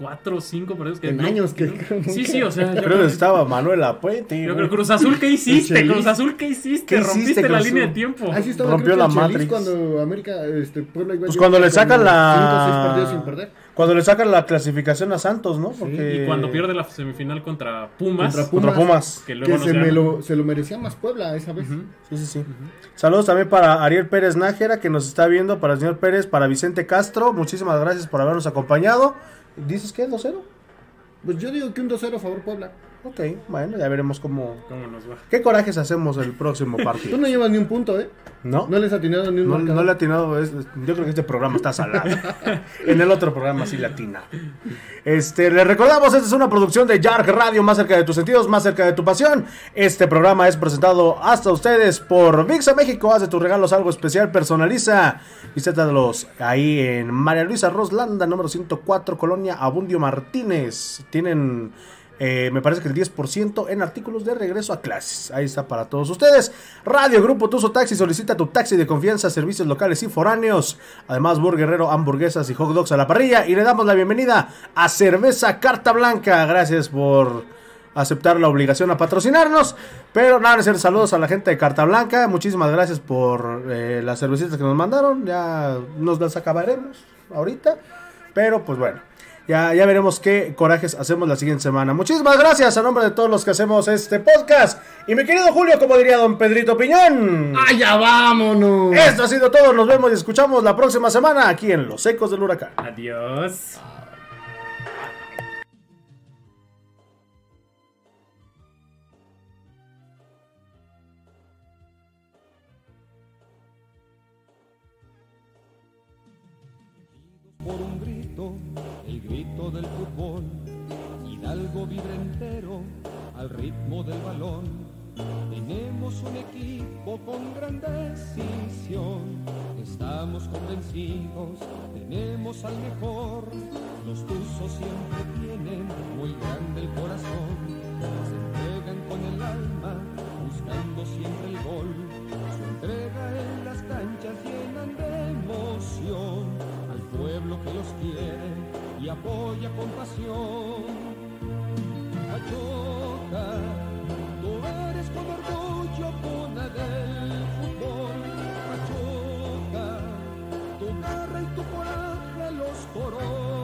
Speaker 2: 4 o 5 partidos que
Speaker 3: En
Speaker 2: no-
Speaker 3: años que
Speaker 2: no- Sí, sí, o sea, (laughs) yo
Speaker 1: Creo que estaba Manuel Apuente.
Speaker 2: Yo creo Cruz Azul, ¿qué hiciste? Cruz Azul, ¿qué hiciste?
Speaker 1: ¿Qué hiciste,
Speaker 2: Rompiste la
Speaker 1: Cruz
Speaker 2: línea de tiempo.
Speaker 3: Así estaba
Speaker 1: Rompió la Matrix.
Speaker 3: cuando América, este, Puebla iba
Speaker 1: Pues cuando le sacan la-
Speaker 3: cinco seis partidos sin perder.
Speaker 1: Cuando le sacan la clasificación a Santos, ¿no? Porque...
Speaker 2: Y cuando pierde la semifinal contra Pumas,
Speaker 3: Contra
Speaker 1: Contra Pumas.
Speaker 2: que luego
Speaker 3: Que se, me lo, se lo merecía más Puebla esa vez.
Speaker 2: Ujú.
Speaker 1: Sí, sí, sí. Saludos también para Ariel Pérez Nájera, que nos está viendo, para el señor Pérez, para Vicente Castro. Muchísimas gracias por habernos acompañado. ¿Dices qué? ¿2-0?
Speaker 3: Pues yo digo que un 2-0 a favor Puebla.
Speaker 1: Ok, bueno, ya veremos cómo...
Speaker 2: ¿Cómo nos va?
Speaker 1: ¿Qué corajes hacemos el próximo (laughs)
Speaker 3: Tú
Speaker 1: partido?
Speaker 3: no llevas ni un punto, ¿eh?
Speaker 1: ¿No?
Speaker 3: No les ha atinado ni un
Speaker 1: No,
Speaker 3: marcador.
Speaker 1: no le ha atinado, es- yo creo que este programa está salado. (laughs) en el otro programa sí le atina. Este, le recordamos, esta es una producción de Yark Radio, más cerca de tus sentidos, más cerca de tu pasión. Este programa es presentado hasta ustedes por VIXA México. Haz de tus regalos algo especial, personaliza. Visítalos ahí en María Luisa Roslanda, número 104, Colonia Abundio Martínez. Tienen eh, me parece que el 10% en artículos de regreso a clases. Ahí está para todos ustedes. Radio Grupo Tuso Taxi solicita tu taxi de confianza, servicios locales y foráneos. Además, Burguerrero, hamburguesas y hot dogs a la parrilla. Y le damos la bienvenida a Cerveza Carta Blanca. Gracias por aceptar la obligación a patrocinarnos. Pero nada, hacer saludos a la gente de Carta Blanca. Muchísimas gracias por eh, las cervecitas que nos mandaron. Ya nos las acabaremos ahorita. Pero pues bueno. Ya, ya veremos qué corajes hacemos la siguiente semana. Muchísimas gracias a nombre de todos los que hacemos este podcast. Y mi querido Julio, como diría don Pedrito Piñón.
Speaker 3: ¡Allá vámonos!
Speaker 1: Esto ha sido todo. Nos vemos y escuchamos la próxima semana aquí en Los Ecos del Huracán.
Speaker 2: Adiós.
Speaker 5: Grito del fútbol. Hidalgo vibra entero al ritmo del balón. Tenemos un equipo con gran decisión. Estamos convencidos, tenemos al mejor. Los tuzos siempre tienen muy grande el corazón. Se entregan con el alma, buscando siempre el gol. Su entrega en las canchas llenan de emoción al pueblo que los quiere apoya con pasión. Pachuca, tú eres con orgullo cuna del fútbol. Pachuca, tu garra y tu coraje los coros.